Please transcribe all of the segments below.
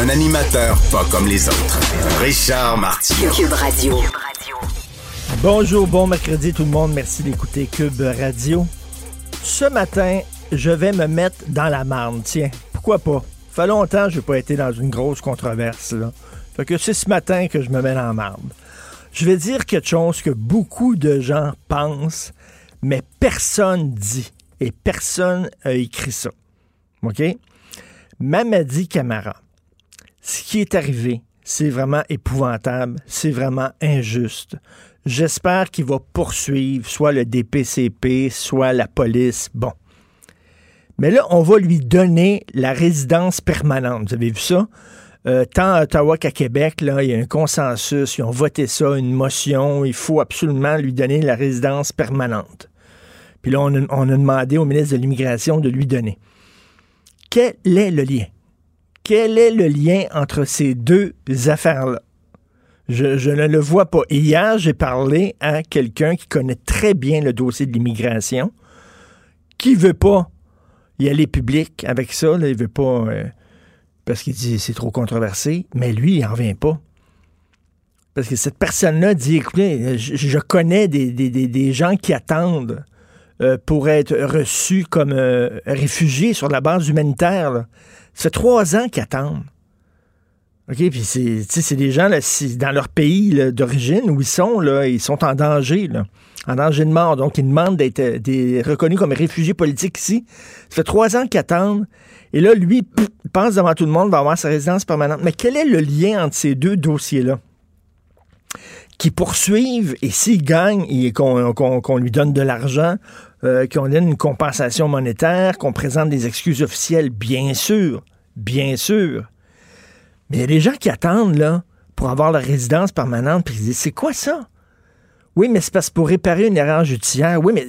Un animateur pas comme les autres. Richard Martineau. Cube Radio. Bonjour, bon mercredi tout le monde. Merci d'écouter Cube Radio. Ce matin, je vais me mettre dans la marne. Tiens, pourquoi pas? Ça fait longtemps que je n'ai pas été dans une grosse controverse. Là. Fait que c'est ce matin que je me mets dans la marne. Je vais dire quelque chose que beaucoup de gens pensent, mais personne dit et personne a écrit ça. OK? Mamadi Camara, ce qui est arrivé, c'est vraiment épouvantable, c'est vraiment injuste. J'espère qu'il va poursuivre soit le DPCP, soit la police. Bon. Mais là, on va lui donner la résidence permanente. Vous avez vu ça? Euh, tant à Ottawa qu'à Québec, là, il y a un consensus. Ils ont voté ça, une motion. Il faut absolument lui donner la résidence permanente. Puis là, on a, on a demandé au ministre de l'Immigration de lui donner. Quel est le lien? Quel est le lien entre ces deux affaires-là? Je, ne le vois pas. Hier, j'ai parlé à quelqu'un qui connaît très bien le dossier de l'immigration, qui veut pas y aller public avec ça. Il veut pas... Euh, parce qu'il dit c'est trop controversé, mais lui, il n'en revient pas. Parce que cette personne-là dit, écoutez, je, connais des, gens qui attendent euh, pour être reçus comme euh, réfugiés sur la base humanitaire. Ça fait trois ans qu'ils attendent. OK, puis c'est, des gens là, dans leur pays d'origine où ils sont, là, ils sont en danger, en danger de mort. Donc, ils demandent d'être des, reconnus comme réfugiés politiques ici. Ça fait trois ans qu'ils attendent. Et là, lui, il pense devant tout le monde, va avoir sa résidence permanente. Mais quel est le lien entre ces deux dossiers-là? Qui poursuivent, et s'il gagne et qu'on lui donne de l'argent, euh, qu'on donne une compensation monétaire, qu'on présente des excuses officielles, bien sûr, bien sûr. Mais il y a des gens qui attendent, là, pour avoir la résidence permanente, puis ils disent, c'est quoi ça? Oui, mais c'est parce pour réparer une erreur judiciaire. Oui, mais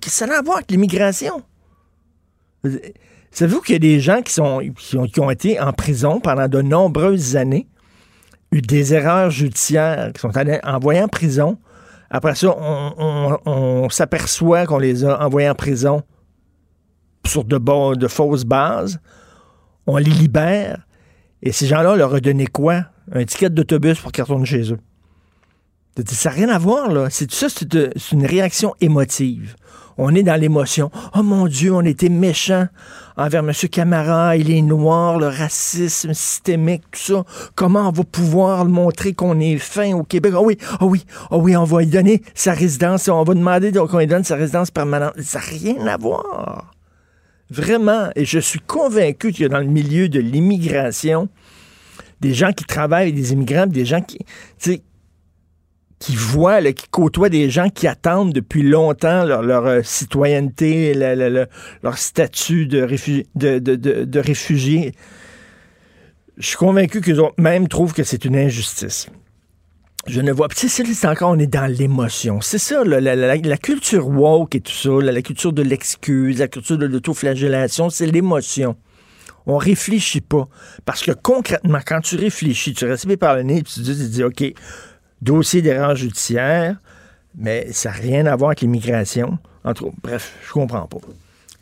que ça a à voir avec l'immigration? Savez-vous qu'il y a des gens qui ont été en prison pendant de nombreuses années, eu des erreurs judiciaires, qui sont allés envoyés en prison. Après ça, on, s'aperçoit qu'on les a envoyés en prison sur de, de fausses bases. On les libère. Et ces gens-là, on leur a donné quoi? Un ticket d'autobus pour qu'ils retournent chez eux. Ça n'a rien à voir, là. C'est ça, c'est une réaction émotive? On est dans l'émotion. Oh mon Dieu, on était méchant envers M. Camara, il est noir, le racisme systémique, tout ça. Comment on va pouvoir montrer qu'on est fin au Québec? Oh oui, oh oui, oh oui, on va lui donner sa résidence, on va demander qu'on lui donne sa résidence permanente. Ça n'a rien à voir. Vraiment. Et je suis convaincu qu'il y a dans le milieu de l'immigration des gens qui travaillent des immigrants, des gens qui, qui voient, qui côtoient des gens qui attendent depuis longtemps leur, euh, citoyenneté, leur statut de, de, de, de, réfugié. Je suis convaincu qu'ils même trouvent que c'est une injustice. Je ne vois pas. C'est encore, on est dans l'émotion. C'est ça, la, la, la, culture woke et tout ça, la, culture de l'excuse, la culture de l'autoflagellation, c'est l'émotion. On réfléchit pas. Parce que concrètement, quand tu réfléchis, tu respires par le nez, tu te dis, tu dis OK, dossier d'erreur judiciaire, mais ça n'a rien à voir avec l'immigration. Entre bref, je comprends pas.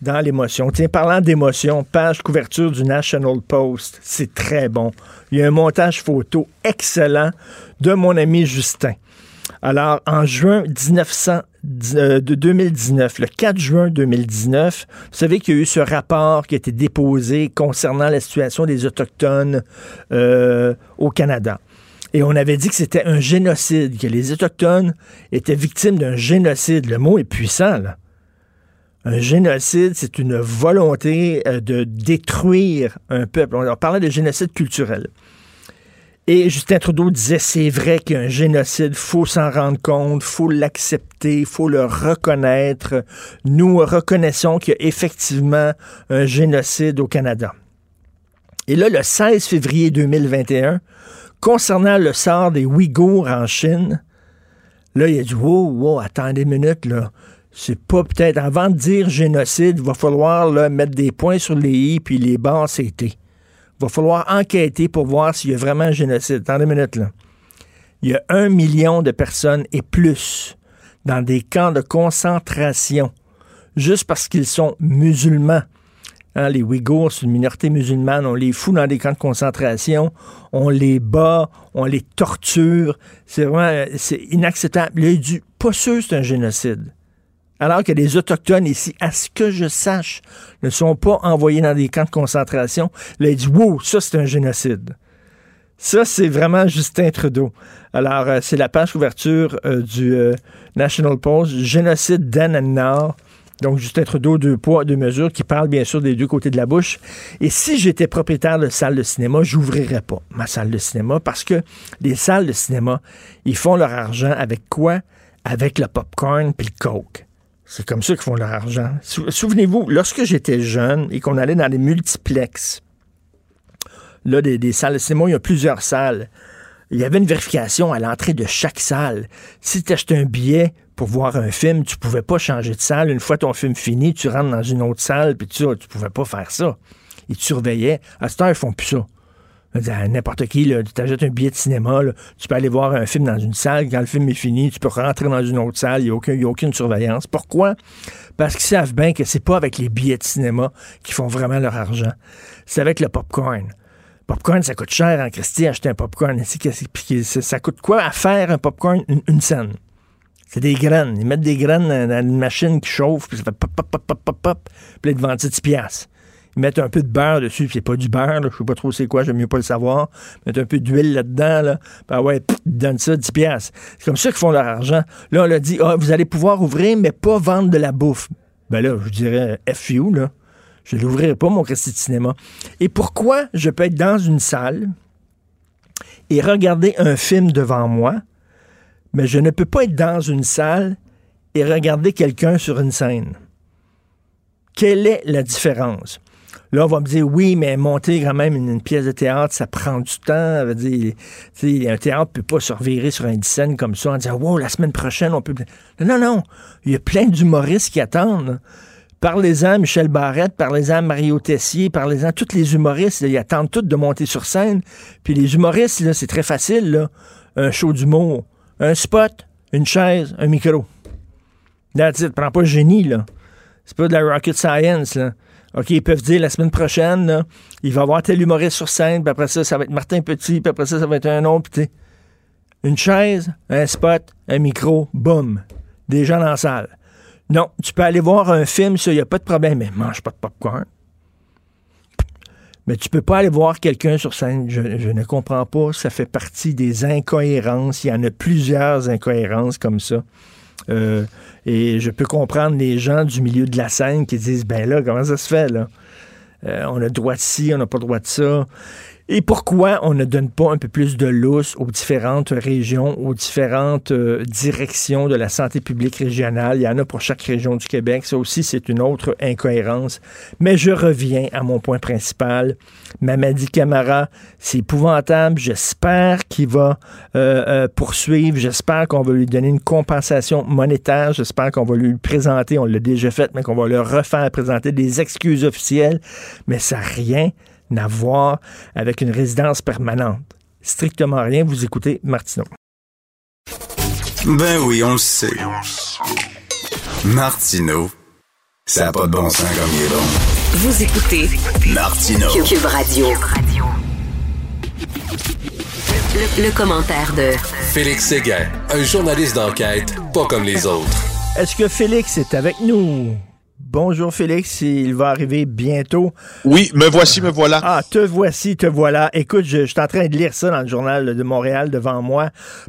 Dans l'émotion. Tiens, parlant d'émotion, page couverture du National Post, c'est très bon. Il y a un montage photo excellent de mon ami Justin. Alors, en juin 1900, de 2019, le 4 juin 2019, vous savez qu'il y a eu ce rapport qui a été déposé concernant la situation des Autochtones euh, au Canada. Et on avait dit que c'était un génocide, que les Autochtones étaient victimes d'un génocide. Le mot est puissant, là. Un génocide, c'est une volonté euh, de détruire un peuple. On parlait de génocide culturel. Et Justin Trudeau disait c'est vrai qu'il y a un génocide, faut s'en rendre compte, faut l'accepter, faut le reconnaître. Nous reconnaissons qu'il y a effectivement un génocide au Canada. Et là, le 16 février 2021, concernant le sort des Ouïghours en Chine, là, il a dit Wow, wow, attendez une minute, là. C'est pas peut-être, avant de dire génocide, il va falloir là, mettre des points sur les i puis les barres c'était. Il va falloir enquêter pour voir s'il y a vraiment un génocide. Attendez une minute, là. Il y a un million de personnes et plus dans des camps de concentration juste parce qu'ils sont musulmans. Hein, les Ouïghours, c'est une minorité musulmane. On les fout dans des camps de concentration, on les bat, on les torture. C'est vraiment inacceptable. Il a dit, pas sûr c'est un génocide. Alors que les Autochtones ici, à ce que je sache, ne sont pas envoyés dans des camps de concentration. il a dit, wow, ça c'est un génocide. Ça, c'est vraiment Justin Trudeau. Alors, euh, c'est la page couverture euh, du euh, National Post, génocide Dan and Nord. Donc, Justin Trudeau, deux poids, deux mesures, qui parle bien sûr des deux côtés de la bouche. Et si j'étais propriétaire de salle de cinéma, j'ouvrirais pas ma salle de cinéma parce que les salles de cinéma, ils font leur argent avec quoi? Avec le popcorn puis le coke. C'est comme ça qu'ils font leur argent. Souvenez-vous, lorsque j'étais jeune et qu'on allait dans les multiplexes, là, des, des salles de cinéma, il y a plusieurs salles il y avait une vérification à l'entrée de chaque salle. Si tu achetais un billet pour voir un film, tu pouvais pas changer de salle. Une fois ton film fini, tu rentres dans une autre salle, puis tu, tu pouvais pas faire ça. Ils te surveillaient. À cette heure, ils font plus ça. N'importe qui, tu t'achètes un billet de cinéma, tu peux aller voir un film dans une salle. Quand le film est fini, tu peux rentrer dans une autre salle. Il n'y a, a aucune surveillance. Pourquoi? Parce qu'ils savent bien que c'est pas avec les billets de cinéma qu'ils font vraiment leur argent. C'est avec le popcorn. Popcorn, ça coûte cher en Christie, acheter un popcorn. Ça coûte quoi à faire un popcorn? Une, scène? C'est des graines. Ils mettent des graines dans une machine qui chauffe, puis ça fait pop, pop, pop, pop, pop, pop, puis ils vendent 10 piastres. Ils mettent un peu de beurre dessus, c'est pas du beurre, là, je sais pas trop c'est quoi, j'aime mieux pas le savoir. Ils mettent un peu d'huile là-dedans, là, puis ouais, ils donnent ça 10 piastres. C'est comme ça qu'ils font leur argent. Là, on leur dit, ah, vous allez pouvoir ouvrir, mais pas vendre de la bouffe. Ben là, je dirais FU, là. Je l'ouvrirai pas, mon récit de cinéma. Et pourquoi je peux être dans une salle et regarder un film devant moi, mais je ne peux pas être dans une salle et regarder quelqu'un sur une scène? Quelle est la différence? Là, on va me dire, oui, mais monter quand même une, pièce de théâtre, ça prend du temps. Veut dire, un théâtre ne peut pas se revirer sur une scène comme ça en disant, wow, la semaine prochaine, on peut. Non, non, il y a plein d'humoristes qui attendent. Parlez-en Michel Barrette, parlez-en Mario Tessier, parlez-en tous les humoristes, ils attendent tous de monter sur scène. Puis les humoristes, c'est très facile, un show d'humour, un spot, une chaise, un micro. That's it. Prends pas le génie, là. C'est pas de la rocket science, là. OK, ils peuvent dire la semaine prochaine, là, il va y avoir tel humoriste sur scène, puis après ça, ça va être Martin Petit, puis après ça, ça va être un autre, puis une chaise, un spot, un micro, boum. Des gens dans la salle. Non, tu peux aller voir un film, ça, il n'y a pas de problème, mais mange pas de popcorn. Mais tu peux pas aller voir quelqu'un sur scène. Je, ne comprends pas. Ça fait partie des incohérences. Il y en a plusieurs incohérences comme ça. Euh, et je peux comprendre les gens du milieu de la scène qui disent ben là, comment ça se fait là? Euh, on a le droit de ci, on n'a pas droit de ça. Et pourquoi on ne donne pas un peu plus de lousse aux différentes régions, aux différentes euh, directions de la santé publique régionale? Il y en a pour chaque région du Québec. Ça aussi, c'est une autre incohérence. Mais je reviens à mon point principal. Mamadi Camara, c'est épouvantable. J'espère qu'il va euh, euh, poursuivre. J'espère qu'on va lui donner une compensation monétaire. J'espère qu'on va lui présenter, on l'a déjà fait, mais qu'on va le refaire présenter des excuses officielles. Mais ça n'a rien à voir avec une résidence permanente. Strictement rien. Vous écoutez Martineau. Ben oui, on le sait. Martineau, ça n'a pas de bon sens comme il est bon. Vous écoutez Martineau. Cube Radio. Le, le, commentaire de Félix Séguin, un journaliste d'enquête pas comme les autres. Est-ce que Félix est avec nous? Bonjour Félix, il va arriver bientôt. Oui, me voici, me voilà. Ah, te voici, te voilà. Écoute, je, suis en train de lire ça dans le journal de Montréal devant moi.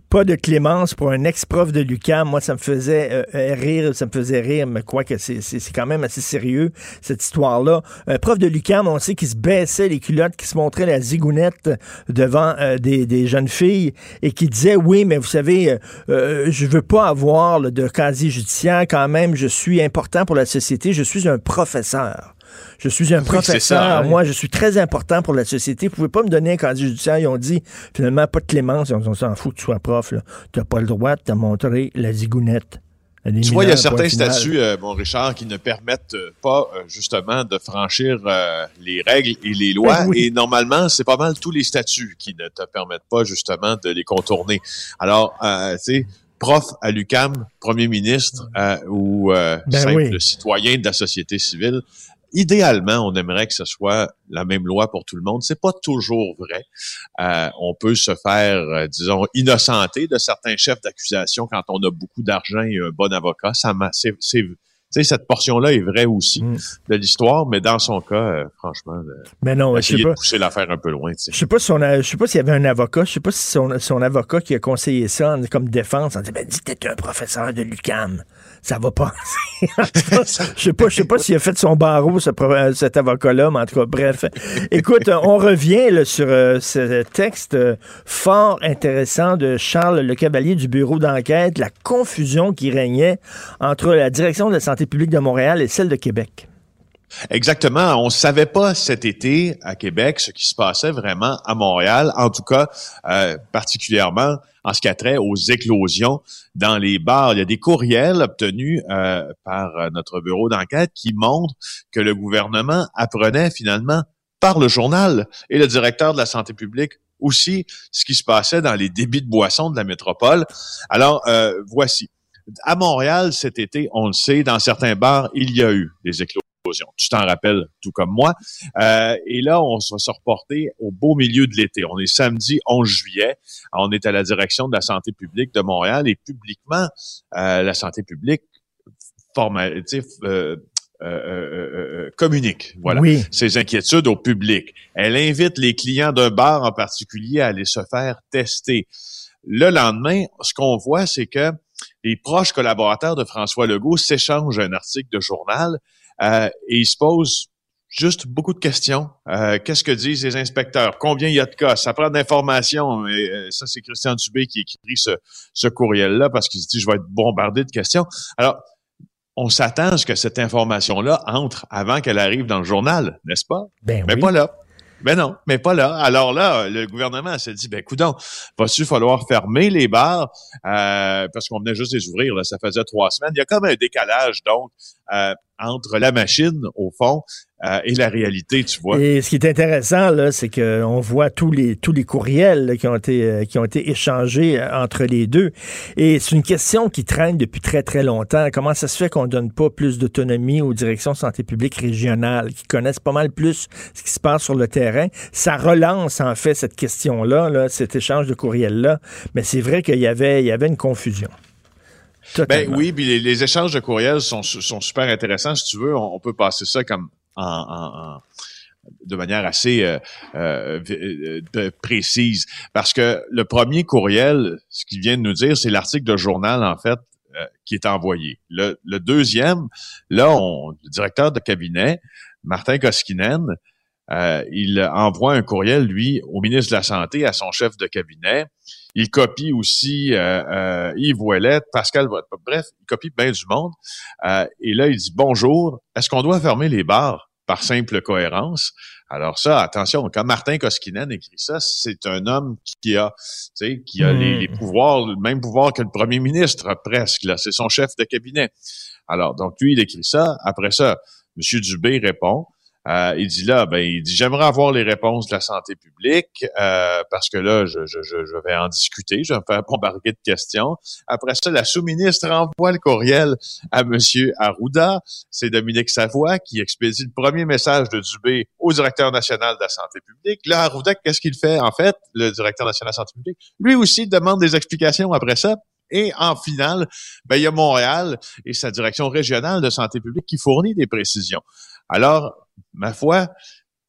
Pas de clémence pour un ex-prof de l'UQAM. Moi, ça me faisait euh, euh, rire, ça me faisait rire, mais quoi que c'est quand même assez sérieux, cette histoire-là. Un prof de l'UQAM, on sait qu'il se baissait les culottes, qui se montrait la zigounette devant euh, des, jeunes filles et qui disait, oui, mais vous savez, je veux pas avoir de casier judiciaire quand même, je suis important pour la société je suis un professeur. Je suis un Oui, professeur. ça, hein? Moi, je suis très important pour la société. Vous pouvez pas me donner un casier judiciaire. Ils ont dit, finalement, pas de clémence. On on s'en fout que tu sois prof. Tu n'as pas le droit de te montrer la zigounette. Tu vois, il y a certains statuts, euh, mon Richard, qui ne permettent euh, pas euh, justement de franchir les règles et les lois. Ben oui. Et normalement, c'est pas mal tous les statuts qui ne te permettent pas justement de les contourner. Alors, tu sais, prof à l'UCAM, premier ministre euh, ou euh, Ben simple oui. citoyen de la société civile. Idéalement, on aimerait que ce soit la même loi pour tout le monde. C'est pas toujours vrai. Euh, on peut se faire, euh, disons, innocenter de certains chefs d'accusation quand on a beaucoup d'argent et un bon avocat. Ça, m'a- c'est, sais, cette portion-là est vraie aussi Mm. de l'histoire, mais dans son cas, euh, franchement, euh, Mais non, je sais pas. de pousser l'affaire un peu loin. Je sais pas si on a, je sais pas s'il y avait un avocat, je sais pas si son, son avocat qui a conseillé ça en- comme défense, en disant, ben, dis t'es un professeur de l'UCAM. Ça va pas. je sais pas, je sais pas s'il a fait son barreau, euh, cet avocat-là, mais en tout cas, bref. Écoute, euh, on revient sur euh, ce texte fort intéressant de Charles Le Cavalier du bureau d'enquête, la confusion qui régnait entre la direction de la santé publique de Montréal et celle de Québec. Exactement. On savait pas cet été à Québec ce qui se passait vraiment à Montréal, en tout cas euh, particulièrement en ce qui a trait aux éclosions dans les bars. Il y a des courriels obtenus euh, par notre bureau d'enquête qui montrent que le gouvernement apprenait finalement par le journal et le directeur de la santé publique aussi ce qui se passait dans les débits de boissons de la métropole. Alors, euh, voici. À Montréal, cet été, on le sait, dans certains bars, il y a eu des éclosions. Tu t'en rappelles, tout comme moi. Euh, et là, on va se reporter au beau milieu de l'été. On est samedi 11 juillet. On est à la direction de la santé publique de Montréal et publiquement, euh, la santé publique tu sais, euh, euh, euh, euh, communique. Voilà Oui. ses inquiétudes au public. Elle invite les clients d'un bar en particulier à aller se faire tester. Le lendemain, ce qu'on voit, c'est que les proches collaborateurs de François Legault s'échangent un article de journal euh, et ils se posent juste beaucoup de questions. Euh, Qu'est-ce que disent les inspecteurs? Combien il y a de cas? Ça prend d'informations. Et euh, ça, c'est Christian Dubé qui écrit ce, ce courriel-là parce qu'il se dit, je vais être bombardé de questions. Alors, on s'attend à ce que cette information-là entre avant qu'elle arrive dans le journal, n'est-ce pas? Ben Mais oui. pas là. Ben non, mais pas là. Alors là, le gouvernement s'est dit, ben coudon, va-tu falloir fermer les bars? Euh, parce qu'on venait juste les ouvrir, là, ça faisait trois semaines. Il y a comme un décalage donc euh, entre la machine au fond euh, et la réalité, tu vois. Et ce qui est intéressant, là, c'est qu'on voit tous les, tous les courriels là, qui, ont été, euh, qui ont été échangés euh, entre les deux. Et c'est une question qui traîne depuis très, très longtemps. Comment ça se fait qu'on ne donne pas plus d'autonomie aux directions de santé publique régionales qui connaissent pas mal plus ce qui se passe sur le terrain? Ça relance, en fait, cette question-là, là, cet échange de courriels-là. Mais c'est vrai qu'il y avait, il y avait une confusion. Ben oui, puis les, les échanges de courriels sont, sont super intéressants. Si tu veux, on, on peut passer ça comme de manière assez euh, euh, euh, précise. Parce que le premier courriel, ce qu'il vient de nous dire, c'est l'article de journal, en fait, euh, qui est envoyé. Le, le deuxième, là, on, le directeur de cabinet, Martin Koskinen, il envoie un courriel, lui, au ministre de la Santé, à son chef de cabinet. Il copie aussi euh, euh, Yves Ouellette, Pascal Bref, il copie bien du monde. Euh, et là, il dit Bonjour, est-ce qu'on doit fermer les bars par simple cohérence? Alors ça, attention, quand Martin Koskinen écrit ça, c'est un homme qui a, tu sais, qui a les, les pouvoirs, le même pouvoir que le premier ministre, presque. Là, c'est son chef de cabinet. Alors, donc lui, il écrit ça. Après ça, M. Dubé répond. Euh, il dit là, ben, il dit j'aimerais avoir les réponses de la santé publique euh, parce que là, je, vais en discuter, je vais me faire bombarder de questions. Après ça, la sous-ministre envoie le courriel à Monsieur Arruda. C'est Dominique Savoie qui expédie le premier message de Dubé au directeur national de la santé publique. Là, Arruda, qu'est-ce qu'il fait? En fait, le directeur national de la santé publique Lui aussi demande des explications après ça. Et en finale, ben, il y a Montréal et sa direction régionale de santé publique qui fournit des précisions. Alors, ma foi,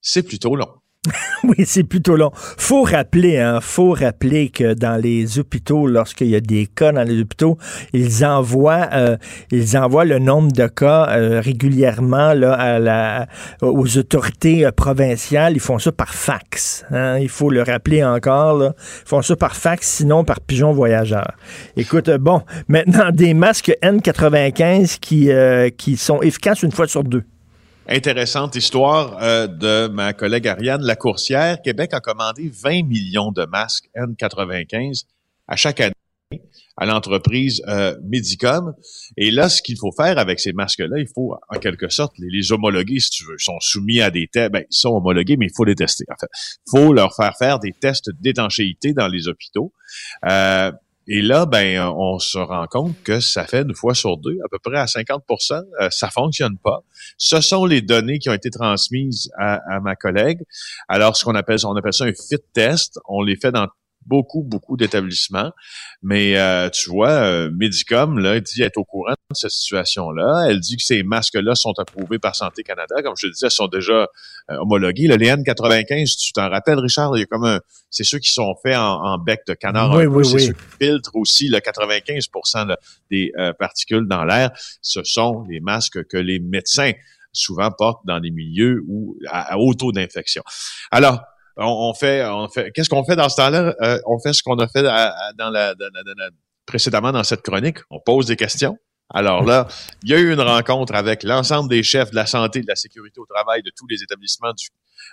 c'est plutôt long. Oui, c'est plutôt long. Faut rappeler, hein, faut rappeler que dans les hôpitaux, lorsqu'il y a des cas dans les hôpitaux, ils envoient, euh, ils envoient le nombre de cas euh, régulièrement là, aux autorités euh, provinciales. Ils font ça par fax. hein. il faut le rappeler encore. Là. Ils font ça par fax, sinon par pigeon voyageur. Écoute, bon, maintenant des masques N95 qui, qui sont efficaces une fois sur deux. Intéressante histoire euh, de ma collègue Ariane Lacourcière. Québec a commandé 20 millions de masques N95 à chaque année à l'entreprise euh, Medicom. Et là, ce qu'il faut faire avec ces masques-là, il faut en quelque sorte les, homologuer, si tu veux. Ils sont soumis à des tests. Ben, ils sont homologués, mais il faut les tester. En fait, il faut leur faire faire des tests d'étanchéité dans les hôpitaux. Euh, et là, ben, on se rend compte que ça fait une fois sur deux, à peu près à 50 euh, ça fonctionne pas. Ce sont les données qui ont été transmises à, à ma collègue. Alors, ce qu'on appelle, on appelle ça un fit test. On les fait dans beaucoup, beaucoup d'établissements. Mais euh, tu vois, euh, Medicom là, dit être au courant de cette situation-là. Elle dit que ces masques-là sont approuvés par Santé Canada. Comme je le disais, sont déjà euh, homologués. Le N95, tu t'en rappelles, Richard, il y a comme un... C'est ceux qui sont faits en, bec de canard. Oui, oui, c'est oui. ceux qui filtrent aussi le 95 des particules dans l'air. Ce sont les masques que les médecins souvent portent dans des milieux où à, à haut taux d'infection. Alors, on, fait, on fait, qu'est-ce qu'on fait dans ce temps-là? Euh, On fait ce qu'on a fait dans la, dans la, précédemment dans cette chronique. On pose des questions. Alors là, il y a eu une rencontre avec l'ensemble des chefs de la santé, de la sécurité au travail, de tous les établissements du,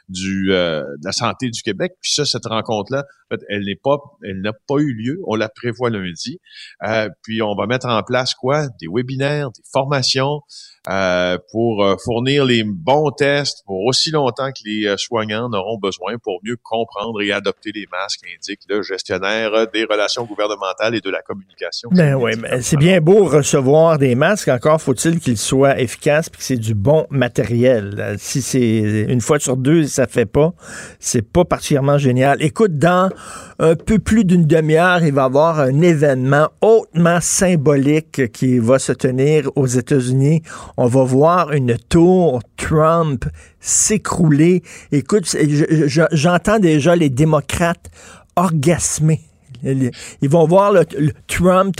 du euh, de la santé du Québec. Puis ça, cette rencontre-là, elle n'est pas, elle n'a pas eu lieu. On la prévoit lundi. Euh, puis on va mettre en place quoi? Des webinaires, des formations euh, pour euh, fournir les bons tests pour aussi longtemps que les euh, soignants en auront besoin pour mieux comprendre et adopter les masques, indique le gestionnaire des relations gouvernementales et de la communication. Ben oui, mais c'est bien beau recevoir des masques. Encore faut-il qu'ils soient efficaces et que c'est du bon matériel. Si c'est une fois sur deux, ça fait pas, c'est pas particulièrement génial. Écoute, dans un peu plus d'une demi-heure, il va y avoir un événement hautement symbolique qui va se tenir aux États-Unis. On va voir une tour Trump s'écrouler. Écoute, j'entends déjà les démocrates orgasmer. Ils vont voir le, Trump,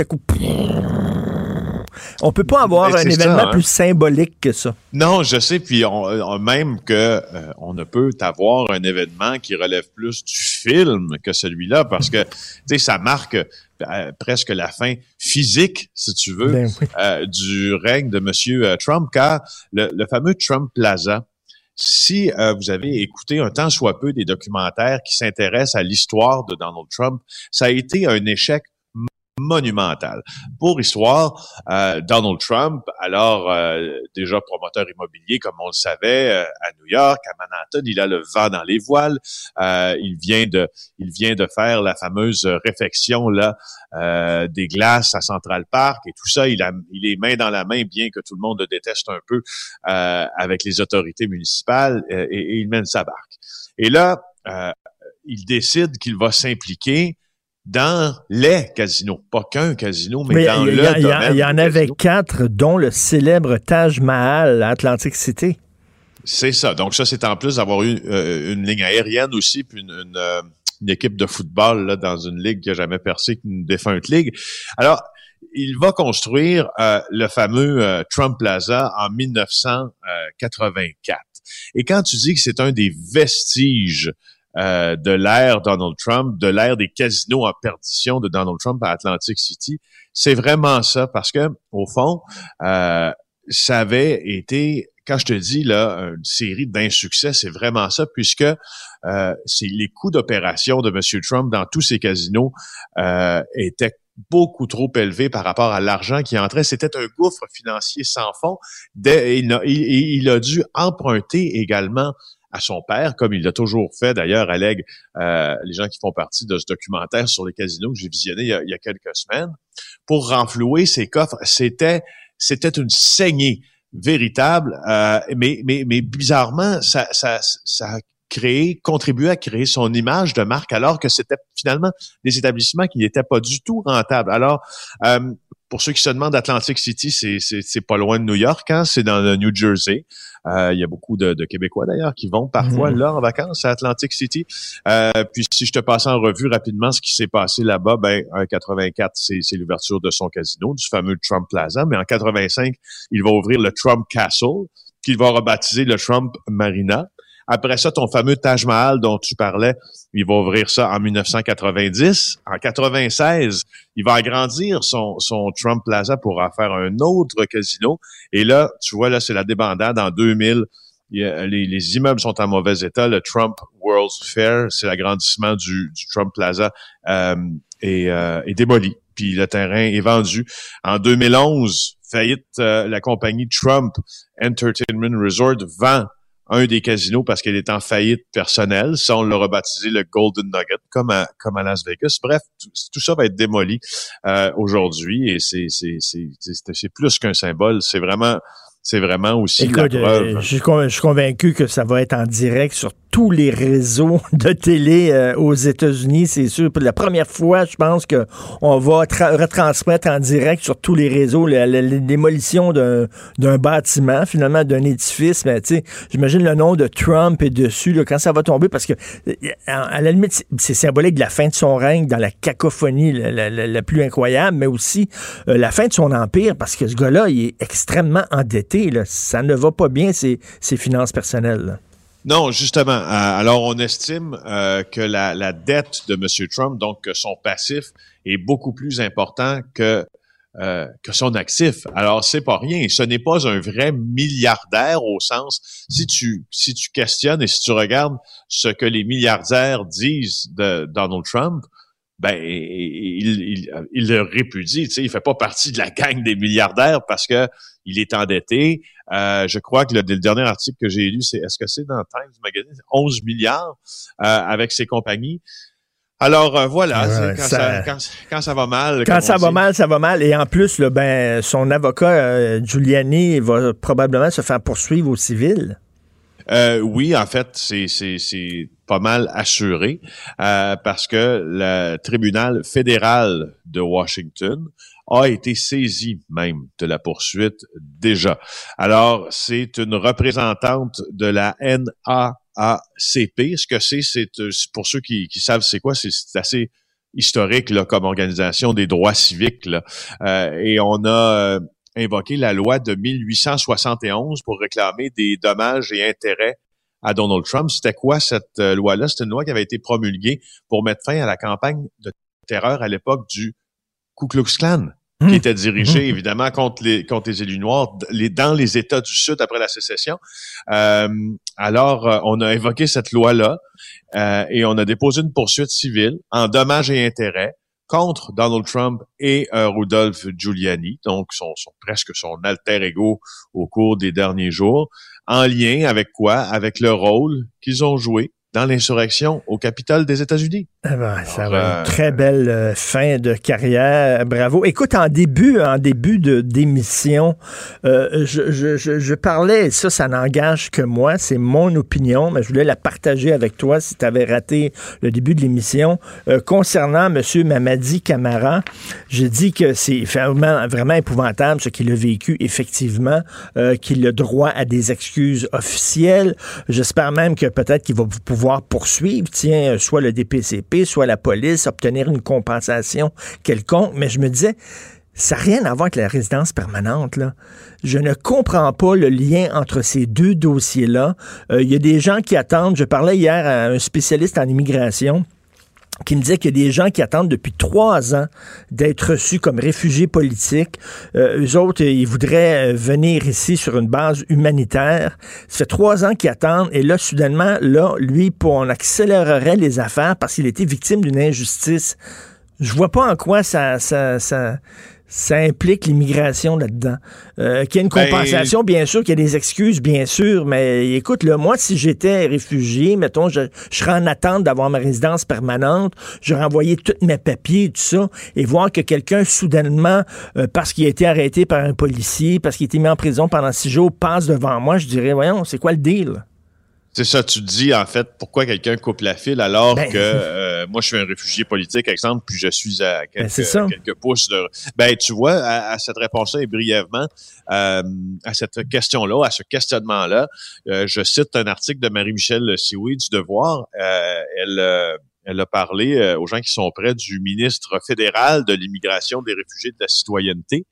on peut pas avoir un événement ça, hein? plus symbolique que ça. Non, je sais, puis on, on, même que euh, on ne peut avoir un événement qui relève plus du film que celui-là, parce que tu sais, ça marque euh, presque la fin physique, si tu veux, ben oui. euh, du règne de Monsieur Trump, car le, le fameux Trump Plaza, si euh, vous avez écouté un tant soit peu des documentaires qui s'intéressent à l'histoire de Donald Trump, ça a été un échec monumental. Pour histoire, euh, Donald Trump, alors euh, déjà promoteur immobilier, comme on le savait, euh, à New York, à Manhattan, il a le vent dans les voiles. Euh, il vient de, il vient de faire la fameuse réfection là euh, des glaces à Central Park et tout ça. Il a, il est main dans la main, bien que tout le monde le déteste un peu euh, avec les autorités municipales, et, et, il mène sa barque. Et là, il décide qu'il va s'impliquer dans les casinos, pas qu'un casino, mais, mais dans y le y domaine. Il y en avait casino. quatre, dont le célèbre Taj Mahal à Atlantic City. C'est ça. Donc ça, c'est en plus d'avoir eu euh, une ligne aérienne aussi, puis une, une, euh, une équipe de football là, dans une ligue qui a jamais percé qu'une défunte ligue. Alors, il va construire euh, le fameux Trump Plaza en 1984. Et quand tu dis que c'est un des vestiges euh, de l'ère Donald Trump, de l'ère des casinos en perdition de Donald Trump à Atlantic City. C'est vraiment ça parce que au fond, euh, ça avait été quand je te dis là une série d'insuccès, c'est vraiment ça puisque euh, c'est les coûts d'opération de M. Trump dans tous ces casinos étaient beaucoup trop élevé par rapport à l'argent qui entrait. C'était un gouffre financier sans fond. Il a dû emprunter également à son père, comme il l'a toujours fait d'ailleurs, allègue euh, les gens qui font partie de ce documentaire sur les casinos que j'ai visionné il y, a, il y, a, quelques semaines, pour renflouer ses coffres. C'était c'était une saignée véritable, euh, mais, mais, mais bizarrement, ça, ça, ça a créé, contribué à créer son image de marque, alors que c'était finalement des établissements qui n'étaient pas du tout rentables. Alors, euh, pour ceux qui se demandent, Atlantic City, c'est pas loin de New York, hein? c'est dans le New Jersey. Euh, il y a beaucoup de, de Québécois d'ailleurs qui vont parfois mmh. là en vacances à Atlantic City. Euh, puis si je te passe en revue rapidement ce qui s'est passé là-bas, ben en 84, c'est l'ouverture de son casino, du fameux Trump Plaza, mais en 85, il va ouvrir le Trump Castle, qu'il va rebaptiser le Trump Marina. Après ça, ton fameux Taj Mahal dont tu parlais, il va ouvrir ça en 1990. En 96, il va agrandir son, son Trump Plaza pour en faire un autre casino. Et là, tu vois, là, c'est la débandade. En 2000, les, les, immeubles sont en mauvais état. Le Trump World's Fair, c'est l'agrandissement du, du, Trump Plaza, euh, est, euh, est démoli. Puis le terrain est vendu. En 2011, faillite, euh, la compagnie Trump Entertainment Resort vend un des casinos parce qu'elle est en faillite personnelle. Ça, on l'a rebaptisé le Golden Nugget, comme à, comme à Las Vegas. Bref, tout, ça va être démoli euh, aujourd'hui et c'est, c'est, c'est, c'est plus qu'un symbole. C'est vraiment c'est vraiment aussi la preuve. je, suis convaincu que ça va être en direct sur tous les réseaux de télé euh, aux États-Unis, c'est sûr. Pour la première fois, je pense qu'on va retransmettre en direct sur tous les réseaux la, démolition d'un bâtiment, finalement, d'un édifice. Mais tu sais, j'imagine le nom de Trump est dessus là, quand ça va tomber, parce que à la limite, c'est symbolique de la fin de son règne dans la cacophonie la, plus incroyable, mais aussi euh, la fin de son empire, parce que ce gars-là, il est extrêmement endetté. Là. Ça ne va pas bien, ses, ses finances personnelles. Non, justement. Euh, alors, on estime euh, que la, dette de M. Trump, donc que son passif, est beaucoup plus important que euh, que son actif. Alors, c'est pas rien. Ce n'est pas un vrai milliardaire au sens, si tu, si tu questionnes et si tu regardes ce que les milliardaires disent de Donald Trump, ben il, il, il le répudie. Tu sais, il fait pas partie de la gang des milliardaires parce que il est endetté. Euh, je crois que le, dernier article que j'ai lu, c'est est-ce que c'est dans Times Magazine? 11 milliards euh, avec ses compagnies. Alors euh, voilà, quand, ça, quand, ça, va mal. Quand ça va mal, ça va mal. Et en plus, ben, son avocat Giuliani va probablement se faire poursuivre au civil. oui, en fait, c'est pas mal assuré euh, parce que le tribunal fédéral de Washington a été saisi même de la poursuite déjà. Alors, c'est une représentante de la NAACP. Ce que c'est, c'est pour ceux qui, qui savent c'est quoi, c'est assez historique là, comme organisation des droits civiques. Là. Euh, et on a euh, invoqué la loi de 1871 pour réclamer des dommages et intérêts à Donald Trump. C'était quoi cette euh, loi-là? C'était une loi qui avait été promulguée pour mettre fin à la campagne de terreur à l'époque du Ku Klux Klan qui hmm. était dirigé hmm. évidemment contre les contre les élus noirs les, dans les États du Sud après la sécession. Euh, alors, euh, on a évoqué cette loi-là et on a déposé une poursuite civile en dommages et intérêts contre Donald Trump et Rudolph Giuliani, donc son, son, presque son alter ego au cours des derniers jours en lien avec quoi? Avec le rôle qu'ils ont joué dans l'insurrection au Capitole des États-Unis. Eh ben, ça va une euh, très belle euh, fin de carrière. Bravo. Écoute, en début, en début de d'émission, euh, je, je, je, parlais, ça, ça n'engage que moi, c'est mon opinion, mais je voulais la partager avec toi si tu avais raté le début de l'émission. concernant M. Mamadi Camara, j'ai dit que c'est vraiment, vraiment épouvantable ce qu'il a vécu, effectivement, qu'il a droit à des excuses officielles. J'espère même que peut-être qu'il va pouvoir poursuivre, tiens, soit le DPCP, soit la police, obtenir une compensation quelconque. Mais je me disais, ça n'a rien à voir avec la résidence permanente. Je ne comprends pas le lien entre ces deux dossiers-là. Euh, il y a des gens qui attendent. Je parlais hier à un spécialiste en immigration qui me disait qu'il y a des gens qui attendent depuis trois ans d'être reçus comme réfugiés politiques. Euh, eux autres, ils voudraient euh, venir ici sur une base humanitaire. Ça fait trois ans qu'ils attendent et là, soudainement, là, lui, on accélérerait les affaires parce qu'il était victime d'une injustice. Je vois pas en quoi ça, ça, ça, ça implique l'immigration là-dedans. Euh, qu'il y ait une ben, compensation, bien sûr, qu'il y a des excuses, bien sûr, mais écoute, là, moi, si j'étais réfugié, mettons, je, serais en attente d'avoir ma résidence permanente, j'aurais envoyé tous mes papiers, tout ça, et voir que quelqu'un, soudainement, euh, parce qu'il a été arrêté par un policier, parce qu'il a été mis en prison pendant six jours, passe devant moi, je dirais, voyons, c'est quoi le deal? C'est ça, tu dis en fait pourquoi quelqu'un coupe la file alors ben, que euh, moi je suis un réfugié politique, exemple, puis je suis à ben, quelques, quelques pouces de. Ben tu vois, à, cette réponse-là et brièvement euh, à cette question-là, à ce questionnement-là, euh, je cite un article de Marie-Michel Sioui du Devoir. elle elle a parlé aux gens qui sont près du ministre fédéral de l'immigration, des réfugiés, de la citoyenneté.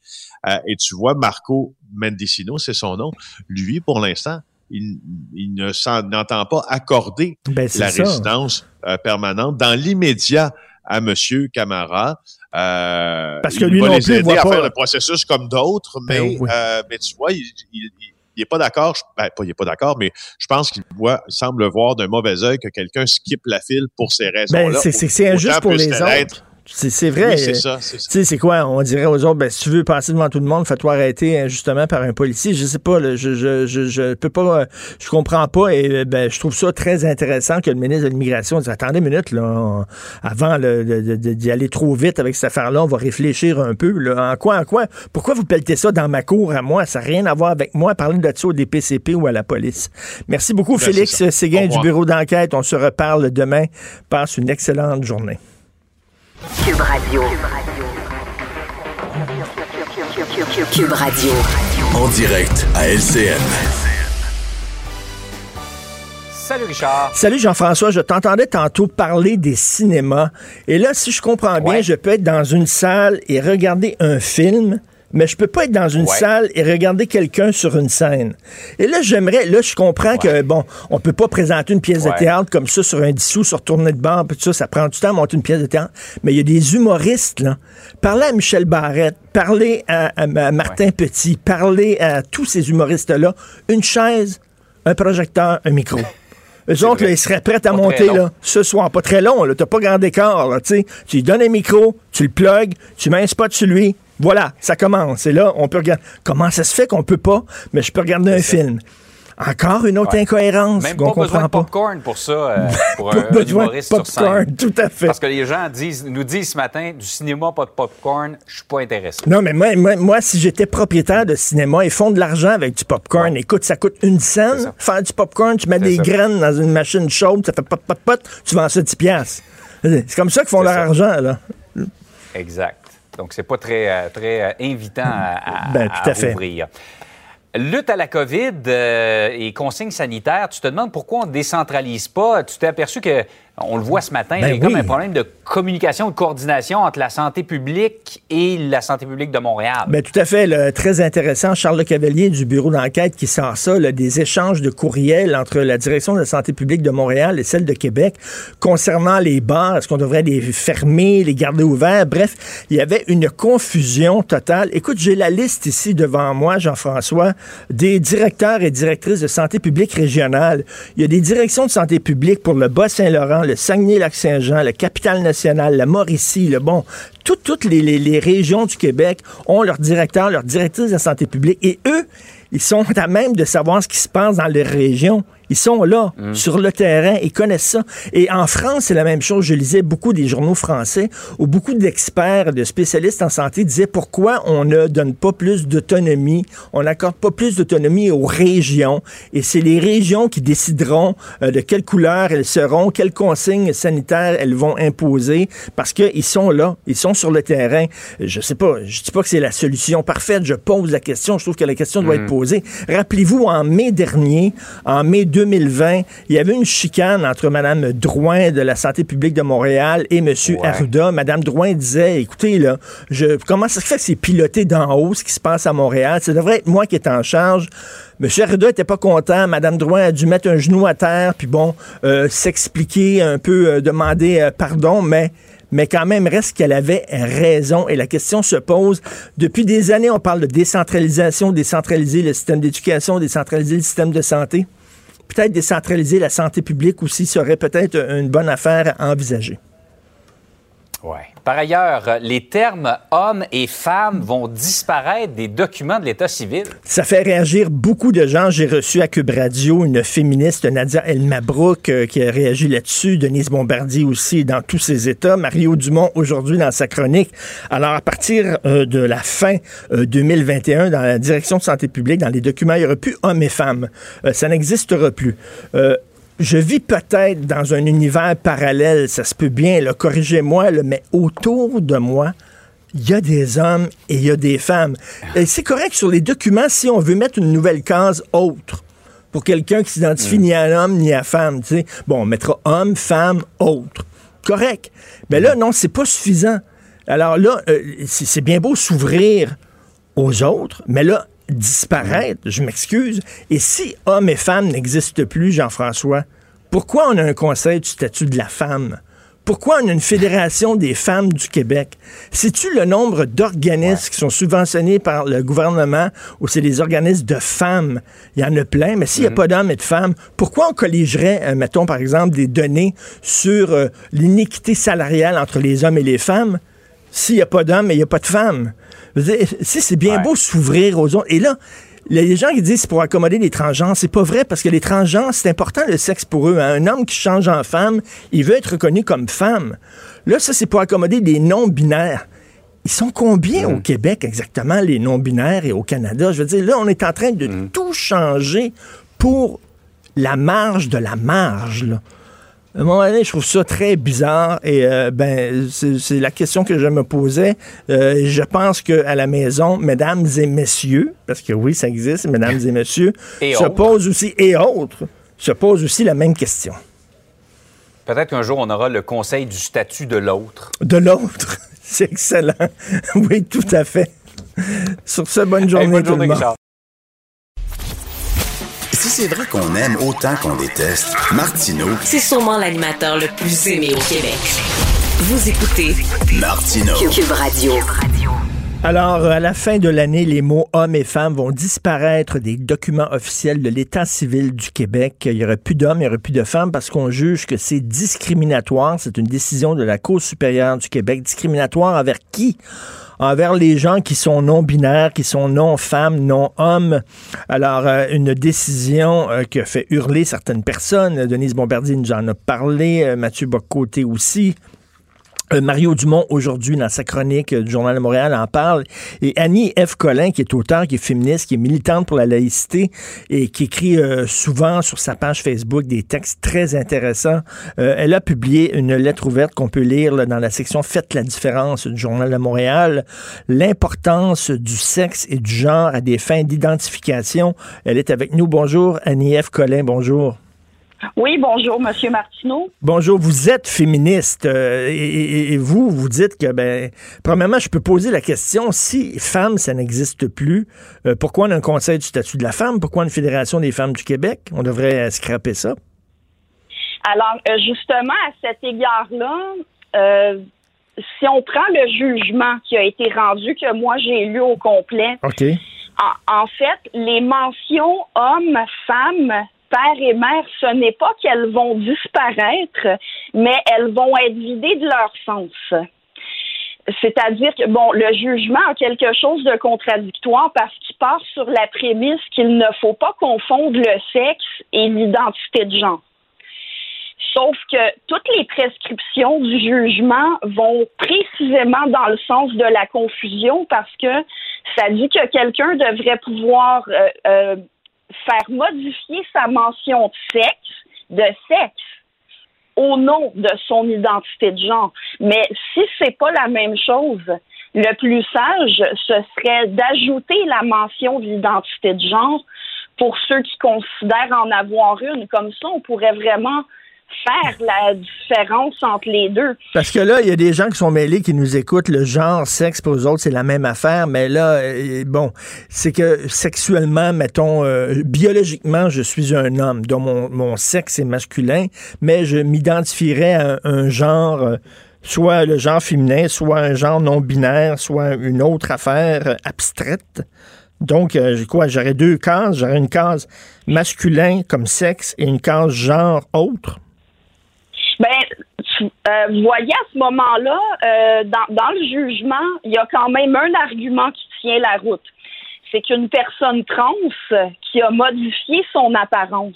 et tu vois, Marco Mendicino, c'est son nom. Lui, pour l'instant, il, il ne s'en entend pas accorder Ben, la ça. résidence euh, permanente dans l'immédiat à Monsieur Camara. Euh, Parce que il lui va non les plus, il aider voit à pas- faire le processus comme d'autres, mais, Ben oui. euh, mais tu vois, il, il, il est pas d'accord. Ben, pas, il est pas d'accord, mais je pense qu'il voit, il semble voir d'un mauvais œil que quelqu'un skip la file pour ces raisons-là. Ben, c'est- injuste pour les autres. C'est vrai. Oui, c'est ça, c'est ça. Tu sais, c'est quoi? On dirait aux autres, ben, si tu veux passer devant tout le monde, fais-toi arrêter injustement par un policier. Je sais pas, là, je, je, je, je peux pas, euh, je comprends pas et euh, ben, je trouve ça très intéressant que le ministre de l'Immigration dise, attendez une minute, là, on- avant d'y aller trop vite avec cette affaire-là, on va réfléchir un peu, là. En quoi, en quoi? Pourquoi vous pelletez ça dans ma cour à moi? Ça n'a rien à voir avec moi. Parlez de ça au DPCP ou à la police. Merci beaucoup, Ben, Félix. Séguin du bureau d'enquête. On se reparle demain. Passe une excellente journée. Cube Radio. Cube Radio. En direct à LCN. Salut Richard. Salut Jean-François, je t'entendais tantôt parler des cinémas. Et là, si je comprends bien, Ouais. je peux être dans une salle et regarder un film, mais je peux pas être dans une Ouais. salle et regarder quelqu'un sur une scène. Et là, j'aimerais, là, je comprends que, bon, on peut pas présenter une pièce de théâtre comme ça sur un dissous, sur tournée de puis tout ça, ça prend du temps à monter une pièce de théâtre. Mais il y a des humoristes, là. Parlez à Michel Barrette, parlez à, à- à Martin Petit, parlez à tous ces humoristes-là. Une chaise, un projecteur, un micro. Eux autres, là, ils seraient prêts à Pas monter là, ce soir. Pas très long, là. T'as pas grand écart, là, tu sais. Tu lui donnes un micro, tu le plugues, tu mets un spot sur lui. Voilà, ça commence. Et là, on peut regarder. Comment ça se fait qu'on peut pas, mais je peux regarder un film? Encore une autre Ouais. incohérence Même pas besoin comprend de pas. popcorn pour ça, euh, pour Pas un, besoin de sur popcorn, scène. tout à fait. Parce que les gens disent, nous disent ce matin, du cinéma, pas de popcorn, je suis pas intéressé. Non, mais moi, moi, moi, si j'étais propriétaire de cinéma, ils font de l'argent avec du popcorn. Écoute, ça coûte une scène, faire du popcorn, tu mets des ça. graines dans une machine chaude, ça fait pot, pot, pot, tu vends ça 10 piastres. C'est comme ça qu'ils font leur ça. argent, là. Exact. Donc, c'est pas très, euh, très euh, invitant à, Ben, tout à fait. rouvrir. Lutte à la COVID euh, et consignes sanitaires, tu te demandes pourquoi on ne décentralise pas? Tu t'es aperçu que, on le voit ce matin, Ben il y a comme oui. un problème de communication, de coordination entre la santé publique et la santé publique de Montréal. Ben, tout à fait. là, très intéressant. Charles Le Cavalier du bureau d'enquête qui sort ça, là, des échanges de courriels entre la direction de la santé publique de Montréal et celle de Québec concernant les bars. Est-ce qu'on devrait les fermer, les garder ouverts? Bref, il y avait une confusion totale. Écoute, j'ai la liste ici devant moi, Jean-François, des directeurs et directrices de santé publique régionale. Il y a des directions de santé publique pour le Bas-Saint-Laurent, le Saguenay-Lac-Saint-Jean, le Capitale-Nationale, la Mauricie, le bon. Toutes, toutes les, les- les régions du Québec ont leur directeur, leur directrice de la santé publique. Et eux, ils sont à même de savoir ce qui se passe dans les régions. Ils sont là, sur le terrain, ils connaissent ça. Et en France, c'est la même chose. Je lisais beaucoup des journaux français où beaucoup d'experts, de spécialistes en santé disaient pourquoi on ne donne pas plus d'autonomie, on n'accorde pas plus d'autonomie aux régions. Et c'est les régions qui décideront euh, de quelle couleur elles seront, quelles consignes sanitaires elles vont imposer, parce qu'ils sont là, ils sont sur le terrain. Je sais pas, je dis pas que c'est la solution parfaite, je pose la question, je trouve que la question doit être posée. Rappelez-vous, en mai dernier, en mai 2020, il y avait une chicane entre Mme Drouin de la santé publique de Montréal et M. Ouais. Arruda. Mme Drouin disait, écoutez, là, je, comment ça se fait que c'est piloté d'en haut ce qui se passe à Montréal? Ça devrait être moi qui est en charge. M. Arruda était pas content. Mme Drouin a dû mettre un genou à terre, puis bon, euh, s'expliquer un peu, euh, demander euh, pardon, mais mais quand même reste qu'elle avait raison. Et la question se pose, depuis des années, on parle de décentralisation, décentraliser le système d'éducation, décentraliser le système de santé. Peut-être décentraliser la santé publique aussi serait peut-être une bonne affaire à envisager. Ouais. Par ailleurs, les termes hommes et femmes vont disparaître des documents de l'État civil. Ça fait réagir beaucoup de gens. J'ai reçu à Cube Radio une féministe, Nadia El Mabrouk, euh, qui a réagi là-dessus. Denise Bombardier aussi, dans tous ses états. Mario Dumont, aujourd'hui, dans sa chronique. Alors, à partir euh, de la fin euh, 2021, dans la direction de santé publique, dans les documents, il n'y aura plus hommes et femmes. Euh, ça n'existera plus. Je vis peut-être dans un univers parallèle, ça se peut bien, là, corrigez-moi, mais autour de moi, il y a des hommes et il y a des femmes. Et c'est correct sur les documents si on veut mettre une nouvelle case autre pour quelqu'un qui s'identifie ni à l'homme ni à femme. Bon, on mettra homme, femme, autre. Correct. Mais là, non, c'est pas suffisant. Alors là, euh, c'est bien beau s'ouvrir aux autres, mais là, disparaître, je m'excuse. Et si hommes et femmes n'existent plus, Jean-François, pourquoi on a un conseil du statut de la femme? Pourquoi on a une fédération des femmes du Québec? Sais-tu le nombre d'organismes qui sont subventionnés par le gouvernement ou c'est des organismes de femmes? Il y en a plein, mais s'il n'y a pas d'hommes et de femmes, pourquoi on colligerait, euh, mettons par exemple, des données sur euh, l'iniquité salariale entre les hommes et les femmes? S'il n'y a pas d'hommes et il n'y a pas de femmes? Si c'est bien Ouais. beau s'ouvrir aux autres. Et là, les gens qui disent c'est pour accommoder les transgenres, c'est pas vrai parce que les transgenres, c'est important le sexe pour eux. hein. Un homme qui change en femme, il veut être reconnu comme femme. Là, ça, c'est pour accommoder des non-binaires. Ils sont combien au Québec exactement, les non-binaires et au Canada? Je veux dire, là, on est en train de tout changer pour la marge de la marge. Là. À un moment donné, je trouve ça très bizarre et euh, ben c'est la question que je me posais. Euh, je pense que à la maison, mesdames et messieurs, parce que oui, ça existe, mesdames et messieurs, Et se autres. posent aussi et autres se posent aussi la même question. Peut-être qu'un jour, on aura le conseil du statut de l'autre. De l'autre, c'est excellent. oui, tout à fait. Sur ce, bonne Hey, journée, bonne tout journée, le monde. Si c'est vrai qu'on aime autant qu'on déteste, Martineau, C'est sûrement l'animateur le plus aimé au Québec. Vous écoutez Martineau. Cube Radio. Alors, à la fin de l'année, les mots hommes et femmes vont disparaître des documents officiels de l'État civil du Québec. Il n'y aurait plus d'hommes, il n'y aurait plus de femmes parce qu'on juge que c'est discriminatoire. C'est une décision de la Cour supérieure du Québec. Discriminatoire envers qui? Envers les gens qui sont non-binaires, qui sont non-femmes, non-hommes. Alors, euh, une décision euh, qui a fait hurler certaines personnes. Denise Bombardier nous en a parlé, euh, Mathieu Bocoté aussi. Euh, Mario Dumont, aujourd'hui, dans sa chronique euh, du Journal de Montréal, en parle. Et Annie F. Collin, qui est auteur, qui est féministe, qui est militante pour la laïcité et qui écrit euh, souvent sur sa page Facebook des textes très intéressants. Elle a publié une lettre ouverte qu'on peut lire dans la section Faites la différence du Journal de Montréal. L'importance du sexe et du genre à des fins d'identification. Elle est avec nous. Bonjour, Annie F. Collin. Bonjour. Oui, bonjour, Monsieur Martineau. Bonjour, vous êtes féministe euh, et, vous, vous dites que, ben, premièrement, je peux poser la question, si femme, ça n'existe plus, euh, pourquoi on a un conseil du statut de la femme? Pourquoi une fédération des femmes du Québec? On devrait euh, scraper ça. Alors, euh, justement, à cet égard-là, si on prend le jugement qui a été rendu, que moi j'ai lu au complet, OK. en, en fait, les mentions hommes, femmes, père et mère, ce n'est pas qu'elles vont disparaître, mais elles vont être vidées de leur sens. C'est-à-dire que, bon, le jugement a quelque chose de contradictoire parce qu'il part sur la prémisse qu'il ne faut pas confondre le sexe et l'identité de genre. Sauf que toutes les prescriptions du jugement vont précisément dans le sens de la confusion parce que ça dit que quelqu'un devrait pouvoir euh, euh, faire modifier sa mention de sexe, de sexe, au nom de son identité de genre. Mais si c'est pas la même chose, le plus sage, ce serait d'ajouter la mention d'identité de genre pour ceux qui considèrent en avoir une. Comme ça, on pourrait vraiment faire la différence entre les deux. Parce que là, il y a des gens qui sont mêlés, qui nous écoutent. Le genre, sexe, pour eux autres, c'est la même affaire. Mais là, euh, bon, c'est que sexuellement, mettons, euh, biologiquement, je suis un homme, dont mon, mon sexe est masculin, mais je m'identifierais à un, genre, euh, soit le genre féminin, soit un genre non binaire, soit une autre affaire abstraite. Donc, euh, quoi? J'aurais deux cases. J'aurais une case masculin comme sexe et une case genre autre. Ben, euh, vous voyez, à ce moment-là, euh, dans, dans le jugement, il y a quand même un argument qui tient la route. C'est qu'une personne trans qui a modifié son apparence,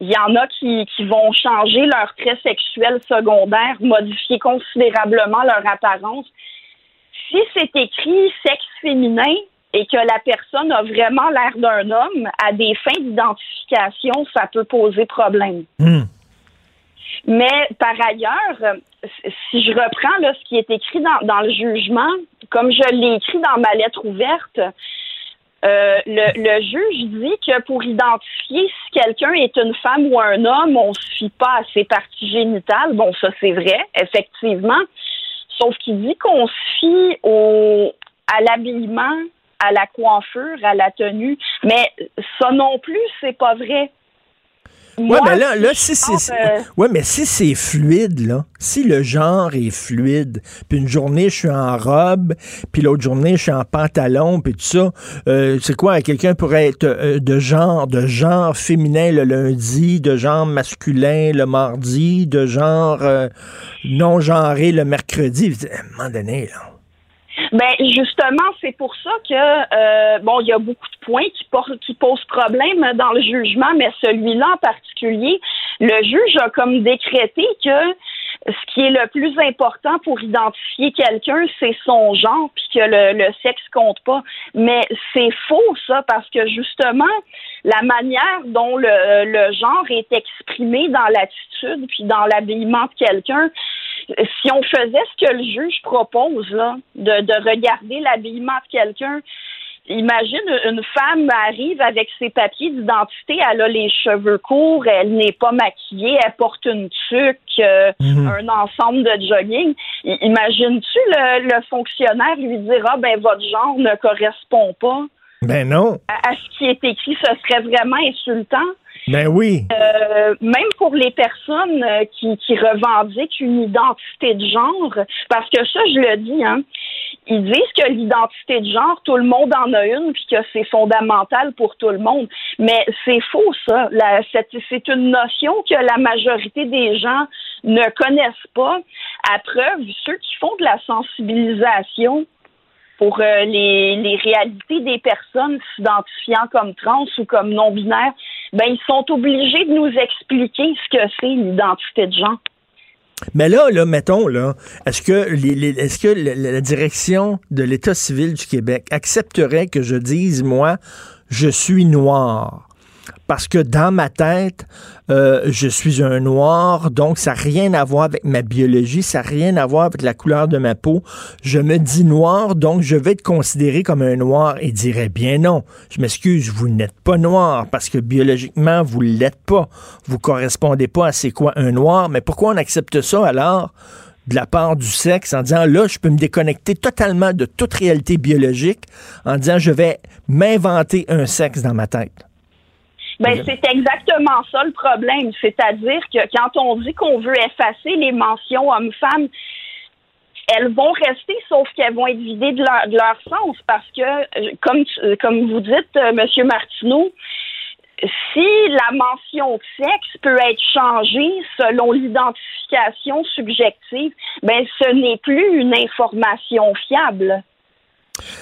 il y en a qui, qui vont changer leur trait sexuel secondaire, modifier considérablement leur apparence. Si c'est écrit sexe féminin et que la personne a vraiment l'air d'un homme, à des fins d'identification, ça peut poser problème. Hmm. Mais par ailleurs, si je reprends ce qui est écrit dans, le jugement, comme je l'ai écrit dans ma lettre ouverte, euh, le, le juge dit que pour identifier si quelqu'un est une femme ou un homme, on ne se fie pas à ses parties génitales. Bon, ça c'est vrai, effectivement. Sauf qu'il dit qu'on se fie au, à l'habillement, à la coiffure, à la tenue. Mais ça non plus, c'est pas vrai. Ouais, mais là, là si c'est. Euh, ouais, mais si c'est fluide, là, si le genre est fluide, puis une journée je suis en robe, puis l'autre journée je suis en pantalon, puis tout ça, euh, c'est quoi? Quelqu'un pourrait être euh, de genre, de genre féminin le lundi, de genre masculin le mardi, de genre non genré le mercredi? À un moment donné, là. Ben justement, c'est pour ça que euh, bon, il y a beaucoup de points qui, qui posent problème dans le jugement, mais celui-là en particulier, le juge a comme décrété que ce qui est le plus important pour identifier quelqu'un, c'est son genre, puis que le, le sexe compte pas. Mais c'est faux ça, parce que justement, la manière dont le, le genre est exprimé dans l'attitude puis dans l'habillement de quelqu'un, si on faisait ce que le juge propose, là, de, de regarder l'habillement de quelqu'un, imagine une femme arrive avec ses papiers d'identité, elle a les cheveux courts, elle n'est pas maquillée, elle porte une tuque, euh, mhm. un ensemble de jogging. Imagines-tu le, le, fonctionnaire lui dira ben votre genre ne correspond pas? Ben non. À, ce qui est écrit, ce serait vraiment insultant. Ben oui. Euh, même pour les personnes euh, qui, qui revendiquent une identité de genre, parce que ça, je le dis, hein, ils disent que l'identité de genre, tout le monde en a une, puis que c'est fondamental pour tout le monde. Mais c'est faux, ça. C'est une notion que la majorité des gens ne connaissent pas. À preuve, ceux qui font de la sensibilisation pour euh, les, les réalités des personnes s'identifiant comme trans ou comme non-binaires, ben ils sont obligés de nous expliquer ce que c'est l'identité de genre. Mais là, là, mettons, là, est-ce que, les, est-ce que la direction de l'État civil du Québec accepterait que je dise, moi, je suis noir? Parce que dans ma tête, euh, je suis un noir, donc ça n'a rien à voir avec ma biologie, ça n'a rien à voir avec la couleur de ma peau. Je me dis noir, donc je vais être considéré comme un noir et dirais bien non. Je m'excuse, vous n'êtes pas noir parce que biologiquement, vous ne l'êtes pas. Vous correspondez pas à c'est quoi un noir, mais pourquoi on accepte ça alors? de la part du sexe en disant là, je peux me déconnecter totalement de toute réalité biologique en disant je vais m'inventer un sexe dans ma tête. Ben, c'est exactement ça le problème. C'est-à-dire que quand on dit qu'on veut effacer les mentions hommes-femmes, elles vont rester, sauf qu'elles vont être vidées de leur, de leur sens. Parce que, euh, comme, comme vous dites, euh, Monsieur Martineau, si la mention de sexe peut être changée selon l'identification subjective, ben ce n'est plus une information fiable.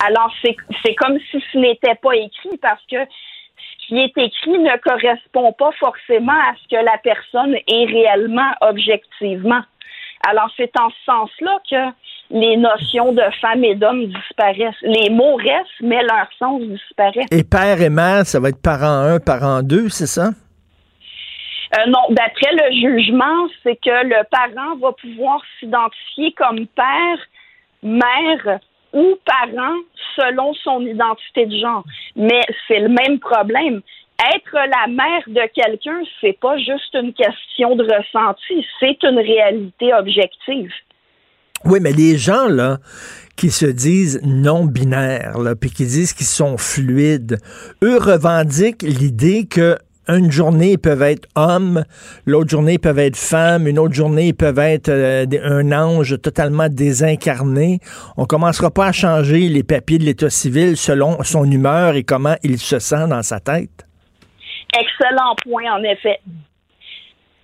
Alors c'est comme si ce n'était pas écrit parce que qui est écrit ne correspond pas forcément à ce que la personne est réellement objectivement. Alors, c'est en ce sens-là que les notions de femme et d'homme disparaissent. Les mots restent, mais leur sens disparaît. Et père et mère, ça va être parent 1, parent 2, c'est ça? Euh, non, d'après le jugement, c'est que le parent va pouvoir s'identifier comme père, mère ou parent selon son identité de genre. Mais c'est le même problème. Être la mère de quelqu'un, c'est pas juste une question de ressenti, c'est une réalité objective. Oui, mais les gens, là, qui se disent non binaires, puis qui disent qu'ils sont fluides, eux revendiquent l'idée que une journée, peuvent être hommes, l'autre journée, peuvent être femmes, une autre journée, peuvent être euh, un ange totalement désincarné. On commencera pas à changer les papiers de l'état civil selon son humeur et comment il se sent dans sa tête. Excellent point, en effet.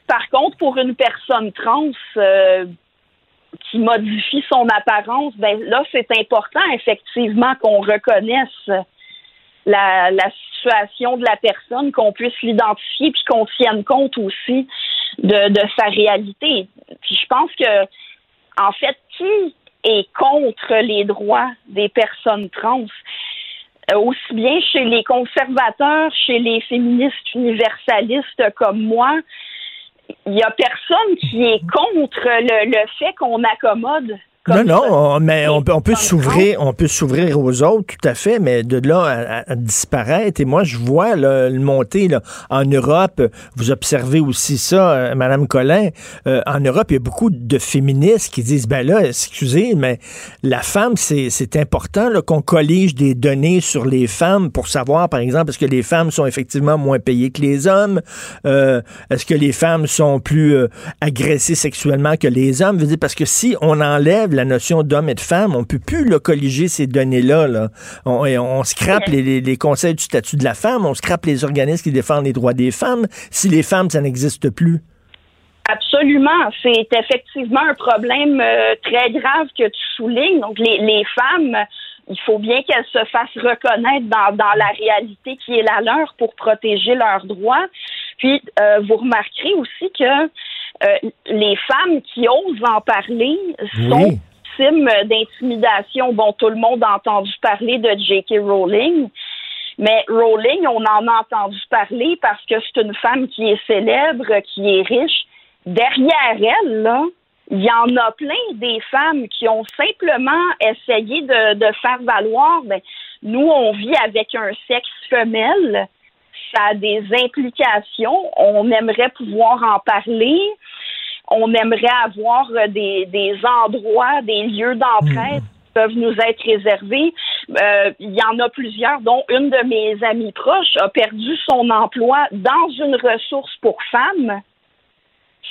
Par contre, pour une personne trans euh, qui modifie son apparence, ben là, c'est important effectivement qu'on reconnaisse la, la situation de la personne, qu'on puisse l'identifier, puis qu'on tienne compte aussi de, de sa réalité. Puis je pense que, en fait, qui est contre les droits des personnes trans? Euh, aussi bien chez les conservateurs, chez les féministes universalistes comme moi, il y a personne qui est contre le, le fait qu'on accommode comme non, ça. on- mais on peut, on peut s'ouvrir, on peut s'ouvrir aux autres, tout à fait, mais de là à, à- disparaître. Et moi, je vois là, le monter là, en Europe. Vous observez aussi ça, euh, Madame Collin. Euh, en Europe, il y a beaucoup de féministes qui disent, ben là, excusez, mais la femme, c'est important qu'on collige des données sur les femmes pour savoir, par exemple, est-ce que les femmes sont effectivement moins payées que les hommes, Euh, est-ce que les femmes sont plus euh, agressées sexuellement que les hommes? Je veux dire, parce que si on enlève la notion d'homme et de femme, on peut plus là, colliger ces données-là. Là. On, scrape les, les- les conseils du statut de la femme, on scrape les organismes qui défendent les droits des femmes. Si les femmes, ça n'existe plus. Absolument. C'est effectivement un problème euh, très grave que tu soulignes. Donc, les, les femmes, il faut bien qu'elles se fassent reconnaître dans, dans la réalité qui est la leur pour protéger leurs droits. Puis, euh, vous remarquerez aussi que euh, les femmes qui osent en parler sont Oui. victimes d'intimidation. Bon, tout le monde a entendu parler de J.K. Rowling. Mais Rowling, on en a entendu parler parce que c'est une femme qui est célèbre, qui est riche. Derrière elle, là, il y en a plein des femmes qui ont simplement essayé de, de faire valoir, ben, nous, on vit avec un sexe femelle. Ça a des implications. On aimerait pouvoir en parler. On aimerait avoir euh, des, des endroits, des lieux d'entraide qui peuvent nous être réservés. Euh, il y en a plusieurs, dont une de mes amies proches a perdu son emploi dans une ressource pour femmes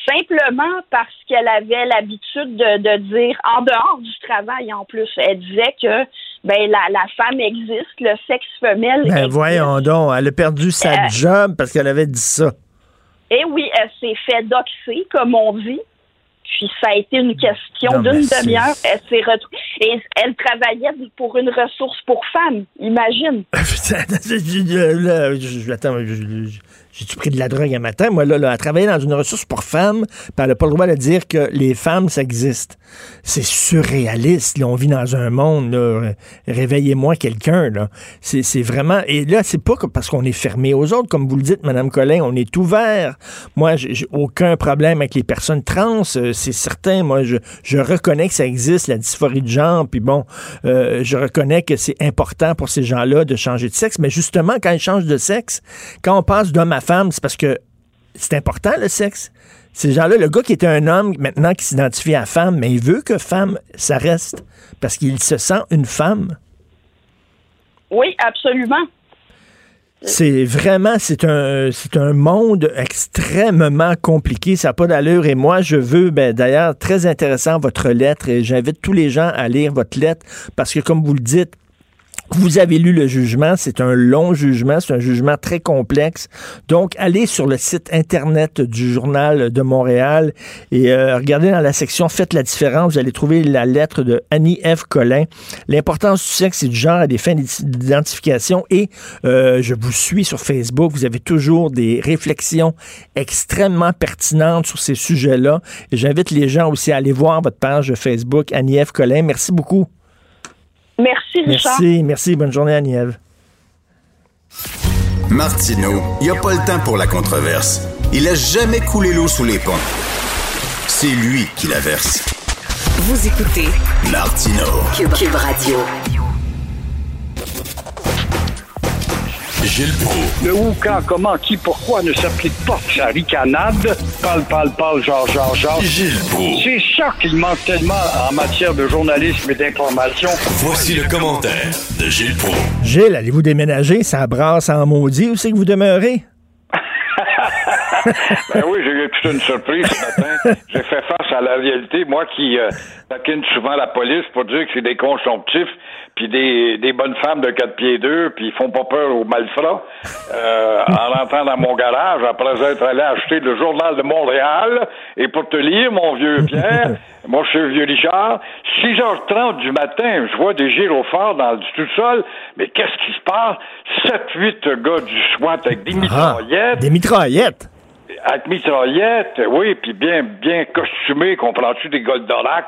simplement parce qu'elle avait l'habitude de, de dire, en dehors du travail en plus, elle disait que ben la, la femme existe, le sexe femelle Ben existe. voyons donc, elle a perdu sa Euh, job parce qu'elle avait dit ça. Et oui, elle s'est fait doxer, comme on dit. Puis ça a été une question d'une demi-heure. Elle s'est retrouvée. Et elle travaillait pour une ressource pour femmes, imagine. Là, je- je- je- j'ai-tu pris de la drogue un matin? Moi, là, là, elle travaillait dans une ressource pour femmes, puis elle n'a pas le droit de dire que les femmes, ça existe. C'est surréaliste. Là, on vit dans un monde. Réveillez-moi quelqu'un, là. C'est c'est vraiment... Et là, c'est pas parce qu'on est fermé aux autres, comme vous le dites, Madame Collin, on est ouvert. Moi, j'ai j'ai aucun problème avec les personnes trans, euh, c'est certain. Moi, je, je reconnais que ça existe, la dysphorie de genre, puis bon, euh, je reconnais que c'est important pour ces gens-là de changer de sexe, mais justement, quand ils changent de sexe, quand on passe d'homme à femme, c'est parce que c'est important, le sexe. Ces gens-là, le gars qui était un homme, maintenant qui s'identifie à femme, mais il veut que femme, ça reste, parce qu'il se sent une femme. Oui, absolument. C'est vraiment, c'est un, c'est un monde extrêmement compliqué. Ça n'a pas d'allure. Et moi, je veux, ben, d'ailleurs, très intéressant votre lettre. Et j'invite tous les gens à lire votre lettre parce que, comme vous le dites, vous avez lu le jugement, c'est un long jugement, c'est un jugement très complexe. Donc, allez sur le site Internet du Journal de Montréal et euh, regardez dans la section Faites la différence, vous allez trouver la lettre de Annie F. Collin. L'importance du sexe et du genre à des fins d'identification et euh, je vous suis sur Facebook, vous avez toujours des réflexions extrêmement pertinentes sur ces sujets-là. Et j'invite les gens aussi à aller voir votre page Facebook Annie F. Collin. Merci beaucoup. Merci, Richard. Merci, merci. Bonne journée, Agnève. Martineau, il n'y a pas le temps pour la controverse. Il a jamais coulé l'eau sous les ponts. C'est lui qui la verse. Vous écoutez Martineau. Cube, Cube Radio. Gilles Proulx. Le où, quand, comment, qui, pourquoi ne s'applique pas sa ricanade? Parle, parle, parle, genre, genre, genre. Gilles Proulx. C'est ça qu'il manque tellement en matière de journalisme et d'information. Voici le commentaire de Gilles Proulx. Gilles, allez-vous déménager? Ça brasse en maudit. Où c'est que vous demeurez? Ben oui, j'ai eu toute une surprise ce matin. J'ai fait face à la réalité. Moi qui euh, taquine souvent la police pour dire que c'est des consomptifs, puis des, des bonnes femmes de quatre pieds deux, puis ils font pas peur aux malfrats. Euh, en rentrant dans mon garage, après être allé acheter le journal de Montréal, et pour te lire, mon vieux Pierre, suis le vieux Richard, 6h30 du matin, je vois des gyrophares dans le sous-sol, mais qu'est-ce qui se passe? 7-8 gars du SWAT avec des mitraillettes des mitraillettes? Avec mitraillette, oui, puis bien, bien costumé, comprends-tu, des Goldorak,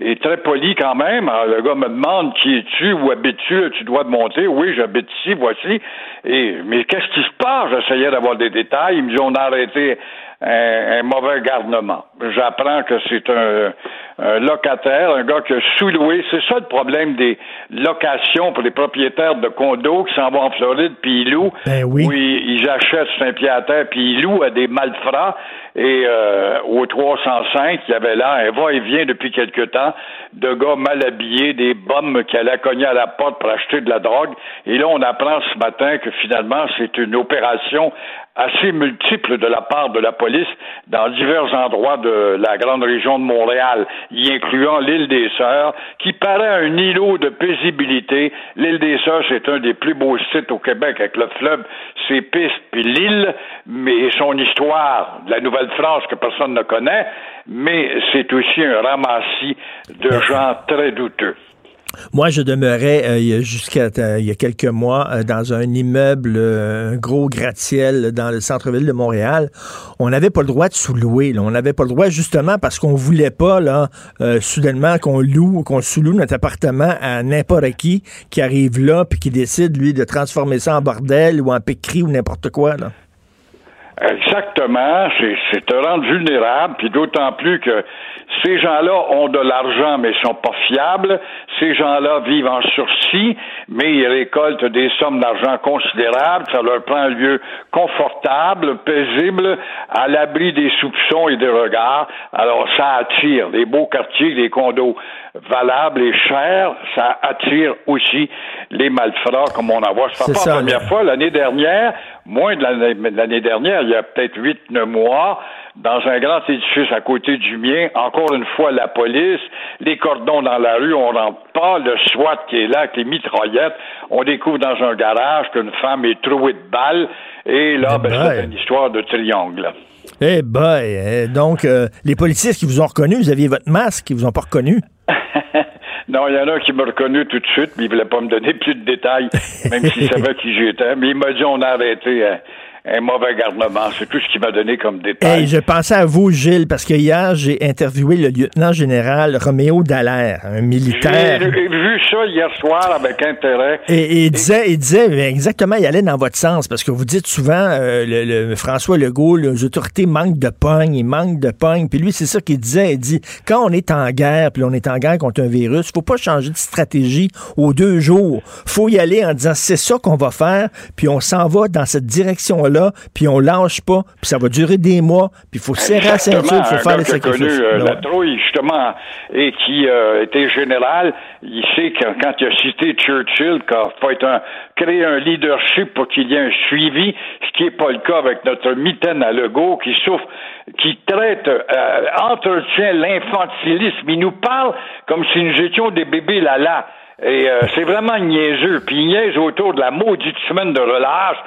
et très poli quand même. Alors, le gars me demande qui es-tu, où habites-tu, tu dois te monter? Oui, j'habite ici, voici. Et mais qu'est-ce qui se passe? J'essayais d'avoir des détails. Ils me disent on a arrêté un, un mauvais garnement. J'apprends que c'est un, un locataire, un gars qui a sous-loué. C'est ça le problème des locations pour les propriétaires de condos qui s'en vont en Floride puis ils louent. Ben oui. Où ils, ils achètent un pied à terre puis ils louent à des malfrats. Et euh, au 305, il y avait là un va-et-vient depuis quelque temps de gars mal habillés, des bombes qui allaient cogner à la porte pour acheter de la drogue. Et là, on apprend ce matin que finalement, c'est une opération assez multiple de la part de la police dans divers endroits de la grande région de Montréal, y incluant l'île des Sœurs, qui paraît un îlot de paisibilité. L'île des Sœurs, c'est un des plus beaux sites au Québec avec le fleuve, ses pistes, puis l'île, mais son histoire, la Nouvelle-France que personne ne connaît, mais c'est aussi un ramassis de gens très douteux. Moi, je demeurais euh, jusqu'à euh, il y a quelques mois euh, dans un immeuble, un gros gratte-ciel dans le centre-ville de Montréal. On n'avait pas le droit de sous-louer. On n'avait pas le droit justement parce qu'on voulait pas là soudainement qu'on loue, qu'on sous-loue notre appartement à n'importe qui qui arrive là puis qui décide lui de transformer ça en bordel ou en pécri ou n'importe quoi. Exactement, c'est te rendre vulnérable, puis d'autant plus que ces gens-là ont de l'argent, mais sont pas fiables. Ces gens-là vivent en sursis, mais ils récoltent des sommes d'argent considérables. Ça leur prend un lieu confortable, paisible, à l'abri des soupçons et des regards. Alors ça attire des beaux quartiers, des condos valables et chers. Ça attire aussi les malfrats, comme on en voit. C'est pas la première là. fois. L'année dernière, moins de l'année de l'année dernière, il y a peut-être huit, neuf mois, dans un grand édifice à côté du mien, encore une fois, la police, les cordons dans la rue, on rentre pas, le SWAT qui est là avec les mitraillettes, on découvre dans un garage qu'une femme est trouée de balles, et là, Eh ben, ben. c'est une histoire de triangle. Eh boy, eh, donc euh, les policiers qui vous ont reconnu, vous aviez votre masque, ils vous ont pas reconnu? Non, il y en a un qui m'a reconnu tout de suite, mais il voulait pas me donner plus de détails, même s'il savait qui j'étais. Mais il m'a dit on a arrêté un, un mauvais garnement. C'est tout ce qu'il m'a donné comme détail. Hey, je pensais à vous, Gilles, parce que hier, j'ai interviewé le lieutenant général Roméo Dallaire, un militaire. J'ai vu ça hier soir avec intérêt. Et, et il disait, il disait exactement, il allait dans votre sens, parce que vous dites souvent, euh, le, le François Legault, les autorités manquent de pogne, il manque de pogne. Puis lui, c'est ça qu'il disait. Il dit, quand on est en guerre, puis on est en guerre contre un virus, faut pas changer de stratégie aux deux jours. faut y aller en disant, c'est ça qu'on va faire, puis on s'en va dans cette direction-là, puis on lâche pas, puis ça va durer des mois, puis il faut serrer la ceinture, il faut faire les a connu sacrifices. euh, Ouais. la trouille, justement, et qui euh, était général, il sait que quand il a cité Churchill, qu'il faut être un, créer un leadership pour qu'il y ait un suivi, ce qui n'est pas le cas avec notre mitaine à Legault, qui souffre, qui traite, euh, entretient l'infantilisme. Il nous parle comme si nous étions des bébés lala. Et euh, c'est vraiment niaiseux. Puis il niaise autour de la maudite semaine de relâche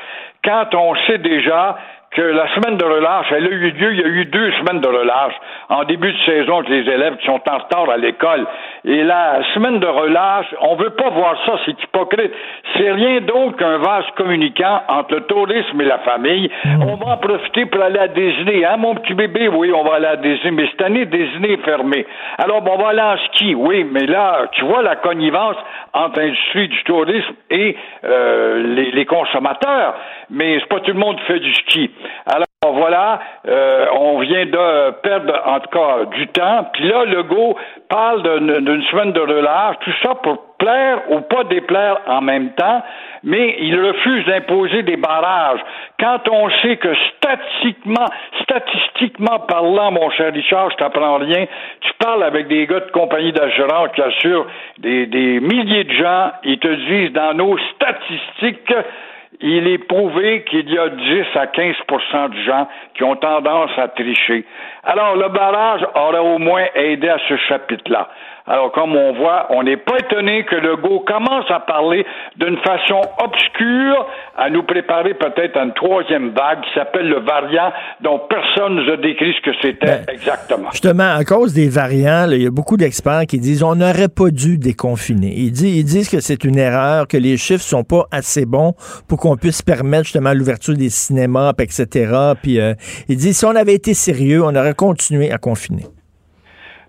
quand on sait déjà que la semaine de relâche, elle a eu lieu, il y a eu deux semaines de relâche en début de saison avec les élèves qui sont en retard à l'école. Et la semaine de relâche, on veut pas voir ça, c'est hypocrite. C'est rien d'autre qu'un vase communicant entre le tourisme et la famille. On va en profiter pour aller à Disney, hein, mon petit bébé? Oui, on va aller à Disney, mais cette année, Disney est fermé. Alors, bon, on va aller en ski, oui, mais là, tu vois la connivence entre l'industrie du tourisme et euh, les, les consommateurs. Mais c'est pas tout le monde qui fait du ski. Alors voilà, euh, on vient de perdre en tout cas du temps. Puis là, Legault parle d'une semaine de relâche, tout ça pour plaire ou pas déplaire en même temps, mais il refuse d'imposer des barrages. Quand on sait que statistiquement, statistiquement parlant, mon cher Richard, je t'apprends rien, tu parles avec des gars de compagnie d'assurance qui assurent des, des milliers de gens, ils te disent dans nos statistiques, il est prouvé qu'il y a 10 à 15% de gens qui ont tendance à tricher. Alors, le barrage aurait au moins aidé à ce chapitre-là. Alors, comme on voit, on n'est pas étonné que Legault commence à parler d'une façon obscure, à nous préparer peut-être à une troisième vague qui s'appelle le variant, dont personne ne nous a décrit ce que c'était Ben, exactement. Justement, à cause des variants, il y a beaucoup d'experts qui disent on n'aurait pas dû déconfiner. Ils, disent, ils disent que c'est une erreur, que les chiffres sont pas assez bons pour qu'on puisse permettre justement l'ouverture des cinémas, etc. Puis euh, ils disent si on avait été sérieux, on aurait continué à confiner.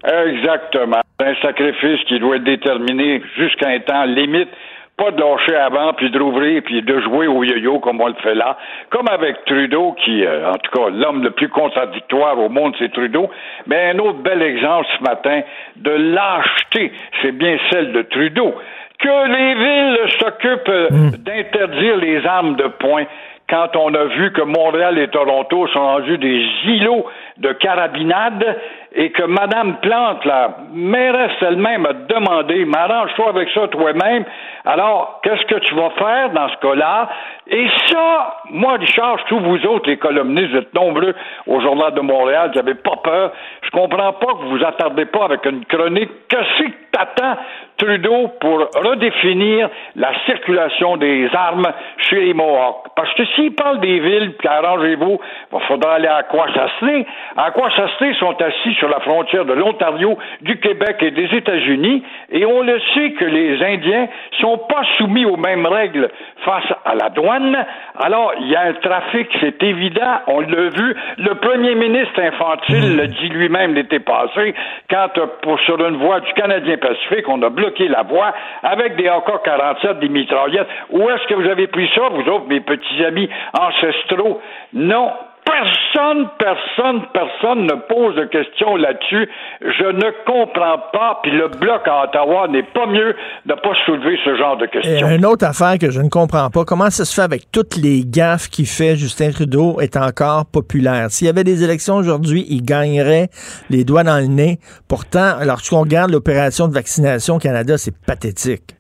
Exactement. Un sacrifice qui doit être déterminé jusqu'à un temps limite pas de lâcher avant, puis de rouvrir, puis de jouer au yo-yo comme on le fait là, comme avec Trudeau, qui, euh, en tout cas, l'homme le plus contradictoire au monde, c'est Trudeau, mais un autre bel exemple ce matin de lâcheté, c'est bien celle de Trudeau. Que les villes s'occupent euh, d'interdire les armes de poing quand on a vu que Montréal et Toronto sont rendus des îlots de carabinades et que Madame Plante, la mairesse elle-même, a demandé, m'arrange-toi avec ça toi-même. Alors, qu'est-ce que tu vas faire dans ce cas-là? Et ça, moi, Richard, tous vous autres, les columnistes, vous êtes nombreux au Journal de Montréal, vous n'avez pas peur. Je comprends pas que vous vous attardez pas avec une chronique. Qu'est-ce que t'attends, Trudeau, pour redéfinir la circulation des armes chez les Mohawks? Parce que s'il parle des villes, puis arrangez-vous, il faudra aller à se À se sont assis sur la frontière de l'Ontario, du Québec et des États-Unis, et on le sait que les Indiens sont pas soumis aux mêmes règles face à la douane. Alors, il y a un trafic, c'est évident, on l'a vu. Le premier ministre infantile le dit lui-même l'été passé, quand pour, sur une voie du Canadien Pacifique, on a bloqué la voie avec des AK-47, des mitraillettes. Où est-ce que vous avez pris ça, vous autres, mes petits amis ancestraux? Non, Personne, personne, personne ne pose de questions là-dessus. Je ne comprends pas, puis le bloc à Ottawa n'est pas mieux de ne pas soulever ce genre de questions. Et une autre affaire que je ne comprends pas, comment ça se fait avec toutes les gaffes qu'il fait Justin Trudeau est encore populaire? S'il y avait des élections aujourd'hui, il gagnerait les doigts dans le nez. Pourtant, lorsqu'on regarde l'opération de vaccination au Canada, c'est pathétique.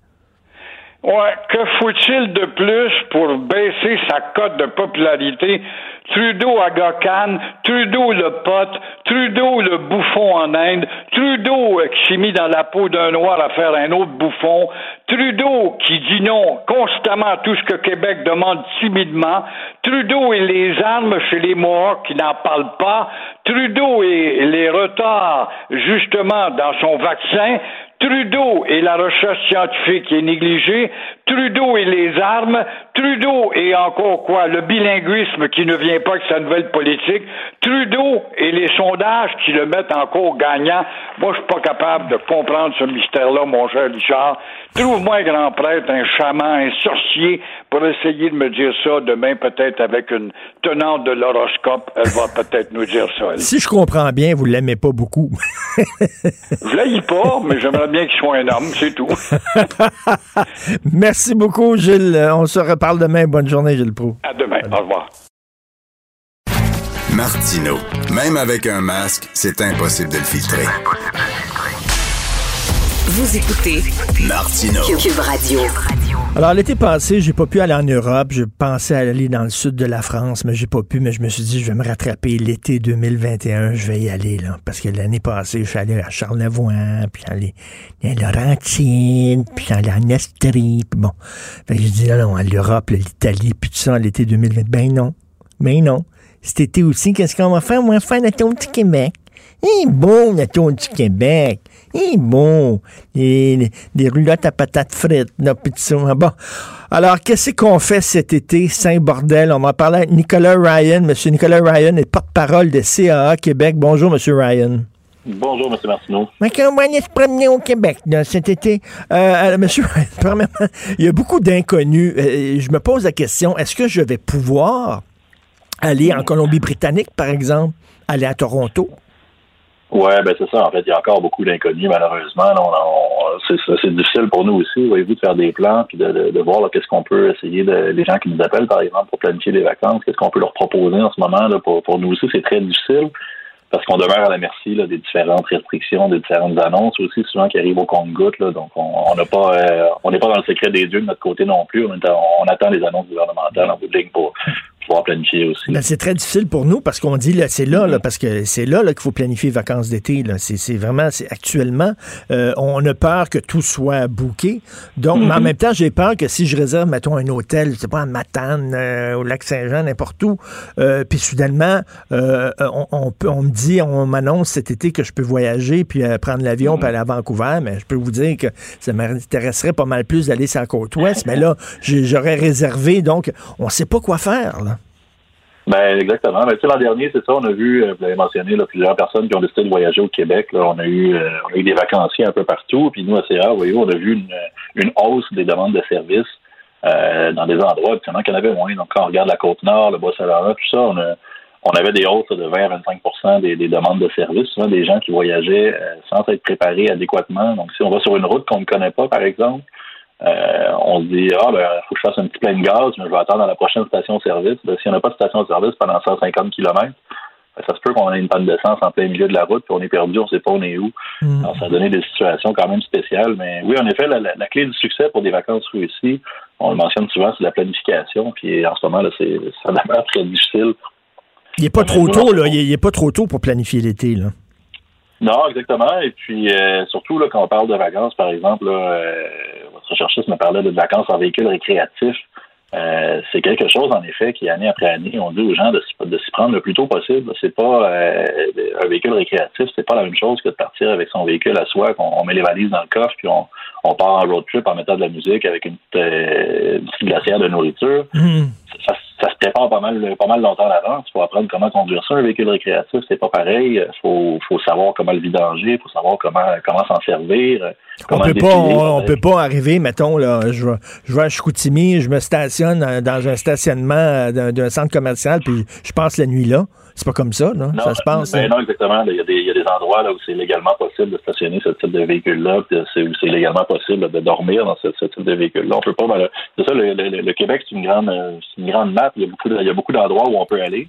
Ouais, que faut-il de plus pour baisser sa cote de popularité? Trudeau à Gokan, Trudeau le pote, Trudeau le bouffon en Inde, Trudeau euh, qui s'est mis dans la peau d'un noir à faire un autre bouffon, Trudeau qui dit non constamment à tout ce que Québec demande timidement, Trudeau et les armes chez les Mohawks qui n'en parlent pas, Trudeau et les retards justement dans son vaccin, Trudeau et la recherche scientifique est négligée, Trudeau et les armes, Trudeau et encore quoi, le bilinguisme qui ne vient pas avec sa nouvelle politique, Trudeau et les sondages qui le mettent encore gagnant. Moi, je suis pas capable de comprendre ce mystère-là, mon cher Richard. Trouve-moi un grand prêtre, un chaman, un sorcier pour essayer de me dire ça demain, peut-être avec une tenante de l'horoscope. Elle va peut-être nous dire ça. Si je comprends bien, vous l'aimez pas beaucoup. je l'aime pas, mais j'aimerais bien qu'il soit un homme, c'est tout. Merci beaucoup, Gilles. On se reparle demain. Bonne journée, Gilles Proux. À demain. Au revoir. Martino. Même avec un masque, c'est impossible de le filtrer. Vous écoutez Martino. Cube Radio. Alors, l'été passé, j'ai pas pu aller en Europe. Je pensais aller dans le sud de la France, mais j'ai pas pu. Mais je me suis dit, je vais me rattraper l'été 2021. Je vais y aller, là. Parce que l'année passée, je suis allé à Charlevoix, puis aller à Laurentide, puis aller en Estrie, puis bon. Fait que je dis, non, à l'Europe, l'Italie, puis tout ça, l'été 2020. Ben non. Ben non. Cet été aussi, qu'est-ce qu'on va faire? On va faire le tour du Québec. Eh bon, le tour du Québec. Eh bon, des, des roulottes à patates frites, là, pis tout ça. Bon. Alors, qu'est-ce qu'on fait cet été? Saint-Bordel. On va parler avec Nicolas Ryan. Monsieur Nicolas Ryan est porte-parole de CAA Québec. Bonjour, Monsieur Ryan. Bonjour, M. Martineau. Mais on va aller se promener au Québec là, cet été? Euh, euh monsieur, premièrement, il y a beaucoup d'inconnus. Euh, je me pose la question, est-ce que je vais pouvoir aller en Colombie-Britannique, par exemple, aller à Toronto? Oui, ben c'est ça. En fait, il y a encore beaucoup d'inconnus, malheureusement. c'est difficile pour nous aussi, voyez-vous, de faire des plans puis de, voir qu'est-ce qu'on peut essayer de. Les gens qui nous appellent, par exemple, pour planifier des vacances, qu'est-ce qu'on peut leur proposer en ce moment. Là, pour, nous aussi, c'est très difficile parce qu'on demeure à la merci là, des différentes restrictions, des différentes annonces aussi souvent qui arrivent au compte-goutte. Donc on n'a pas euh, on n'est pas dans le secret des dieux de notre côté non plus. On, on attend les annonces gouvernementales en bout de ligne pour pouvoir planifier aussi. Ben, c'est très difficile pour nous parce qu'on dit là, c'est là, là, parce que c'est là, là qu'il faut planifier les vacances d'été. C'est vraiment, c'est actuellement, euh, on a peur que tout soit bouqué. Donc, mais en mm-hmm. même temps, j'ai peur que si je réserve, mettons, un hôtel, je sais pas, à Matane, euh, au lac Saint-Jean, n'importe où, euh, puis soudainement, on, on, on, me dit, on m'annonce cet été que je peux voyager puis prendre l'avion puis aller à Vancouver, mais je peux vous dire que ça m'intéresserait pas mal plus d'aller sur la côte ouest. mais là, j'aurais réservé, donc on sait pas quoi faire. Là. Ben exactement. Ben, tu sais, l'an dernier, c'est ça, on a vu, euh, vous l'avez mentionné, là, plusieurs personnes qui ont décidé de voyager au Québec. Là. On a eu euh, on a eu des vacanciers un peu partout. Puis nous, à CA, voyez, on a vu une, une hausse des demandes de services euh, dans des endroits habituellement qu'il y en avait moins. Donc quand on regarde la Côte-Nord, le Bas-Saint-Laurent, tout ça, on, a, on avait des hausses de 20 à 25 des, des demandes de services. Souvent des gens qui voyageaient euh, sans être préparés adéquatement. Donc si on va sur une route qu'on ne connaît pas, par exemple, euh, on se dit ah ben faut que je fasse un petit plein de gaz, mais je vais attendre à la prochaine station-service. Ben, S'il n'y en a pas de station-service pendant 150 km, ben, ça se peut qu'on ait une panne d'essence en plein milieu de la route, puis on est perdu, on ne sait pas on est où. Mm. Alors, ça a donné des situations quand même spéciales. Mais oui, en effet, la, la- la clé du succès pour des vacances réussies, on le mentionne souvent, c'est la planification. Puis en ce moment, là, c'est ça demeure très difficile. Il n'est pas trop tôt, là. Il est- il est pas trop tôt pour planifier l'été, là. Non, exactement. Et puis euh, surtout là, quand on parle de vacances, par exemple, là, euh, votre recherchiste me parlait de vacances en véhicule récréatif. Euh, c'est quelque chose, en effet, qui année après année, on dit aux gens de, s'y- de s'y prendre le plus tôt possible. C'est pas euh, un véhicule récréatif, c'est pas la même chose que de partir avec son véhicule à soi, qu'on on met les valises dans le coffre, puis on, on part en road trip en mettant de la musique avec une petite, euh, une petite glacière de nourriture. Mm. Ça, ça se prépare pas mal, pas mal longtemps à l'avance. Il faut apprendre comment conduire ça. Un véhicule récréatif, c'est pas pareil. Il faut, faut savoir comment le vidanger, il faut savoir comment, comment s'en servir. On peut pas, on, on peut pas arriver, mettons, là, je vais, je vais à Chicoutimi, je me stationne euh, dans un stationnement euh, d'un centre commercial, puis je passe la nuit là. C'est pas comme ça, là. Non, ça se passe. ben hein. non, exactement. Il y, a des, il y a des endroits là, où c'est légalement possible de stationner ce type de véhicule-là, où c'est légalement possible de dormir dans ce, ce type de véhicule-là. On peut pas. mal- C'est ça, le, le- le Québec, c'est une grande, euh, une grande map. Il y a beaucoup, de- il y a beaucoup d'endroits où on peut aller.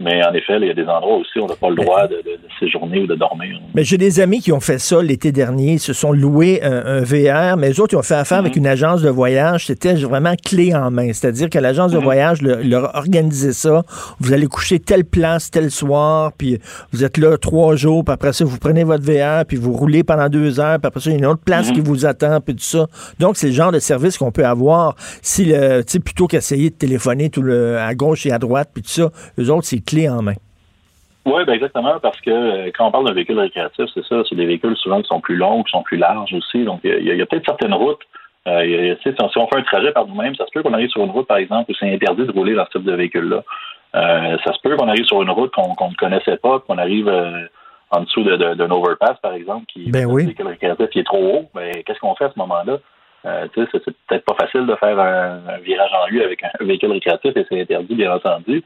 Mais en effet, il y a des endroits aussi où on n'a pas le droit de, de- de séjourner ou de dormir. Mais j'ai des amis qui ont fait ça l'été dernier. Ils se sont loués un, un VR, mais eux autres, ils ont fait affaire avec une agence de voyage. C'était vraiment clé en main. C'est-à-dire que l'agence de voyage le- leur a organisé ça. Vous allez coucher telle place, tel soir, puis vous êtes là trois jours, puis après ça, vous prenez votre VR, puis vous roulez pendant deux heures, puis après ça, il y a une autre place qui vous attend, puis tout ça. Donc, c'est le genre de service qu'on peut avoir si, le, tu sais, plutôt qu'essayer de téléphoner tout le, à gauche et à droite, puis tout ça, eux autres, c'est clé en main. Oui, ben exactement, parce que euh, quand on parle d'un véhicule récréatif, c'est ça, c'est des véhicules souvent qui sont plus longs, qui sont plus larges aussi. Donc, il y a, peut-être certaines routes. euh, y a- si on fait un trajet par nous-mêmes, ça se peut qu'on arrive sur une route, par exemple, où c'est interdit de rouler dans ce type de véhicule-là. Euh, ça se peut qu'on arrive sur une route qu'on ne connaissait pas, qu'on arrive en dessous de- de- d'un overpass, par exemple, qui Ben oui. véhicule récréatif qui est trop haut. Ben, qu'est-ce qu'on fait à ce moment-là? C'est peut-être pas facile de faire un, un virage en U avec un véhicule récréatif et c'est interdit, bien entendu.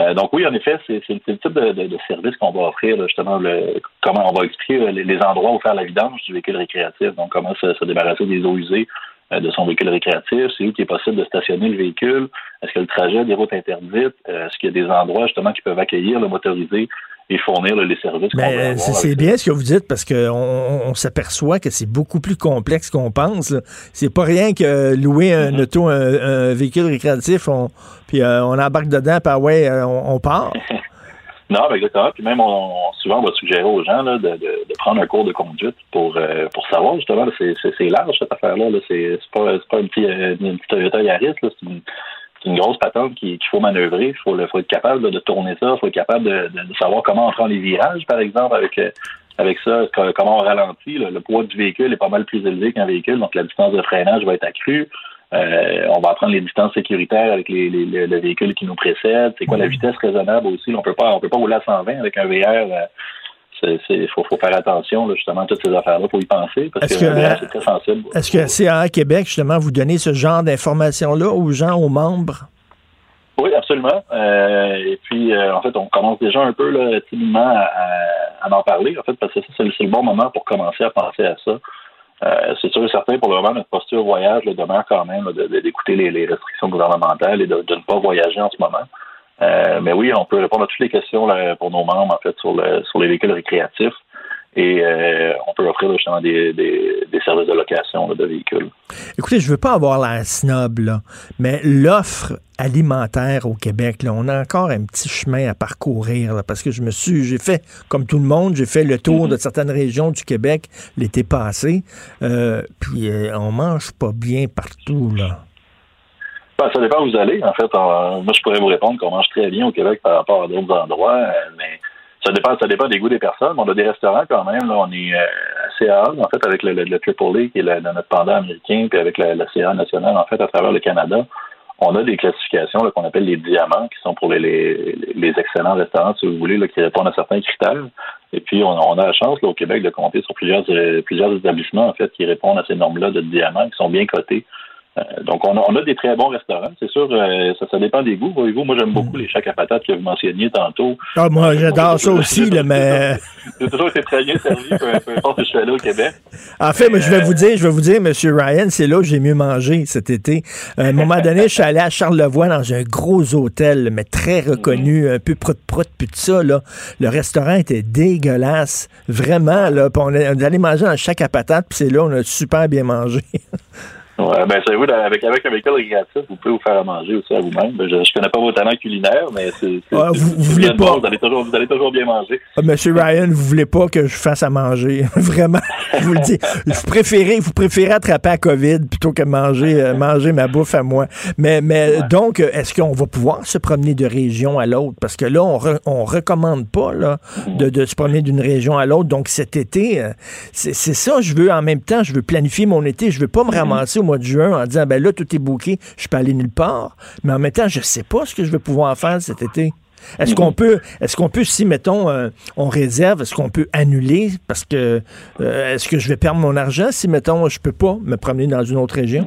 Euh, donc oui, en effet, c'est le type de, de- de service qu'on va offrir, là, justement, le, comment on va expliquer euh, les, les endroits où faire la vidange du véhicule récréatif, donc comment se, se débarrasser des eaux usées euh, de son véhicule récréatif, c'est où qu'il est possible de stationner le véhicule, est-ce que le trajet des routes interdites, Euh, est-ce qu'il y a des endroits justement qui peuvent accueillir le motorisé et fournir là, les services Mais c'est ça. bien ce que vous dites parce qu'on on, on s'aperçoit que c'est beaucoup plus complexe qu'on pense. C'est pas rien que louer un Mm-hmm. auto, un, un véhicule récréatif, on, puis euh, on embarque dedans, puis ah ouais, euh, on, on part. Non, ben exactement. Puis même, on, souvent, on va suggérer aux gens là, de, de, de prendre un cours de conduite pour, euh, pour savoir, justement, c'est, large, cette affaire-là. Là. C'est, pas, c'est pas un petit, une petite Toyota Yaris, là. C'est, une, c'est une grosse patente qui- qu'il faut manœuvrer. Il faut, le- faut être capable là, de tourner ça. Il faut être capable de, de, de savoir comment on prend les virages, par exemple, avec... euh, avec ça, co- comment on ralentit, là. le poids du véhicule est pas mal plus élevé qu'un véhicule, donc la distance de freinage va être accrue. Euh, on va prendre les distances sécuritaires avec les, les, le, le véhicule qui nous précède. C'est quoi la vitesse raisonnable aussi? On peut pas, on peut pas rouler à 120 avec un VR. C'est, faut, faut faire attention, là, justement, à toutes ces affaires-là, faut y penser, parce Est-ce que, le c'est très sensible. Est-ce que CAA Québec, justement, vous donnez ce genre d'informations-là aux gens, aux membres? Oui, absolument. Euh, et puis, euh, en fait, on commence déjà un peu là, timidement à, en parler, en fait, parce que ça, c'est le, c'est le bon moment pour commencer à penser à ça. Euh, c'est sûr et certain, pour le moment, notre posture voyage là, demeure quand même là, de- de- d'écouter les, les restrictions gouvernementales et de, de ne pas voyager en ce moment. Euh, mais oui, on peut répondre à toutes les questions là, pour nos membres, en fait, sur, le, sur les véhicules récréatifs. Et euh, on peut offrir là, justement des, des, des services de location là, de véhicules. Écoutez, je veux pas avoir l'air snob, là, mais l'offre alimentaire au Québec, là, on a encore un petit chemin à parcourir, là, parce que je me suis, j'ai fait, comme tout le monde, j'ai fait le tour de certaines régions du Québec l'été passé, euh, puis euh, on mange pas bien partout, là. Ben, ça dépend où vous allez. En fait, moi, je pourrais vous répondre qu'on mange très bien au Québec par rapport à d'autres endroits, euh, mais ça dépend, ça dépend des goûts des personnes. On a des restaurants quand même. Là, on est euh, assez à en fait, avec le, le, le AAA, qui est notre pendant américain, puis avec la, la CA nationale, en fait, à travers le Canada. on a des classifications qu'on appelle les diamants, qui sont pour les, les, excellents restaurants, si vous voulez, qui répondent à certains critères. Et puis, on, a la chance au Québec de compter sur plusieurs, euh, plusieurs établissements en fait qui répondent à ces normes-là de diamants, qui sont bien cotés. Euh, donc, on a, des très bons restaurants. C'est sûr, euh, ça, ça dépend des goûts. Voyez-vous, moi, j'aime beaucoup les chacs à patates que vous mentionniez tantôt. Ah, moi, j'adore ça aussi, là, mais... J'ai toujours été très bien servi, peu, importe où je suis allé au Québec. En fait, moi, je vais vous dire, je vais vous dire, M. Ryan, c'est là où j'ai mieux mangé cet été. À un moment donné, je suis allé à Charlevoix dans un gros hôtel, mais très reconnu, un peu prout-prout, puis tout ça, là. Le restaurant était dégueulasse. Vraiment, là. Puis on est allé manger le chac à patates, puis c'est là où on a super bien mangé. Ouais, ben, savez-vous, avec, avec un véhicule récréatif, vous pouvez vous faire à manger aussi à vous-même. Ben, je, ne connais pas vos talents culinaires, mais c'est. Ah, vous, vous voulez pas. vous, allez toujours, vous allez toujours bien manger. Ah, Monsieur Ryan, vous voulez pas que je fasse à manger? Vraiment. Je vous le dis. Vous préférez, vous préférez attraper à COVID plutôt que manger, euh, manger ma bouffe à moi. Mais, mais donc, est-ce qu'on va pouvoir se promener de région à l'autre? Parce que là, on, on recommande pas, là, de, de se promener d'une région à l'autre. Donc, cet été, euh, c'est ça, je veux, en même temps, je veux planifier mon été. Je veux pas me mm-hmm. ramasser au mois de juin en disant ben là, tout est bouqué, je peux aller nulle part. Mais en même temps, je sais pas ce que je vais pouvoir faire cet été. Est-ce qu'on peut, est-ce qu'on peut, si mettons, euh, on réserve, est-ce qu'on peut annuler parce que euh, est-ce que je vais perdre mon argent si mettons je peux pas me promener dans une autre région?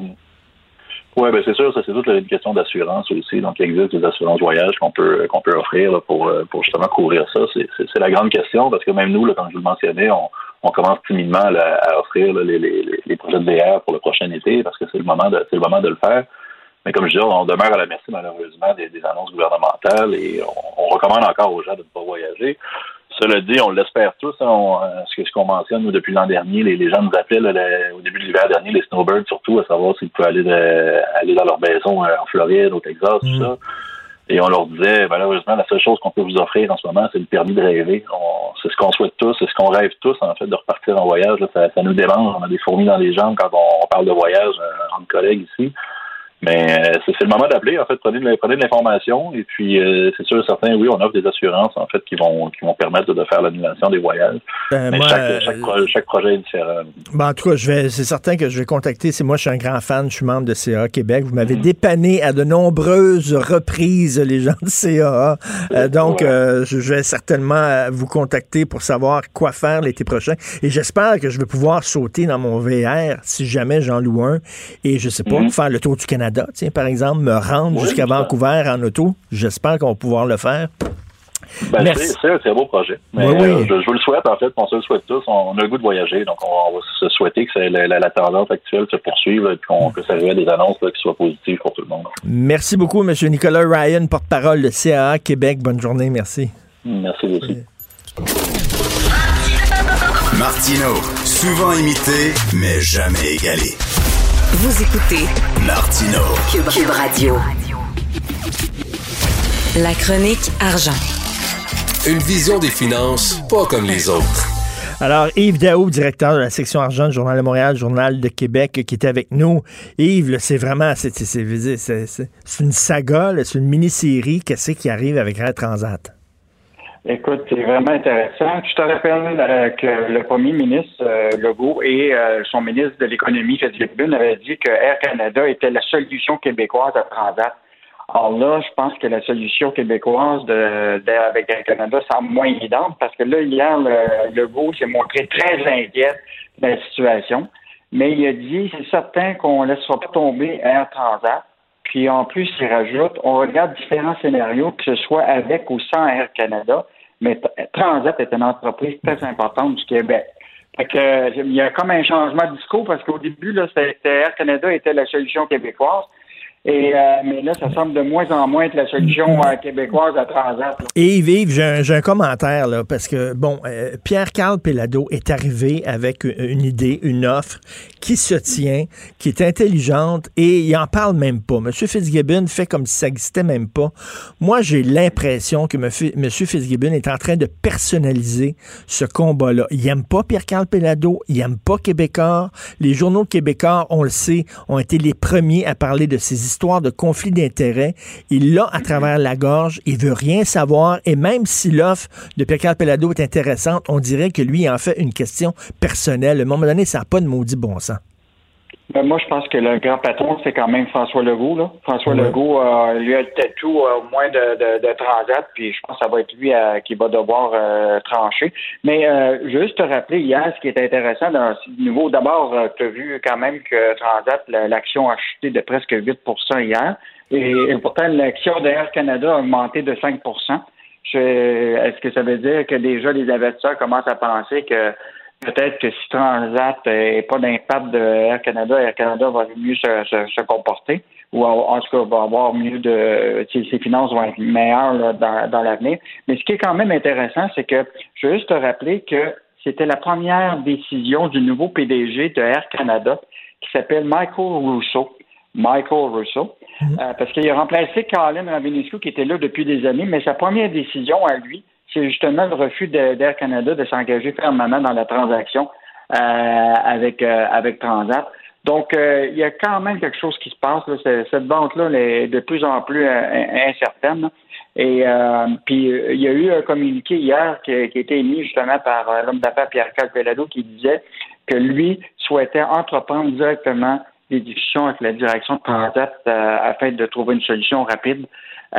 Oui, ben c'est sûr, ça c'est toute une question d'assurance aussi. Donc il existe des assurances voyage qu'on peut qu'on peut offrir pour, euh, pour justement couvrir ça. C'est la grande question parce que même nous, là, comme je vous le mentionnais, on, on commence timidement à offrir les, les, les, projets de VR pour le prochain été parce que c'est le moment de c'est le moment de le faire. Mais comme je dis, on demeure à la merci malheureusement des, annonces gouvernementales et on, recommande encore aux gens de ne pas voyager. Cela dit, on l'espère tous. Hein, ce qu'on mentionne nous, depuis l'an dernier, les, gens nous appellent au début de l'hiver dernier, les snowbirds surtout, à savoir s'ils peuvent aller, aller dans leur maison euh, en Floride, au Texas, tout mmh. ça. Et on leur disait, malheureusement, la seule chose qu'on peut vous offrir en ce moment, c'est le permis de rêver. C'est ce qu'on souhaite tous, c'est ce qu'on rêve tous, en fait, de repartir en voyage. ça, nous démange, on a des fourmis dans les jambes quand on, parle de voyage euh, entre collègues ici. Mais euh, c'est le moment d'appeler, en fait, prenez de, prenez de l'information et puis euh, c'est sûr certain, oui, on offre des assurances en fait qui vont qui vont permettre de faire l'annulation des voyages. Ben, Mais chaque, chaque, projet est différent. Ben, en tout cas, c'est certain que je vais contacter, c'est moi je suis un grand fan, je suis membre de CA Québec. Vous m'avez mm-hmm. dépanné à de nombreuses reprises les gens de CA. Euh, donc je vais certainement vous contacter pour savoir quoi faire l'été prochain. Et j'espère que je vais pouvoir sauter dans mon VR si jamais j'en loue un et je sais pas, mm-hmm. faire le tour du Canada tiens, par exemple, me rendre jusqu'à Vancouver en auto. J'espère qu'on va pouvoir le faire. Ben, c'est un très beau projet. Euh, je, vous le souhaite, en fait, on se le souhaite tous. On, a le goût de voyager, donc on, va se souhaiter que la, tendance actuelle se poursuive et qu'on puisse arriver à des annonces qui soient positives pour tout le monde. Merci beaucoup, M. Nicolas Ryan, porte-parole de CAA Québec. Bonne journée, merci. Merci aussi. Martino, souvent imité, mais jamais égalé. Vous écoutez Martino Cube, Radio. La chronique argent. Une vision des finances pas comme les autres. Alors, Yves Daou, directeur de la section argent du Journal de Montréal, Journal de Québec, qui était avec nous. Yves, c'est vraiment, c'est une saga, c'est une mini-série. Qu'est-ce qui arrive avec Red Transat? Écoute, c'est vraiment intéressant. Tu te rappelles euh, que le premier ministre euh, Legault et euh, son ministre de l'économie, Fitzgibbon, avaient dit que Air Canada était la solution québécoise à Transat. Alors là, je pense que la solution québécoise de, avec Air Canada semble moins évidente parce que là, hier, le, Legault s'est montré très inquiet de la situation. Mais il a dit, c'est certain qu'on ne laissera pas tomber Air Transat. Puis en plus, il rajoute, on regarde différents scénarios, que ce soit avec ou sans Air Canada, mais Transat est une entreprise très importante du Québec. Fait que, il y a comme un changement de discours parce qu'au début, là, Air Canada était la solution québécoise. Et, euh, mais là, ça semble de moins en moins être la solution euh, québécoise à Transat. Et Yves, j'ai un, commentaire, là, parce que, bon, euh, Pierre-Carl Pellado est arrivé avec une idée, une offre qui se tient, qui est intelligente, et il en parle même pas. M. Fitzgibbon fait comme si ça n'existait même pas. Moi, j'ai l'impression que M. Fitzgibbon est en train de personnaliser ce combat-là. Il n'aime pas Pierre-Carl Pellado, il n'aime pas Québécois. Les journaux québécois, on le sait, ont été les premiers à parler de ces histoire de conflit d'intérêts. Il l'a à travers la gorge. Il veut rien savoir. Et même si l'offre de Pierre Pellado est intéressante, on dirait que lui en fait une question personnelle. À un moment donné, ça n'a pas de maudit bon sens. Ben, moi, je pense que le grand patron, c'est quand même François Legault. Là. François Legault, euh, lui a le tatou euh, au moins de, de, de, Transat, puis je pense que ça va être lui euh, qui va devoir trancher. Mais juste te rappeler, hier, ce qui est intéressant dans nouveau, d'abord, tu as vu quand même que Transat, l'action a chuté de presque 8% hier. Et, et pourtant, l'action de Air Canada a augmenté de 5% Est-ce que ça veut dire que déjà les investisseurs commencent à penser que peut-être que si Transat n'est pas d'impact de Air Canada, Air Canada va mieux se, comporter ou en tout cas va avoir mieux de ses finances vont être meilleures dans, l'avenir. Mais ce qui est quand même intéressant, c'est que je veux juste te rappeler que c'était la première décision du nouveau PDG de Air Canada qui s'appelle Michael Rousseau. Michael Rousseau, mm-hmm. euh, parce qu'il a remplacé Colin Ravinescu qui était là depuis des années, mais sa première décision à lui, c'est justement le refus d'Air Canada de s'engager fermement dans la transaction euh, avec, euh, avec Transat. Donc, euh, il y a quand même quelque chose qui se passe. Cette banque-là est de plus en plus incertaine. Et puis, il y a eu un communiqué hier qui, a été émis justement par l'homme d'affaires Pierre Calpelado qui disait que lui souhaitait entreprendre directement des discussions avec la direction de Transat afin de trouver une solution rapide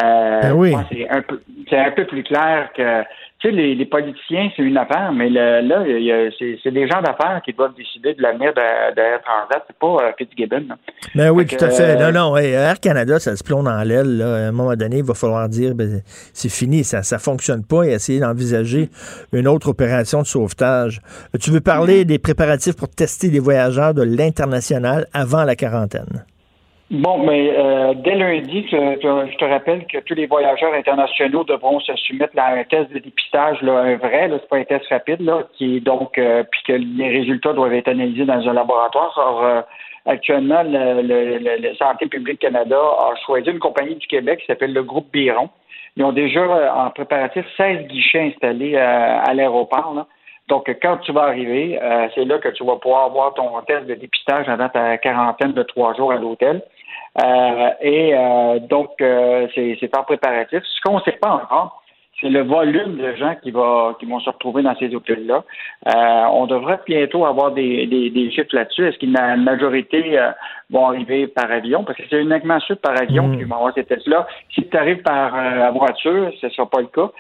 euh, ben oui. C'est un, peu, un peu plus clair que tu sais, les, les politiciens, c'est une affaire, mais le, là, c'est des gens d'affaires qui doivent décider de l'avenir d'Air Transat. C'est pas euh, Fitzgibbon. Ben oui, tout à fait. Non, non, Air Canada, ça se plombe dans l'aile. À un moment donné, il va falloir dire ben, c'est fini, ça ne fonctionne pas et essayer d'envisager une autre opération de sauvetage. Tu veux parler des préparatifs pour tester des voyageurs de l'international avant la quarantaine? Bon, mais euh, dès lundi, je, te rappelle que tous les voyageurs internationaux devront se soumettre à un test de dépistage, là, un vrai, c'est pas un test rapide, là, qui est donc euh, que les résultats doivent être analysés dans un laboratoire. Alors, euh, actuellement, le, le, Santé publique Canada a choisi une compagnie du Québec qui s'appelle le groupe Biron. Ils ont déjà en préparatif 16 guichets installés à l'aéroport. Donc, quand tu vas arriver, c'est là que tu vas pouvoir avoir ton test de dépistage avant ta quarantaine de trois jours à l'hôtel. Euh, et euh, donc, euh, c'est en préparatif. Ce qu'on ne sait pas encore, c'est le volume de gens qui, va, qui vont se retrouver dans ces hôtels-là. on devrait bientôt avoir des, des, chiffres là-dessus. Est-ce qu'une majorité vont arriver par avion? Parce que c'est uniquement ceux par avion mmh. qui vont avoir ces tests-là. Si tu arrives par voiture, ce ne sera pas le cas.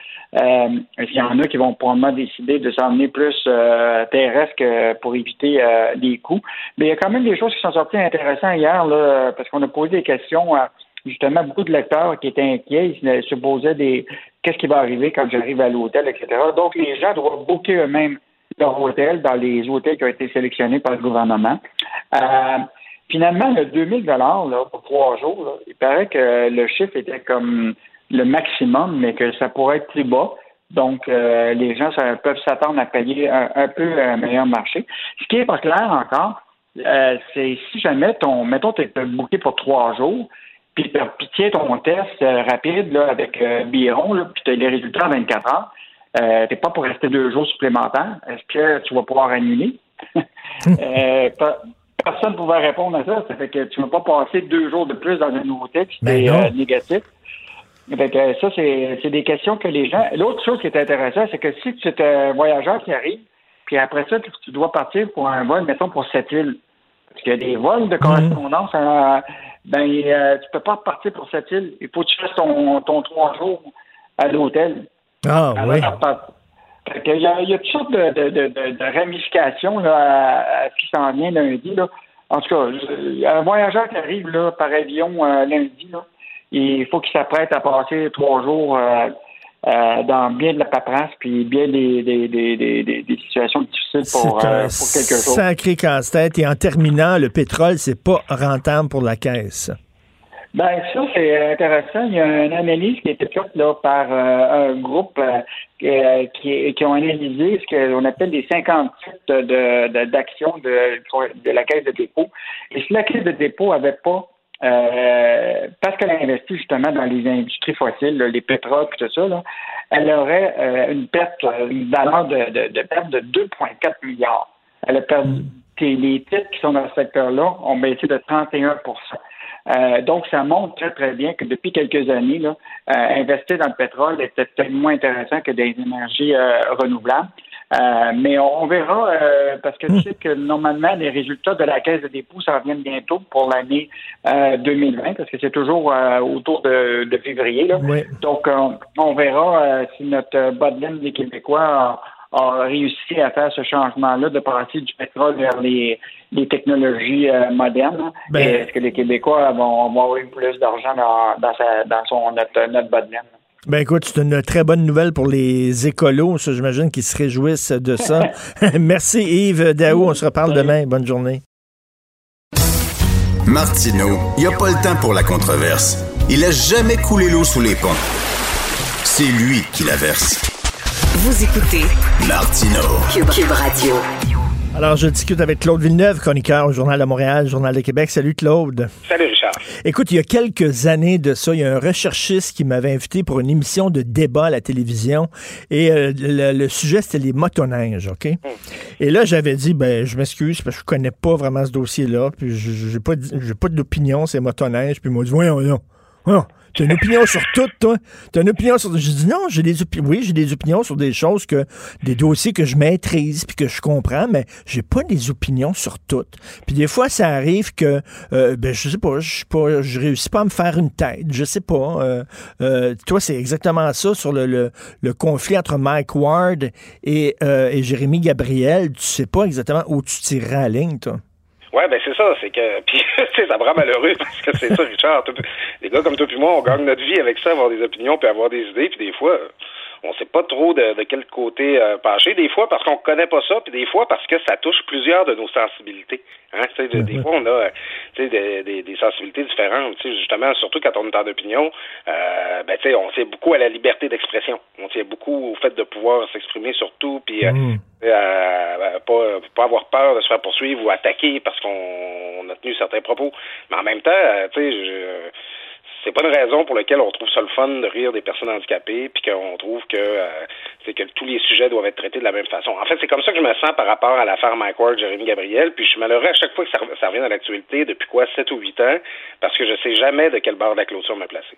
Euh, il y en a qui vont probablement décider de s'emmener plus euh, terrestre pour éviter euh, les coûts. Mais il y a quand même des choses qui sont sorties intéressantes hier, là, parce qu'on a posé des questions à justement beaucoup de lecteurs qui étaient inquiets. Ils se posaient des qu'est-ce qui va arriver quand j'arrive à l'hôtel, etc. Donc, les gens doivent booker eux-mêmes leur hôtel dans les hôtels qui ont été sélectionnés par le gouvernement. Euh, finalement, le 2000 dollars pour trois jours, il paraît que le chiffre était comme le maximum, mais que ça pourrait être plus bas. Donc, euh, les gens peuvent s'attendre à payer un, peu un meilleur marché. Ce qui n'est pas clair encore, euh, c'est si jamais ton, mettons, tu es booké pour trois jours, puis tu tiens ton test euh, rapide là, avec Biron, puis tu as les résultats en 24 heures, euh, tu pas pour rester deux jours supplémentaires. Est-ce que tu vas pouvoir annuler? personne ne pouvait répondre à ça. Ça fait que tu ne vas pas passer deux jours de plus dans un nouveau texte ben négatif. Fait ça, c'est des questions que les gens. L'autre chose qui est intéressante, c'est que si tu es un voyageur qui arrive, puis après ça, tu, dois partir pour un vol, mettons, pour cette île. Parce qu'il y a des vols de correspondance, euh, ben, euh, tu peux pas partir pour cette île. Il faut que tu fasses ton, ton trois jours à l'hôtel. Ah, oui. il, y a, il y a toutes sortes de, de, de, de ramifications là, à, ce qui s'en vient lundi. Là. En tout cas, un voyageur qui arrive là, par avion euh, lundi, là, il faut qu'il s'apprête à passer trois jours euh, euh, dans bien de la paperasse puis bien des, des, des, des, situations difficiles pour, euh, pour quelque chose. Sacré casse-tête. Et en terminant, le pétrole, c'est pas rentable pour la caisse. Ben ça c'est intéressant. Il y a une analyse qui a été faite là par un groupe qui, qui ont analysé ce qu'on appelle les 50 titres de, d'actions de, de, la caisse de dépôt. Et si la caisse de dépôt avait pas euh, parce qu'elle a investi justement dans les industries fossiles, les pétroles et tout ça, là, elle aurait euh, une perte, une valeur de, perte de 2,4 milliards. Elle a perdu les titres qui sont dans ce secteur-là ont baissé de 31% euh, donc, ça montre très, très bien que depuis quelques années, là, investir dans le pétrole est peut-être moins intéressant que des énergies renouvelables. Euh, mais on, verra, euh, parce que tu sais que normalement, les résultats de la Caisse de dépôt, ça reviennent bientôt pour l'année 2020, parce que c'est toujours autour de, février. Là. Donc, on verra si notre bas des Québécois a réussi à faire ce changement-là, de passer du pétrole vers les, technologies euh, modernes. Ben, est-ce que les Québécois vont, avoir eu plus d'argent dans, dans, son, notre, notre bas de Ben écoute, c'est une très bonne nouvelle pour les écolos. J'imagine qu'ils se réjouissent de ça. Merci Yves Daou. On se reparle demain. Bonne journée. Martineau, il n'y a pas le temps pour la controverse. Il a jamais coulé l'eau sous les ponts. C'est lui qui la verse. Vous écoutez Martino Cube, Radio. Alors, je discute avec Claude Villeneuve, chroniqueur au Journal de Montréal, Journal de Québec. Salut Claude. Salut Richard. Écoute, il y a quelques années de ça, il y a un recherchiste qui m'avait invité pour une émission de débat à la télévision et euh, le, sujet c'était les motoneiges, OK? Et là, j'avais dit, ben, je m'excuse parce que je connais pas vraiment ce dossier-là, puis j'ai pas, pas d'opinion, c'est motoneiges, puis moi, dit, voyons, voyons, voyons. Tu as une opinion sur tout, toi? Tu as une opinion sur. Je dis non, j'ai des opinions. Oui, j'ai des opinions sur des choses que. des dossiers que je maîtrise puis que je comprends, mais j'ai pas des opinions sur toutes. Puis des fois, ça arrive que. Euh, ben, je sais pas, je pas. Je réussis pas à me faire une tête. Je sais pas. Euh, euh, toi, c'est exactement ça sur le, le, conflit entre Mike Ward et, et Jérémy Gabriel. Tu sais pas exactement où tu tireras la ligne, toi. Ouais, ben c'est ça, c'est que puis ça me rend malheureux parce que c'est ça, Richard. les gars comme toi puis moi, on gagne notre vie avec ça, avoir des opinions puis avoir des idées, puis des fois, on sait pas trop de, de quel côté euh, pencher. Des fois parce qu'on connaît pas ça, puis des fois parce que ça touche plusieurs de nos sensibilités. Hein, des fois, on a des, des, des, sensibilités différentes. Justement, surtout quand on est en opinion, euh, ben, on tient beaucoup à la liberté d'expression. On tient beaucoup au fait de pouvoir s'exprimer sur tout, puis euh, mm. euh, pas, pas avoir peur de se faire poursuivre ou attaquer parce qu'on a tenu certains propos. Mais en même temps, tu sais, je c'est pas une raison pour laquelle on trouve ça le fun de rire des personnes handicapées, puis qu'on trouve que euh, c'est que tous les sujets doivent être traités de la même façon. En fait, c'est comme ça que je me sens par rapport à l'affaire Mike Ward, Jérémy Gabriel, puis je suis malheureux à chaque fois que ça, ça revient à l'actualité depuis quoi 7 ou 8 ans, parce que je sais jamais de quel bord de la clôture me placer.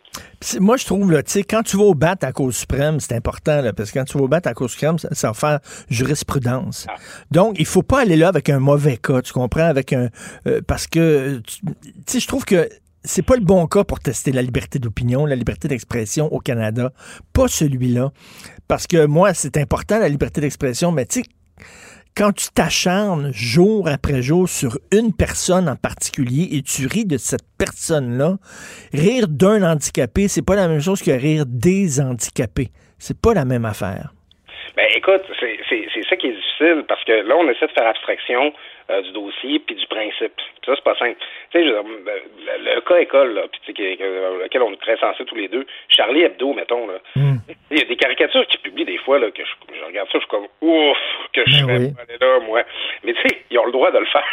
Moi, je trouve, là, tu sais, quand tu vas au bat à cause suprême, c'est important, là, parce que quand tu vas au bat à cause suprême, ça, ça va faire jurisprudence. Ah. Donc, il faut pas aller là avec un mauvais cas, tu comprends, avec un... Euh, parce que, tu sais, je trouve que c'est pas le bon cas pour tester la liberté d'opinion, la liberté d'expression au Canada. Pas celui-là. Parce que moi, c'est important, la liberté d'expression, mais tu sais, quand tu t'acharnes jour après jour sur une personne en particulier et tu ris de cette personne-là, rire d'un handicapé, c'est pas la même chose que rire des handicapés. C'est pas la même affaire. Ben écoute, c'est ça qui est difficile parce que là, on essaie de faire abstraction euh, du dossier puis du principe. ça, c'est pas simple. Tu sais, le, cas école, là, puis lequel on est très sensés tous les deux, Charlie Hebdo, mettons, là. Hmm. Il y a des caricatures qui publient des fois, là, que je, regarde ça, je suis comme, ouf, que je ben vais aller là, moi. Mais tu sais, ils ont le droit de le faire.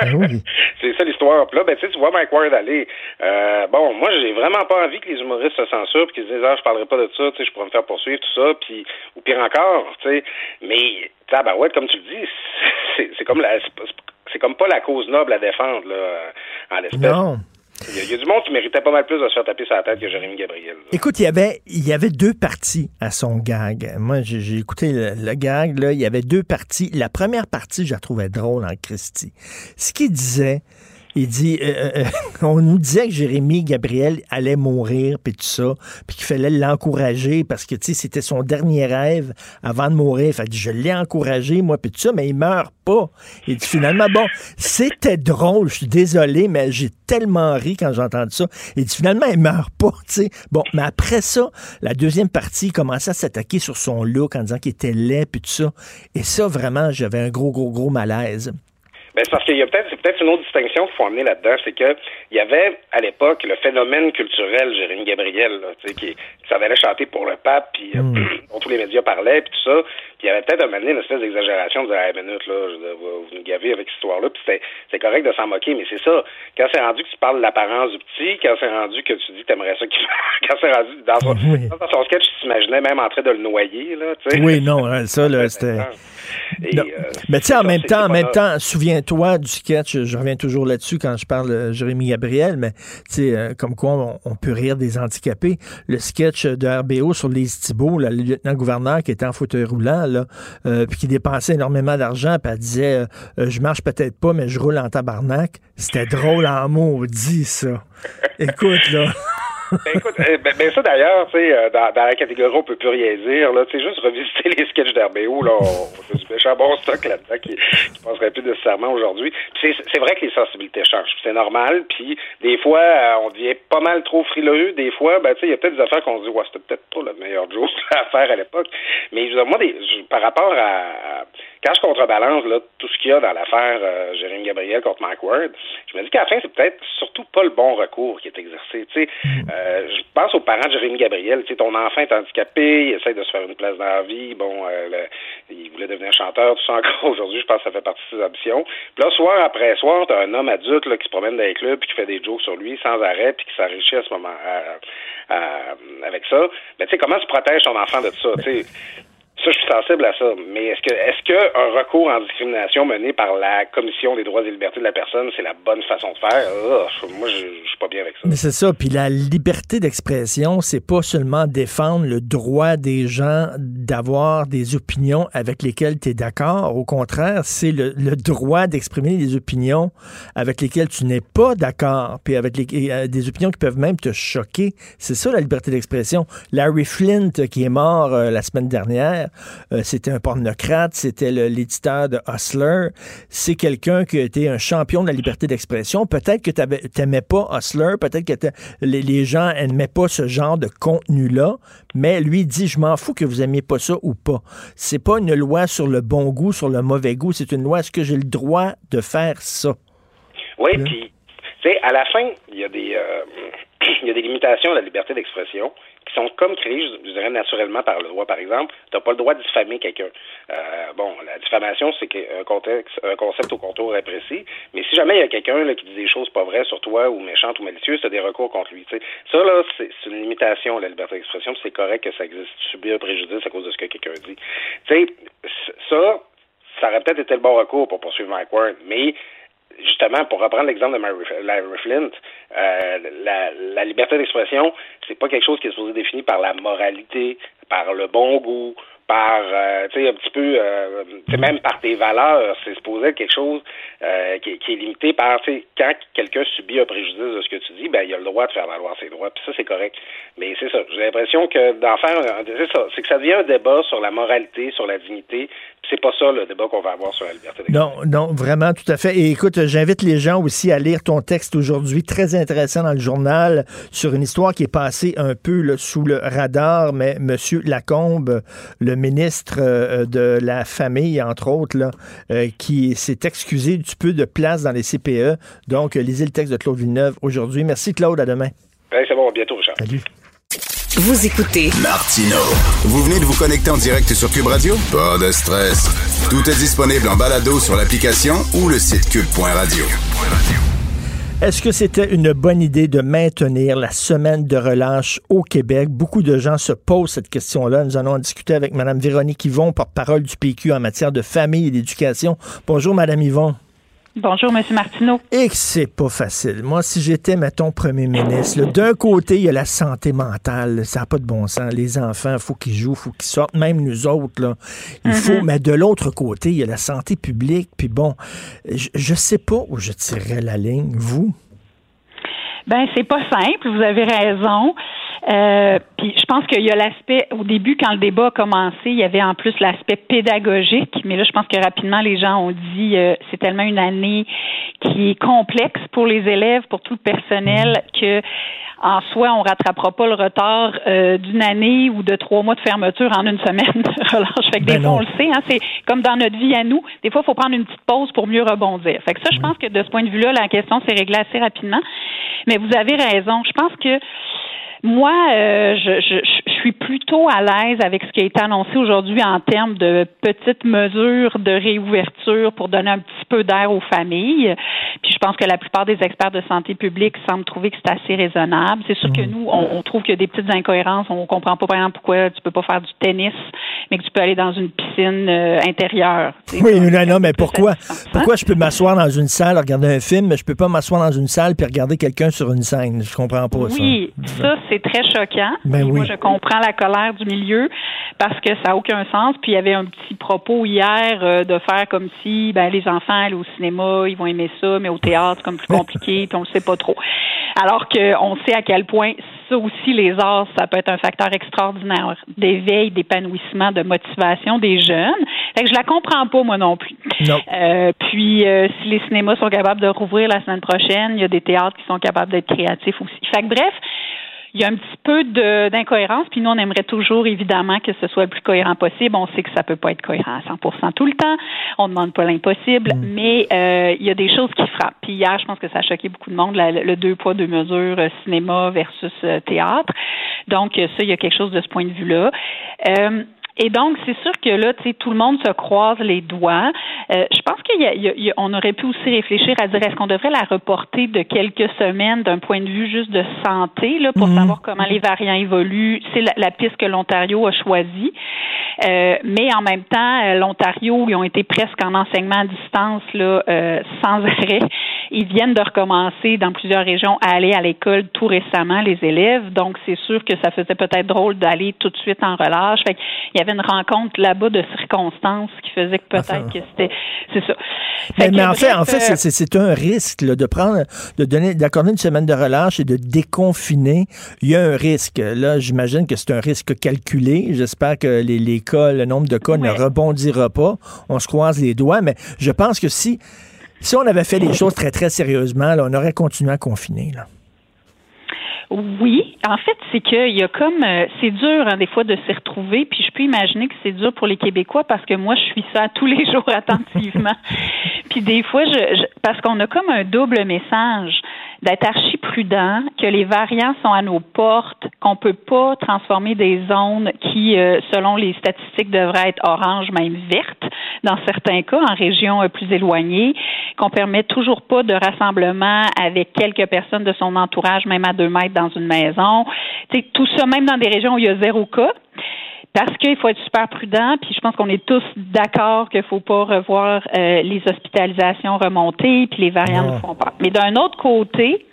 Ben c'est ça l'histoire. Puis là, ben, tu vois Mike Ward aller. Euh, bon, moi, j'ai vraiment pas envie que les humoristes se censurent puis qu'ils se disent, ah, je parlerai pas de ça, tu sais, je pourrais me faire poursuivre, tout ça, puis, ou pire encore, tu sais. Mais ouais, comme tu le dis, c'est comme la, c'est comme pas la cause noble à défendre là, en l'espèce. Non. Il y, a, du monde qui méritait pas mal plus de se faire taper sur la tête que Jérémy Gabriel. Écoute, il y avait il y avait deux parties à son gag. Moi, j'ai écouté le, gag là, il y avait deux parties. La première partie, je la trouvais drôle en Christie. Ce qu'il disait, il dit, euh, euh, euh, on nous disait que Jérémy Gabriel allait mourir, puis tout ça, puis qu'il fallait l'encourager parce que, tu sais, c'était son dernier rêve avant de mourir. Fait que je l'ai encouragé, moi, puis tout ça, mais il meurt pas. Et finalement, bon, c'était drôle, je suis désolé, mais j'ai tellement ri quand j'ai entendu ça. Et finalement, il meurt pas, tu sais. Bon, mais après ça, la deuxième partie, il commençait à s'attaquer sur son look en disant qu'il était laid, puis tout ça. Et ça, vraiment, j'avais un gros, gros, gros malaise. Ben, c'est parce qu'il y a peut-être c'est peut-être une autre distinction qu'il faut amener là-dedans, c'est que il y avait à l'époque le phénomène culturel Jérémy Gabriel, là, qui, qui s'en allait chanter pour le pape, puis euh, hmm. dont tous les médias parlaient, puis tout ça. Puis il y avait peut-être amené une espèce d'exagération de dire hey, minute là, je, vous, vous nous gavez avec cette histoire-là, puis c'est correct de s'en moquer, mais c'est ça. Quand c'est rendu que tu parles de l'apparence du petit, quand c'est rendu que tu dis que t'aimerais ça qu'il quand c'est rendu dans son, dans son sketch, tu t'imaginais même en train de le noyer, là, tu sais. Oui, non, hein, ça, là, c'était. Euh, mais tu sais, en même temps, en même temps, souviens-toi du sketch, je reviens toujours là-dessus quand je parle de Jérémy Gabriel, mais tu sais, euh, comme quoi on, peut rire des handicapés. Le sketch de RBO sur les Thibault, le lieutenant-gouverneur qui était en fauteuil roulant, là, euh, puis qui dépensait énormément d'argent, puis elle disait Je marche peut-être pas, mais je roule en tabarnak. C'était drôle en maudit, ça. Écoute, là. Ben, écoute, euh, ben, ben, ça d'ailleurs, tu sais, euh, dans, dans la catégorie on peut plus rien dire, là, tu sais, juste revisiter les sketchs d'RBO, là, on du méchant bon stock là-dedans qui, qui passerait plus nécessairement aujourd'hui. C'est vrai que les sensibilités changent, c'est normal, puis des fois, euh, on devient pas mal trop frileux, des fois, ben, tu sais, il y a peut-être des affaires qu'on se dit, ouais, c'était peut-être pas le meilleur joke à faire à l'époque, mais moi, des, par rapport à, à- quand je contrebalance, là, tout ce qu'il y a dans l'affaire euh, Jérémy Gabriel contre Mike Ward, je me dis qu'à la fin, c'est peut-être surtout pas le bon recours qui est exercé, tu sais, euh, je pense aux parents de Jérémy Gabriel. Tu sais, ton enfant est handicapé, il essaie de se faire une place dans la vie. Bon, euh, le- il voulait devenir chanteur, tout ça encore aujourd'hui. Je pense que ça fait partie de ses ambitions. Puis là, soir après soir, t'as un homme adulte là, qui se promène dans les clubs puis qui fait des jokes sur lui sans arrêt puis qui s'enrichit à ce moment à- à- avec ça. Mais tu sais, comment tu protèges ton enfant de ça? Tu sais, ça, je suis sensible à ça. Mais est-ce que est-ce que un recours en discrimination mené par la Commission des droits et libertés de la personne, c'est la bonne façon de faire? Moi, je, suis pas bien avec ça. Mais c'est ça. Puis la liberté d'expression, c'est pas seulement défendre le droit des gens d'avoir des opinions avec lesquelles tu es d'accord. Au contraire, c'est le, droit d'exprimer des opinions avec lesquelles tu n'es pas d'accord, puis avec les, euh, des opinions qui peuvent même te choquer. C'est ça la liberté d'expression. Larry Flint, qui est mort euh, la semaine dernière, euh, c'était un pornocrate, c'était le- l'éditeur de Hustler. C'est quelqu'un qui a été un champion de la liberté d'expression. Peut-être que tu n'aimais pas Hustler, peut-être que les, les gens n'aimaient pas ce genre de contenu-là, mais lui dit, je m'en fous que vous aimiez pas ça ou pas. C'est pas une loi sur le bon goût, sur le mauvais goût, c'est une loi, est-ce que j'ai le droit de faire ça? Oui, puis, tu sais, à la fin, il y a des, euh, il y a des limitations à la liberté d'expression qui sont comme créées, je, dirais, naturellement par le droit. Par exemple, tu n'as pas le droit de diffamer quelqu'un. Euh, bon, la diffamation, c'est un contexte, un concept au contour est précis, mais si jamais il y a quelqu'un qui dit des choses pas vraies sur toi ou méchantes ou malicieuses, tu as des recours contre lui. Ça, là, c'est une limitation à la liberté d'expression, c'est correct que ça existe. Tu subis un préjudice à cause de ce que quelqu'un dit. Tu sais, ça, ça aurait peut-être été le bon recours pour poursuivre Mike Ward, mais justement, pour reprendre l'exemple de Larry Flint, euh, la, la liberté d'expression, c'est pas quelque chose qui est supposé défini par la moralité, par le bon goût, par, euh, tu sais, un petit peu, euh, même par tes valeurs, c'est supposé être quelque chose euh, qui, est- qui est limité par, tu sais, quand quelqu'un subit un préjudice de ce que tu dis, ben, il a le droit de faire valoir ses droits, puis ça, c'est correct. Mais c'est ça, j'ai l'impression que d'en faire, c'est ça, c'est que ça devient un débat sur la moralité, sur la dignité, c'est pas ça le débat qu'on va avoir sur la liberté d'expression. Non, non, vraiment, tout à fait. Et écoute, j'invite les gens aussi à lire ton texte aujourd'hui, très intéressant dans le journal, sur une histoire qui est passée un peu là, sous le radar, mais M. Lacombe, le ministre euh, de la Famille, entre autres, là, euh, qui s'est excusé du peu de place dans les CPE. Donc, lisez le texte de Claude Villeneuve aujourd'hui. Merci, Claude. À demain. Ouais, c'est bon, à bientôt, Richard. Salut. Vous écoutez Martino. Vous venez de vous connecter en direct sur Cube Radio? Pas de stress. Tout est disponible en balado sur l'application ou le site cube.radio. Est-ce que c'était une bonne idée de maintenir la semaine de relâche au Québec? Beaucoup de gens se posent cette question-là. Nous allons en discuter avec Mme Véronique Yvon, porte-parole du PQ en matière de famille et d'éducation. Bonjour, Mme Yvon. Bonjour, M. Martineau. Et que c'est pas facile. Moi, si j'étais, mettons, premier ministre, d'un côté, il y a la santé mentale. Ça n'a pas de bon sens. Les enfants, il faut qu'ils jouent, il faut qu'ils sortent. Même nous autres, là. Il faut, Mhm. mais de l'autre côté, il y a la santé publique. Puis bon, je, je sais pas où je tirerais la ligne. Vous? Ben, c'est pas simple, vous avez raison. Euh, puis je pense qu'il y a l'aspect, au début, quand le débat a commencé, il y avait en plus l'aspect pédagogique, mais là, je pense que rapidement, les gens ont dit euh, c'est tellement une année qui est complexe pour les élèves, pour tout le personnel, que en soi, on rattrapera pas le retard euh, d'une année ou de trois mois de fermeture en une semaine de relâche. Fait que Ben des fois, non. on le sait, hein, c'est comme dans notre vie à nous. Des fois, il faut prendre une petite pause pour mieux rebondir. Fait que ça, je pense que de ce point de vue-là, la question s'est réglée assez rapidement. Mais vous avez raison. Je pense que moi, euh, je, je, je suis plutôt à l'aise avec ce qui a été annoncé aujourd'hui en termes de petites mesures de réouverture pour donner un petit peu d'air aux familles. Pense que la plupart des experts de santé publique semblent trouver que c'est assez raisonnable. C'est sûr que Mm. nous, on, on trouve qu'il y a des petites incohérences. On comprend pas, par exemple, pourquoi tu peux pas faire du tennis, mais que tu peux aller dans une piscine euh, intérieure. Oui, non, non, mais pourquoi, satisfaisant. pourquoi je peux m'asseoir dans une salle, regarder un film, mais je peux pas m'asseoir dans une salle puis regarder quelqu'un sur une scène? Je comprends pas ça. Oui, ça, c'est très choquant. Ben oui. Moi, je comprends la colère du milieu parce que ça n'a aucun sens. Puis il y avait un petit propos hier euh, de faire comme si ben, les enfants allaient au cinéma, ils vont aimer ça, mais au théâtre, c'est comme plus compliqué, puis on le sait pas trop. Alors qu'on sait à quel point ça aussi, les arts, ça peut être un facteur extraordinaire d'éveil, d'épanouissement, de motivation des jeunes. Fait que je la comprends pas, moi non plus. Non. Euh, puis, euh, si les cinémas sont capables de rouvrir la semaine prochaine, il y a des théâtres qui sont capables d'être créatifs aussi. Fait que bref, il y a un petit peu d'incohérence, puis nous, on aimerait toujours, évidemment, que ce soit le plus cohérent possible. On sait que ça peut pas être cohérent à 100% tout le temps. On ne demande pas l'impossible, mais euh, il y a des choses qui frappent. Puis hier, je pense que ça a choqué beaucoup de monde, la- le deux poids, deux mesures, euh, cinéma versus euh, théâtre. Donc, euh, ça, il y a quelque chose de ce point de vue-là. Euh, et donc, c'est sûr que là, tu sais, tout le monde se croise les doigts. Euh, je pense qu'on aurait pu aussi réfléchir à dire est-ce qu'on devrait la reporter de quelques semaines d'un point de vue juste de santé, là, pour Mhm. savoir comment les variants évoluent. C'est la, la piste que l'Ontario a choisie. Euh, mais en même temps, euh, l'Ontario, ils ont été presque en enseignement à distance là, euh, sans arrêt. Ils viennent de recommencer dans plusieurs régions à aller à l'école tout récemment, les élèves. Donc, c'est sûr que ça faisait peut-être drôle d'aller tout de suite en relâche. Fait il y avait une rencontre là-bas de circonstances qui faisait que peut-être que c'était... C'est ça. Mais, Fait que, mais en fait, en fait, c'est- un risque là, de prendre, de donner, d'accorder une semaine de relâche et de déconfiner. Il y a un risque. Là, j'imagine que c'est un risque calculé. J'espère que les, les cas, le nombre de cas ne rebondira pas. On se croise les doigts, mais je pense que si, si on avait fait les choses très très sérieusement, on aurait continué à confiner. Là. Oui, en fait, c'est qu'il y a comme euh, c'est dur hein, des fois de s'y retrouver, puis je peux imaginer que c'est dur pour les Québécois parce que moi je suis ça tous les jours attentivement. puis des fois, parce qu'on a comme un double message d'être archi prudent, que les variants sont à nos portes, qu'on peut pas transformer des zones qui, euh, selon les statistiques, devraient être orange, même vertes, dans certains cas, en régions euh, plus éloignées, qu'on permet toujours pas de rassemblement avec quelques personnes de son entourage, même à deux mètres dans une maison. Tout ça, même dans des régions où il y a zéro cas. Parce qu'il faut être super prudent, puis je pense qu'on est tous d'accord qu'il faut pas revoir euh, les hospitalisations remonter, puis les variants nous font peur. Mais d'un autre côté,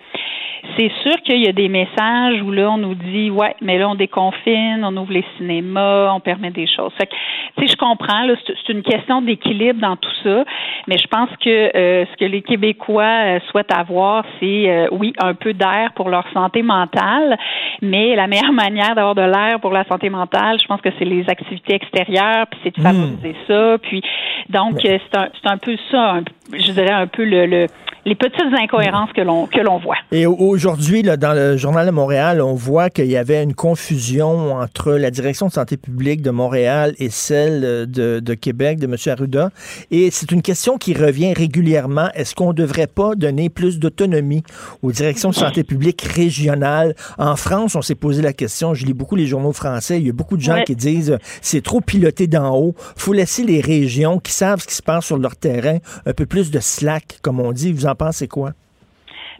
c'est sûr qu'il y a des messages où là, on nous dit, ouais, mais là, on déconfine, on ouvre les cinémas, on permet des choses. Fait que, tu sais, je comprends, là, c'est une question d'équilibre dans tout ça, mais je pense que euh, ce que les Québécois euh, souhaitent avoir, c'est, euh, oui, un peu d'air pour leur santé mentale, mais la meilleure manière d'avoir de l'air pour la santé mentale, je pense que c'est les activités extérieures, puis c'est de favoriser ça, puis donc, euh, c'est un, c'est un peu ça, un- je dirais un peu le, le- les petites incohérences que l'on que l'on voit. Et au- aujourd'hui, dans le Journal de Montréal, on voit qu'il y avait une confusion entre la direction de santé publique de Montréal et celle de, de Québec, de M. Arruda. Et c'est une question qui revient régulièrement. Est-ce qu'on ne devrait pas donner plus d'autonomie aux directions de santé publique régionales? En France, on s'est posé la question, je lis beaucoup les journaux français, il y a beaucoup de gens Ouais. qui disent c'est trop piloté d'en haut. faut laisser les régions qui savent ce qui se passe sur leur terrain un peu plus de slack, comme on dit. Vous en pensez quoi?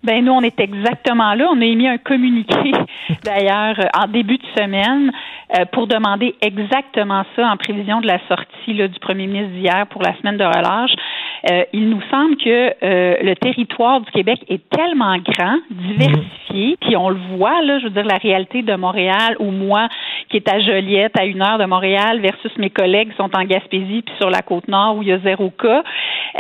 Ben nous, on est exactement là. On a émis un communiqué d'ailleurs en début de semaine euh, pour demander exactement ça en prévision de la sortie là, du premier ministre d'hier pour la semaine de relâche. Euh, il nous semble que euh, le territoire du Québec est tellement grand, diversifié, puis on le voit là, je veux dire la réalité de Montréal ou moi qui est à Joliette à une heure de Montréal versus mes collègues qui sont en Gaspésie puis sur la côte nord où il y a zéro cas,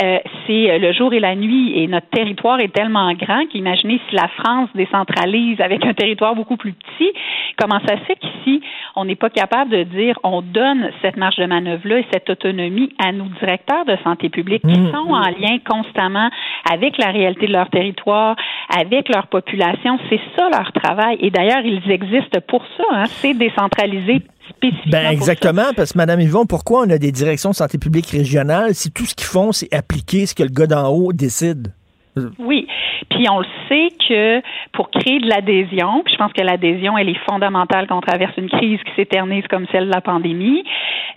euh, c'est euh, le jour et la nuit et notre territoire est tellement grand qu'imaginez si la France décentralise avec un territoire beaucoup plus petit, comment ça se fait qu'ici on n'est pas capable de dire on donne cette marge de manœuvre là et cette autonomie à nos directeurs de santé publique? Mm. Sont en lien constamment avec la réalité de leur territoire, avec leur population, c'est ça leur travail. Et d'ailleurs ils existent pour ça, hein, c'est décentralisé spécifiquement Ben exactement, parce que Mme Yvon, pourquoi on a des directions de santé publique régionales si tout ce qu'ils font, c'est appliquer ce que le gars d'en haut décide? Oui. Puis on le sait que pour créer de l'adhésion, puis je pense que l'adhésion, elle est fondamentale quand on traverse une crise qui s'éternise comme celle de la pandémie,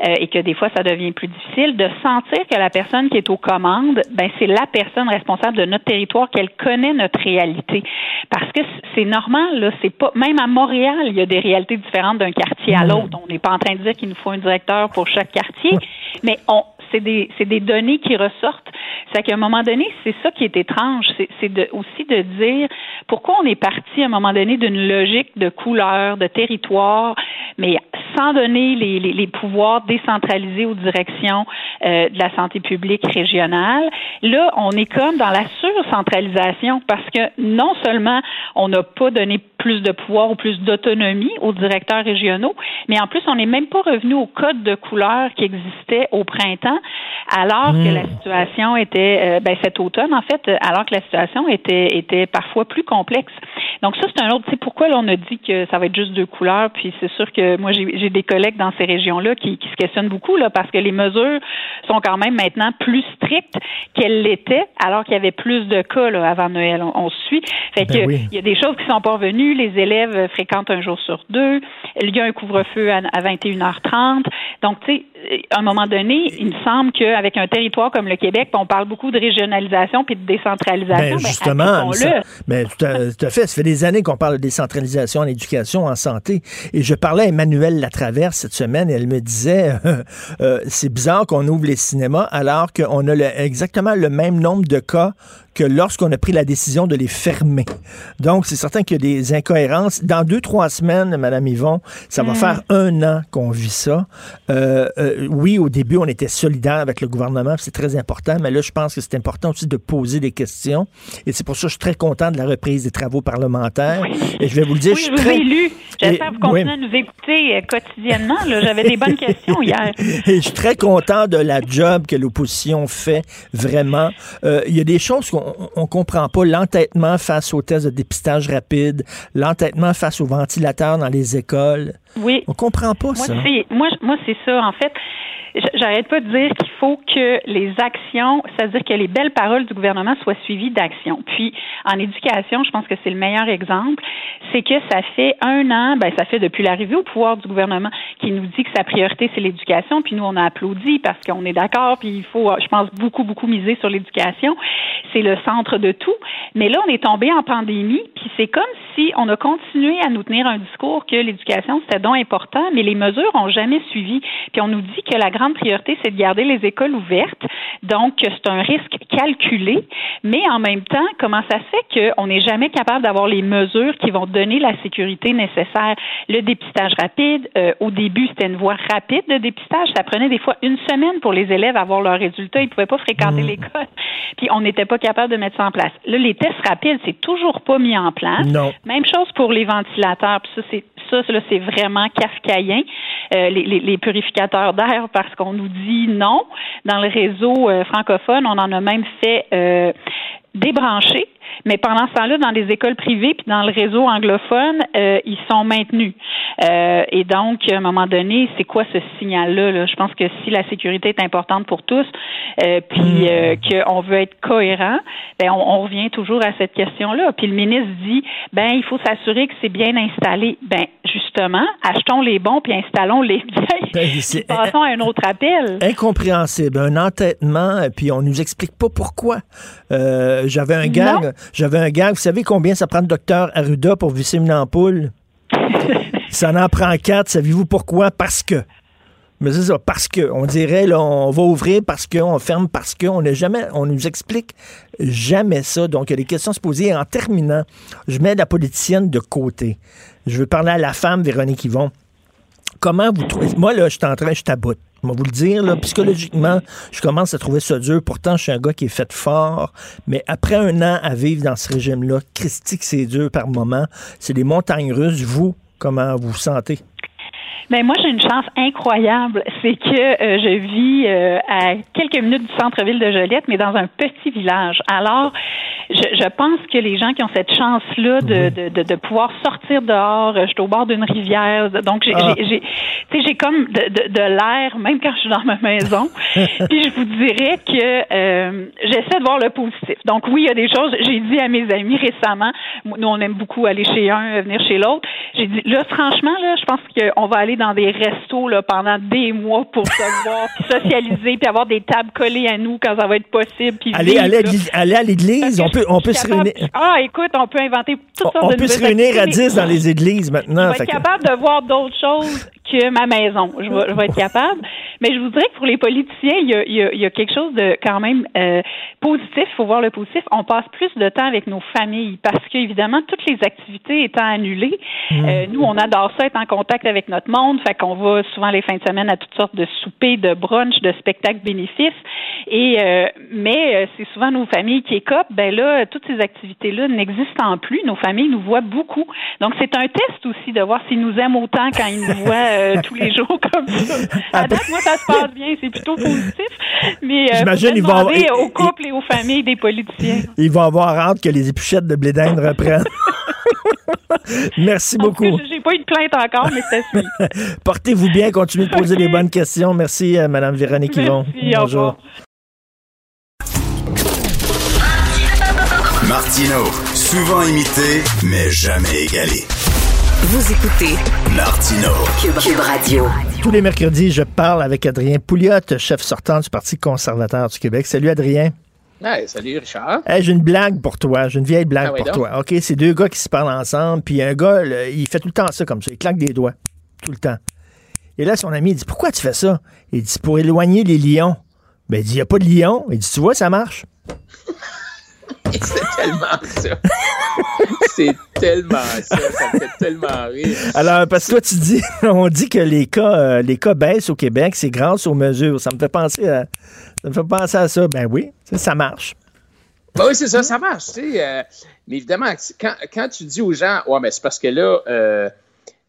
euh, et que des fois ça devient plus difficile, de sentir que la personne qui est aux commandes, ben c'est la personne responsable de notre territoire, qu'elle connaît notre réalité. Parce que c'est normal, là, c'est pas même à Montréal, il y a des réalités différentes d'un quartier à l'autre. On n'est pas en train de dire qu'il nous faut un directeur pour chaque quartier, mais on c'est des, données qui ressortent. C'est qu'à un moment donné, c'est ça qui est étrange. C'est, aussi de dire pourquoi on est parti à un moment donné d'une logique de couleur, de territoire, mais sans donner les pouvoirs décentralisés aux directions euh, de la santé publique régionale. Là, on est comme dans la surcentralisation parce que non seulement on n'a pas donné plus de pouvoir ou plus d'autonomie aux directeurs régionaux, mais en plus, on n'est même pas revenu au code de couleur qui existait au printemps, alors que la situation était, euh, ben, cet automne, en fait, alors que la situation était, était parfois plus complexe. Donc ça, c'est un autre, tu sais, pourquoi là, on a dit que ça va être juste deux couleurs, puis c'est sûr que moi, j'ai des collègues dans ces régions-là qui, qui se questionnent beaucoup, là, parce que les mesures sont quand même maintenant plus strictes qu'elles l'étaient, alors qu'il y avait plus de cas, là, avant Noël. On, suit. Fait Ben que, oui. il y a des choses qui sont pas revenues. Les élèves fréquentent un jour sur deux. Il y a un couvre-feu à, à 21h30. Donc, tu sais, à un moment donné, il me semble qu'avec un territoire comme le Québec, on parle beaucoup de régionalisation puis de décentralisation. Ben, Ben, justement, ben, tout, à, tout à fait. Ça fait des années qu'on parle de décentralisation en éducation, en santé. Et je parlais à Emmanuel Latraverse cette semaine et elle me disait euh, euh, c'est bizarre qu'on ouvre les cinémas alors qu'on a le- exactement le même nombre de cas que lorsqu'on a pris la décision de les fermer. Donc, c'est certain qu'il y a des incohérences. Dans deux, trois semaines, Madame Yvon, ça va Mm. faire un an qu'on vit ça. Euh, euh, oui, au début, on était solidaire avec le gouvernement, c'est très important, mais là, je pense que c'est important aussi de poser des questions. Et c'est pour ça que je suis très content de la reprise des travaux parlementaires. Et je vais vous le dire, Oui, je je suis vous très... ai lu. J'espère que vous continuez oui. à nous écouter euh, quotidiennement. J'avais des bonnes questions hier. Et je suis très content de la job que l'opposition fait, vraiment. Euh, Il y a des choses qu'on on comprend pas. L'entêtement face aux tests de dépistage rapide, l'entêtement face aux ventilateurs dans les écoles. Oui. On comprend pas Moi, ça. moi, moi c'est ça. En fait, j'arrête pas de dire qu'il faut que les actions, c'est-à-dire que les belles paroles du gouvernement soient suivies d'actions. Puis, en éducation, je pense que c'est le meilleur exemple, c'est que ça fait un an, ben ça fait depuis l'arrivée au pouvoir du gouvernement, qui nous dit que sa priorité c'est l'éducation. Puis nous, on a applaudi parce qu'on est d'accord. Puis il faut, je pense, beaucoup beaucoup miser sur l'éducation. C'est le centre de tout. Mais là, on est tombé en pandémie. Puis c'est comme si on a continué à nous tenir un discours que l'éducation c'était donc important, mais les mesures ont jamais suivi. Puis on nous dit que la grande priorité, c'est de garder les écoles ouvertes. Donc, c'est un risque calculé. Mais en même temps, comment ça se fait qu'on n'est jamais capable d'avoir les mesures qui vont donner la sécurité nécessaire? Le dépistage rapide, euh, au début, c'était une voie rapide de dépistage. Ça prenait des fois une semaine pour les élèves avoir leurs résultats. Ils pouvaient pas fréquenter l'école. Puis on n'était pas capable de mettre ça en place. Là, les tests rapides, c'est toujours pas mis en place. Non. Même chose pour les ventilateurs. Puis ça, c'est ça, c'est vraiment kafkaïen. Euh, les, purificateurs d'air, parce qu'on nous dit non. Dans le réseau euh, francophone, on en a même fait débrancher. Mais pendant ce temps-là, dans les écoles privées puis dans le réseau anglophone, euh, ils sont maintenus. Euh, et donc, à un moment donné, c'est quoi ce signal-là? là? Je pense que si la sécurité est importante pour tous, euh, puis euh, qu'on veut être cohérent, ben on, on revient toujours à cette question-là. Puis le ministre dit, ben il faut s'assurer que c'est bien installé. Ben justement, achetons les bons puis installons les vieilles. Ben, Puis passons à un autre appel. Incompréhensible, un entêtement, puis on nous explique pas pourquoi. Euh, j'avais un gag, Non. j'avais un gag. Vous savez combien ça prend de docteur Arruda pour visser une ampoule? ça en prend quatre. Savez-vous pourquoi? Parce que. Mais c'est ça, parce que. On dirait, là, on va ouvrir parce que, on ferme parce que. On n'a jamais, on nous explique jamais ça. Donc, il y a des questions à se poser. Et en terminant, je mets la politicienne de côté. Je veux parler à la femme, Véronique Yvon. Comment vous trouvez. Moi, là, je suis en train, je taboute. Je vais vous le dire, là, psychologiquement, je commence à trouver ça dur. Pourtant, je suis un gars qui est fait fort. Mais après un an à vivre dans ce régime-là, Christy, que c'est dur par moment. C'est des montagnes russes. Vous, comment vous vous sentez? Ben moi j'ai une chance incroyable, c'est que euh, je vis euh, à quelques minutes du centre-ville de Joliette, mais dans un petit village. Alors je, pense que les gens qui ont cette chance-là de, de, de, pouvoir sortir dehors, je suis au bord d'une rivière, donc j'ai ah. j'ai comme de, de, l'air, même quand je suis dans ma maison. Puis je vous dirais que euh, j'essaie de voir le positif. Donc oui, il y a des choses, j'ai dit à mes amis récemment, nous on aime beaucoup aller chez un, venir chez l'autre, j'ai dit, là franchement, là, je pense qu'on va aller dans des restos là, pendant des mois pour se voir, puis socialiser, puis avoir des tables collées à nous quand ça va être possible. Puis aller, aller, à l'église, on peut, on peut se réunir. Ah, écoute, on peut inventer toutes sortes on de On peut se réunir à 10 dans les églises maintenant. On va être capable de voir d'autres choses que ma maison. Je vais, je vais, être capable. Mais je vous dirais que pour les politiciens, il y a, il y a, il y a quelque chose de quand même euh, positif. Il faut voir le positif. On passe plus de temps avec nos familles parce qu'évidemment, toutes les activités étant annulées, mmh. euh, nous, on adore ça, être en contact avec notre monde. Fait qu'on va souvent les fins de semaine à toutes sortes de soupers, de brunch, de spectacles bénéfices. Et euh, mais c'est souvent nos familles qui écopent. Ben là, toutes ces activités-là n'existent plus. Nos familles nous voient beaucoup. Donc c'est un test aussi de voir s'ils nous aiment autant quand ils nous voient euh, tous les jours comme ça. À date, moi, ça se passe bien, c'est plutôt positif. Mais euh, J'imagine ils vont avoir, aux couples et aux familles des politiciens. Ils vont avoir hâte que les épluchettes de blé reprennent. Merci beaucoup. J'ai pas eu de plainte encore, mais c'est Portez-vous bien, continuez de poser les bonnes questions. Merci, euh, Mme Véronique Yvon. Bonjour. Martino, souvent imité, mais jamais égalé. Vous écoutez Martino Cube, Radio. Tous les mercredis, je parle avec Adrien Pouliot, chef sortant du Parti conservateur du Québec. Salut Adrien. salut Richard. j'ai une blague pour toi, j'ai une vieille blague ah pour toi. OK, c'est deux gars qui se parlent ensemble, puis un gars, il fait tout le temps ça comme ça, il claque des doigts tout le temps. Et là son ami il dit "Pourquoi tu fais ça? Il dit "Pour éloigner les lions." Ben il dit "Il y a pas de lions." Il dit "Tu vois, ça marche." C'est tellement ça. C'est tellement ça. Ça me fait tellement rire. Alors, parce que toi, tu dis, on dit que les cas, euh, les cas baissent au Québec, c'est grâce aux mesures. Ça me fait penser à ça. Me fait penser à ça. Ben oui, ça, marche. Ben oui, c'est ça, ça marche. Euh, mais évidemment, quand, tu dis aux gens, ouais, mais c'est parce que là, euh,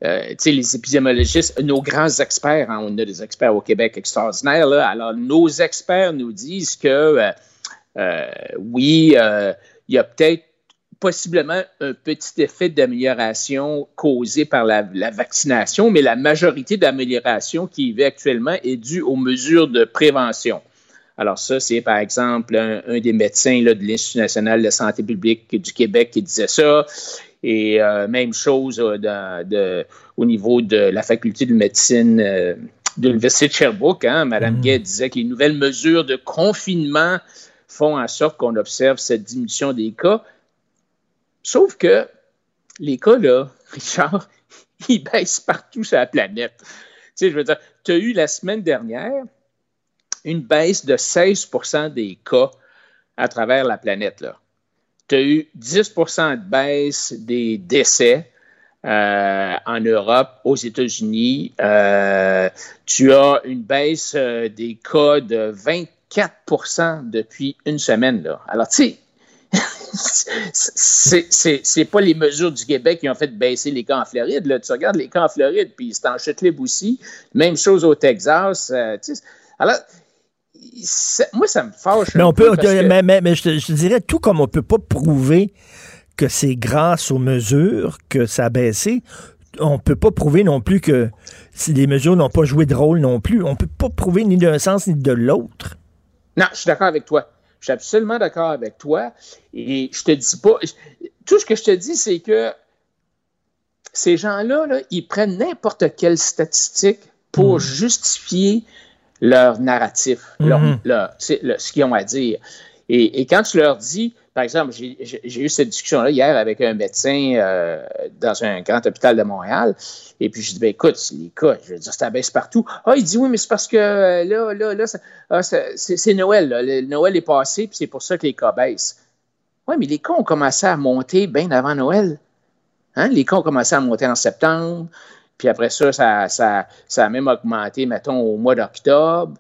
tu sais, les épidémiologistes, nos grands experts, hein, on a des experts au Québec extraordinaires, là, alors nos experts nous disent que euh, oui, euh, il y a peut-être possiblement un petit effet d'amélioration causé par la, vaccination, mais la majorité d'amélioration qui y va actuellement est due aux mesures de prévention. Alors ça, c'est par exemple un, des médecins de l'Institut national de santé publique du Québec qui disait ça. Et euh, même chose au niveau de la faculté de médecine de l'Université de Sherbrooke. Hein, Mme mmh. Gay disait que les nouvelles mesures de confinement font en sorte qu'on observe cette diminution des cas. Sauf que les cas, là, Richard, ils baissent partout sur la planète. Tu sais, je veux dire, tu as eu la semaine dernière une baisse de 16% des cas à travers la planète. Tu as eu 10% de baisse des décès euh, en Europe, aux États-Unis. Euh, tu as une baisse euh, des cas de 24 4 depuis une semaine. Là. Alors, tu sais, c'est pas les mesures du Québec qui ont fait baisser les cas en Floride. Là. Tu regardes les cas en Floride, puis c'est en chute libre aussi. Même chose au Texas. Euh, alors, moi, ça me fâche. Mais, on peut, mais, mais, je, te, dirais, tout comme on ne peut pas prouver que c'est grâce aux mesures que ça a baissé, on ne peut pas prouver non plus que si les mesures n'ont pas joué de rôle non plus. On ne peut pas prouver ni d'un sens ni de l'autre. Non, je suis d'accord avec toi. Je suis absolument d'accord avec toi. Et je te dis pas. Tout ce que je te dis, c'est que ces gens-là, là, ils prennent n'importe quelle statistique pour hmm. justifier leur narratif, leur, mm-hmm. ce qu'ils ont à dire. Et, et, quand tu leur dis, par exemple, j'ai eu cette discussion-là hier avec un médecin euh, dans un grand hôpital de Montréal. Et puis, je dis, ben, écoute, les cas, je veux dire, ça baisse partout. Ah, il dit, oui, mais c'est parce que euh, là, là, là, ah, c'est Noël. Le, Noël est passé, puis c'est pour ça que les cas baissent. Oui, mais les cas ont commencé à monter bien avant Noël. Hein? Les cas ont commencé à monter en septembre. Puis après ça, ça, ça, ça a même augmenté, mettons, au mois d'octobre.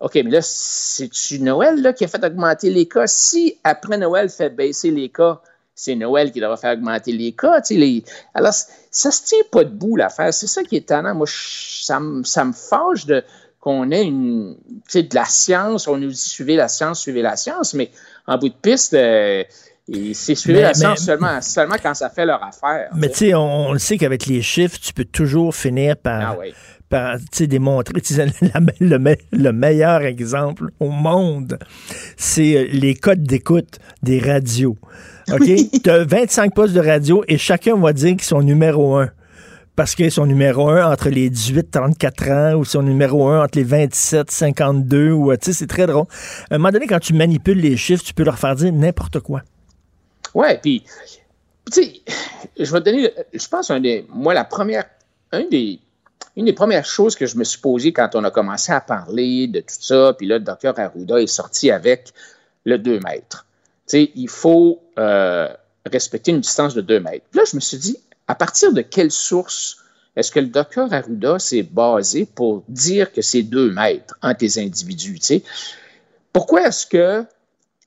OK, mais là, c'est-tu Noël là, qui a fait augmenter les cas? Si après Noël fait baisser les cas, c'est Noël qui devra faire augmenter les cas. Les... Alors, ça se tient pas debout, l'affaire. C'est ça qui est étonnant. Moi, ça, me, ça me fâche de, qu'on ait une, de la science. On nous dit suivez la science, suivez la science, mais en bout de piste, euh, c'est Mais- la science mais- seulement, seulement quand ça fait leur affaire. Mais tu sais, on, on le sait qu'avec les chiffres, tu peux toujours finir par, Ah oui. Par sais, la le, me- le meilleur exemple au monde, c'est euh, les codes d'écoute des radios. OK? tu as 25 postes de radio et chacun va dire qu'ils sont numéro un. Parce qu'ils sont numéro un entre les 18 34 ans ou ils sont numéro un entre les 27 52 ou euh, tu sais c'est très drôle. À un moment donné quand tu manipules les chiffres, tu peux leur faire dire n'importe quoi. Ouais, puis, tu sais, je vais te donner, je pense, un des, moi, la première, un des, une des premières choses que je me suis posée quand on a commencé à parler de tout ça, puis là, le docteur Arruda est sorti avec le 2 mètres. Tu sais, il faut euh, respecter une distance de 2 mètres. Là, je me suis dit, à partir de quelle source est-ce que le docteur Arruda s'est basé pour dire que c'est 2 mètres entre les individus, tu sais? Pourquoi est-ce que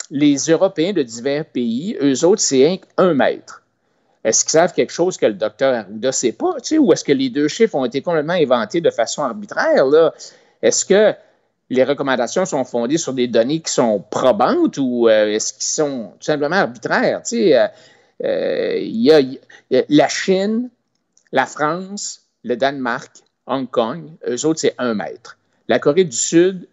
les Européens de divers pays, eux autres, c'est un mètre? Est-ce qu'ils savent quelque chose que le docteur Arruda ne sait pas? Tu sais, ou est-ce que les deux chiffres ont été complètement inventés de façon arbitraire? Est-ce que les recommandations sont fondées sur des données qui sont probantes ou euh, est-ce qu'ils sont tout simplement arbitraires? Tu sais, euh, euh, y a la Chine, la France, le Danemark, Hong Kong, eux autres, c'est un mètre. La Corée du Sud,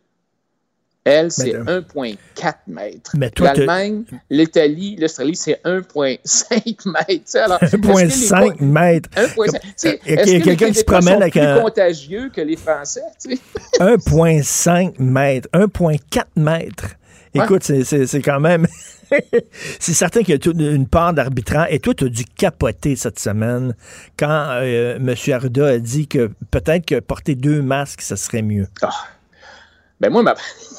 elle, c'est 1,4 mètres. Mais toi, t'as- L'Allemagne, l'Italie, l'Australie, c'est 1,5 mètres. Tu sais, alors, est-ce que les 1,5 co- mètres. 1,5. Tu sais, Il y a Est-ce que quelqu'un qui se promène avec plus un- contagieux que les Français? tu sais? 1,5 mètres, 1,4 mètres. Écoute, c'est- quand même. c'est certain qu'il y a toute une part d'arbitraire. Et toi, tu as dû capoter cette semaine quand euh, M. Arruda a dit que peut-être que porter deux masques, ça serait mieux. Ben moi, ma,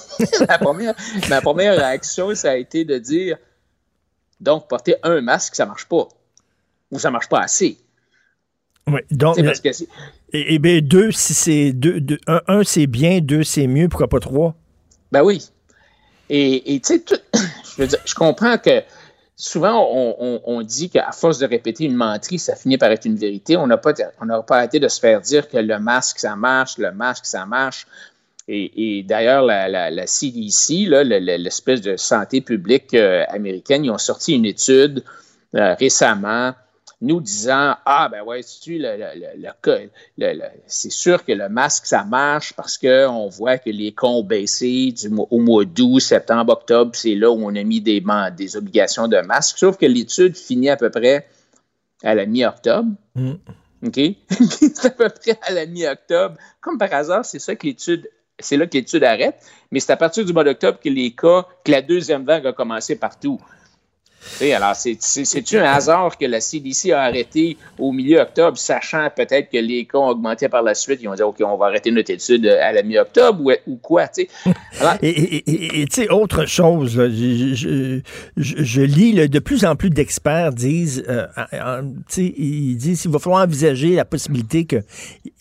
ma première, ma première réaction, ça a été de dire donc porter un masque, ça marche pas. Ou ça marche pas assez. Oui, donc, parce que et, et bien, deux, si c'est deux, deux- un, un, c'est bien, deux, c'est mieux, pourquoi pas trois? Ben oui. Et tu sais, tout- je veux dire, je comprends que souvent, on, on- on dit qu'à force de répéter une menterie, ça finit par être une vérité. On n'a pas, on n'a pas arrêté de se faire dire que le masque, ça marche, le masque, ça marche. Et, et d'ailleurs, la, la, la CDC, l'espèce de santé publique euh, américaine, ils ont sorti une étude euh, récemment nous disant Ah, ben ouais, c'est sûr que le masque, ça marche parce qu'on voit que les cas ont baissé du au mois d'août, septembre, octobre, c'est là où on a mis des, des obligations de masque. Sauf que l'étude finit à peu près à la mi-octobre. Mm. OK? c'est à peu près à la mi-octobre. Comme par hasard, c'est ça que l'étude, c'est là que l'étude arrête, mais c'est à partir du mois d'octobre que les cas, que la deuxième vague a commencé partout. Alors, c'est- un hasard que la CDC a arrêté au milieu octobre, sachant peut-être que les cas ont augmenté par la suite? Ils ont dit, OK, on va arrêter notre étude à la mi-octobre ou, ou quoi? tu sais? Et tu sais, autre chose, je, je- je- lis de plus en plus d'experts disent, euh, euh, ils disent qu'il va falloir envisager la possibilité que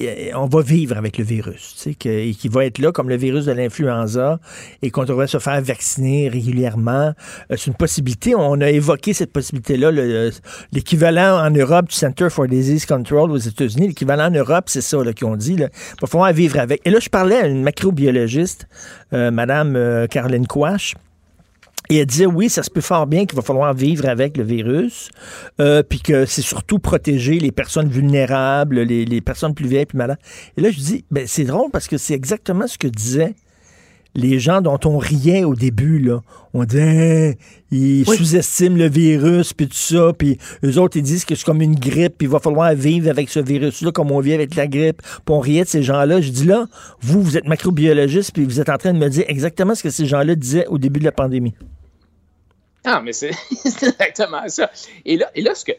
euh, on va vivre avec le virus, tu sais, qu'il va être là comme le virus de l'influenza et qu'on devrait se faire vacciner régulièrement. Euh, C'est une possibilité. On a évoqué cette possibilité-là, le- l'équivalent en Europe du Center for Disease Control aux États-Unis. L'équivalent en Europe, c'est ça qu'ils ont dit. Il va falloir vivre avec. Et là, je parlais à une macrobiologiste, euh, Madame euh, Caroline Quash. Et elle disait, oui, ça se peut fort bien qu'il va falloir vivre avec le virus, euh, puis que c'est surtout protéger les personnes vulnérables, les, les personnes plus vieilles, plus malades. Et là, je dis, ben, c'est drôle parce que c'est exactement ce que disaient les gens dont on riait au début, là. On disait, Hein, ils sous-estiment le virus, puis tout ça, puis eux autres, ils disent que c'est comme une grippe, puis il va falloir vivre avec ce virus-là comme on vit avec la grippe. Puis on riait de ces gens-là. Je dis là, vous, vous êtes macrobiologiste, puis vous êtes en train de me dire exactement ce que ces gens-là disaient au début de la pandémie. Ah, mais c'est exactement ça. Et là, et là, ce que,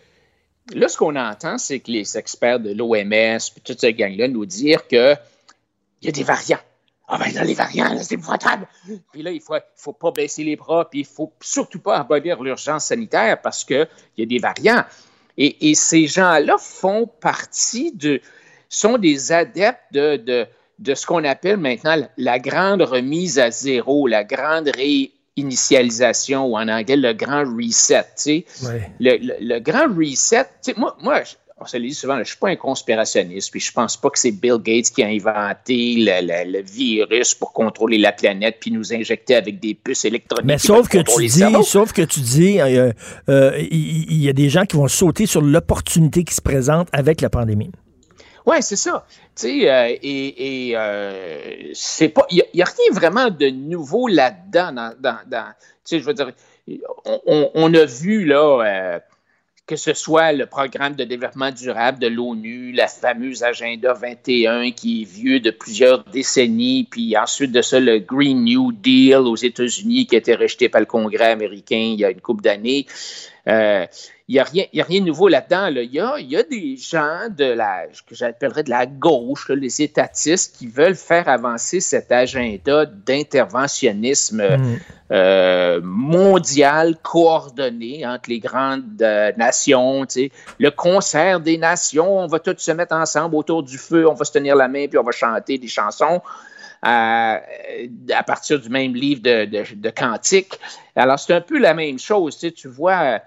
là, ce qu'on entend, c'est que les experts de l'OMS, puis toute cette gang-là, nous dire qu'il y a des variants. Ah ben là, les variants, là, c'est épouvantable. Puis là, il faut, il faut pas baisser les bras, puis il faut surtout pas abolir l'urgence sanitaire parce qu'il y a des variants. Et, et ces gens-là font partie de, sont des adeptes de, de, de ce qu'on appelle maintenant la grande remise à zéro, la grande réinitialisation, ou en anglais, le grand reset. tu sais. Le, le- le grand reset, tu sais, moi, moi, je- on se le dit souvent, je ne suis pas un conspirationniste, puis je pense pas que c'est Bill Gates qui a inventé le, le, virus pour contrôler la planète, puis nous injecter avec des puces électroniques. Mais sauf que, tu dis, sauf que tu dis, euh, euh, il y, a des gens qui vont sauter sur l'opportunité qui se présente avec la pandémie. Oui, c'est ça. Tu sais, euh, et, et c'est pas, il n'y a, rien vraiment de nouveau là-dedans. Dans, dans, tu sais, je veux dire, on, on a vu là que ce soit le programme de développement durable de l'ONU, la fameuse Agenda 21 qui est vieux de plusieurs décennies, puis ensuite de ça, le Green New Deal aux États-Unis qui a été rejeté par le Congrès américain il y a une couple d'années. Euh, n'y a, rien, a rien de nouveau là-dedans. Il, y a, y a, des gens de la, que j'appellerais de la gauche, les étatistes, qui veulent faire avancer cet agenda d'interventionnisme mm. euh, mondial coordonné entre les grandes euh, nations. Le concert des nations, on va tous se mettre ensemble autour du feu, on va se tenir la main, puis on va chanter des chansons. À, à partir du même livre de, de, de cantiques. Alors, c'est un peu la même chose. Tu, sais, tu vois,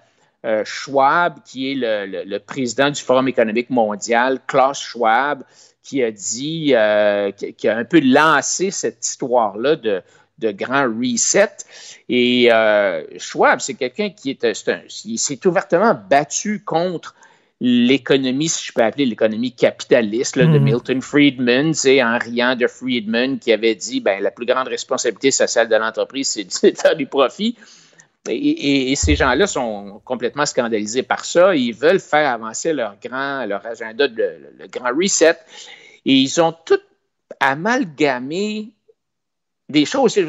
euh, Schwab, qui est le, président du Forum économique mondial, Klaus Schwab, qui a dit, euh, qui, a un peu lancé cette histoire-là de, de grand reset. Et euh, Schwab, c'est quelqu'un qui est, s'est ouvertement battu contre l'économie, si je peux appeler l'économie capitaliste de mm. Milton Friedman, c'est en riant de Friedman qui avait dit, ben la plus grande responsabilité sociale de l'entreprise, c'est de faire du profit. Et, ces gens-là sont complètement scandalisés par ça. Ils veulent faire avancer leur grand, leur agenda, de, le, grand reset. Et ils ont tout amalgamé des choses.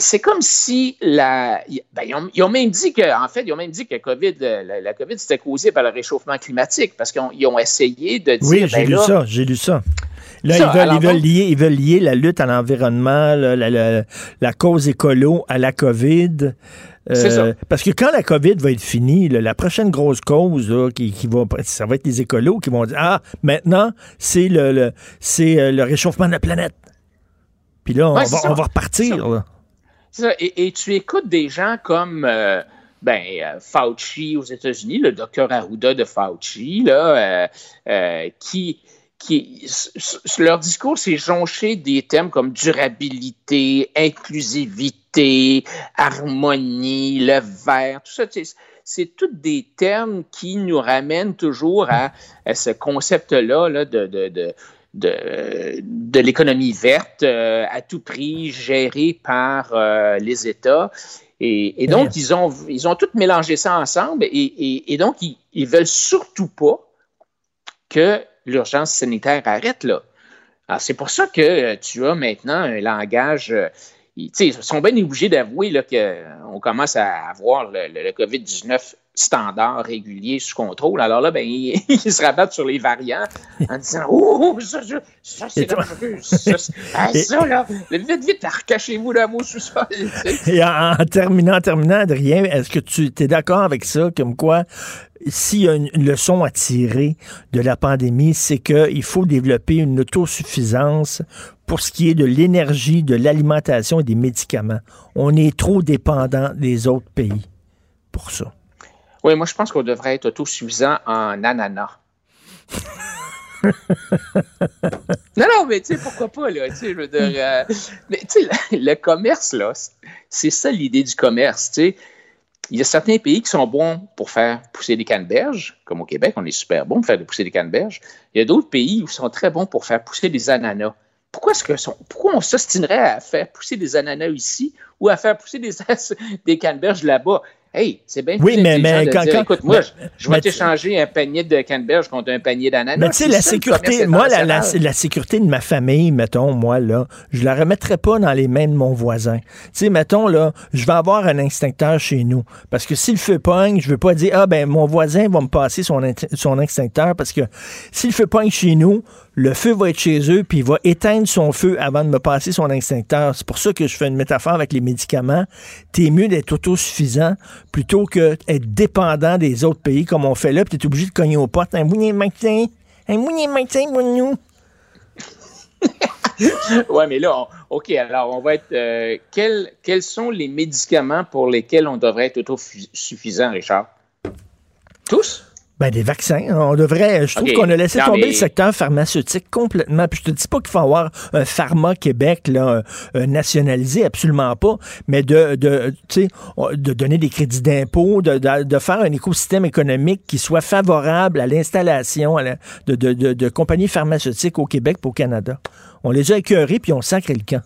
C'est comme si la. Ben, ils, ont, même dit que, en fait, ils ont même dit que COVID, la, COVID, c'était causé par le réchauffement climatique parce qu'ils ont, essayé de dire. Oui, j'ai ben lu ça, j'ai lu ça. Là, ils, veulent, lier, ils veulent lier la lutte à l'environnement, la, cause écolo à la COVID. Euh, parce que quand la COVID va être finie, la prochaine grosse cause qui, va, ça va être les écolos qui vont dire ah maintenant c'est le, c'est euh, le réchauffement de la planète. Puis là on, va, on va, repartir. Et, tu écoutes des gens comme euh, ben, Fauci aux États-Unis, le docteur Arruda de Fauci, là, qui qui, leur discours, c'est jonché des thèmes comme durabilité, inclusivité, harmonie, le vert, tout ça. C'est tous des termes qui nous ramènent toujours à, ce concept-là là, de, de, de de, de l'économie verte euh, à tout prix gérée par euh, les États. Et, et donc, ils ont, ils ont tout mélangé ça ensemble et, et, et donc, ils, ils veulent surtout pas que l'urgence sanitaire arrête là. C'est pour ça que euh, tu as maintenant un langage. Euh, ils, sont bien obligés d'avouer qu'on commence à avoir le, le COVID-19 standard, régulier, sous contrôle. Alors là, ben, ils, se rabattent sur les variants en disant Oh, ça, ça, ça c'est dangereux. Ça, ça, là, vite, vite, recachez-vous dans vos sous-sols. Et en, terminant, en terminant, Adrien, est-ce que tu es d'accord avec ça, comme quoi s'il y a une, leçon à tirer de la pandémie, c'est qu'il faut développer une autosuffisance pour ce qui est de l'énergie, de l'alimentation et des médicaments. On est trop dépendant des autres pays pour ça. Oui, moi, je pense qu'on devrait être autosuffisant en ananas. non, non, mais tu sais, pourquoi pas, là, tu sais, je veux dire, euh, mais tu sais, le, commerce, là, c'est ça l'idée du commerce, tu sais. Il y a certains pays qui sont bons pour faire pousser des canneberges, comme au Québec, on est super bon pour faire pousser des canneberges. Il y a d'autres pays qui sont très bons pour faire pousser des ananas. Pourquoi, est-ce que pourquoi on s'ostinerait à faire pousser des ananas ici ou à faire pousser des, des canneberges là-bas? Hey, c'est bien oui, mais, mais quand, écoute, moi, je, vais t'échanger un panier de canneberge contre un panier d'ananas. Mais tu sais, la sécurité, moi, la, la, sécurité de ma famille, mettons, moi, là, je la remettrai pas dans les mains de mon voisin. Tu sais, mettons, là, je vais avoir un instincteur chez nous. Parce que si le feu pogne, je veux pas dire, ah, ben, mon voisin va me passer son, son instincteur parce que si le feu pogne chez nous, le feu va être chez eux, puis il va éteindre son feu avant de me passer son extincteur. C'est pour ça que je fais une métaphore avec les médicaments. T'es mieux d'être autosuffisant plutôt que d'être dépendant des autres pays comme on fait là, puis t'es obligé de cogner aux portes. Un mounier matin, un mounier matin nous. ouais, mais là, OK, alors on va être. Euh, quels sont les médicaments pour lesquels on devrait être autosuffisant, Richard? Tous? Ben, des vaccins. On devrait. Je trouve qu'on a laissé Non, tomber mais- le secteur pharmaceutique complètement. Puis je te dis pas qu'il faut avoir un pharma Québec là, euh, nationalisé, absolument pas. Mais de, de, tu sais, de donner des crédits d'impôt, de, de, de faire un écosystème économique qui soit favorable à l'installation de, de, compagnies pharmaceutiques au Québec et au Canada. On les a écœurés puis on sacré le camp.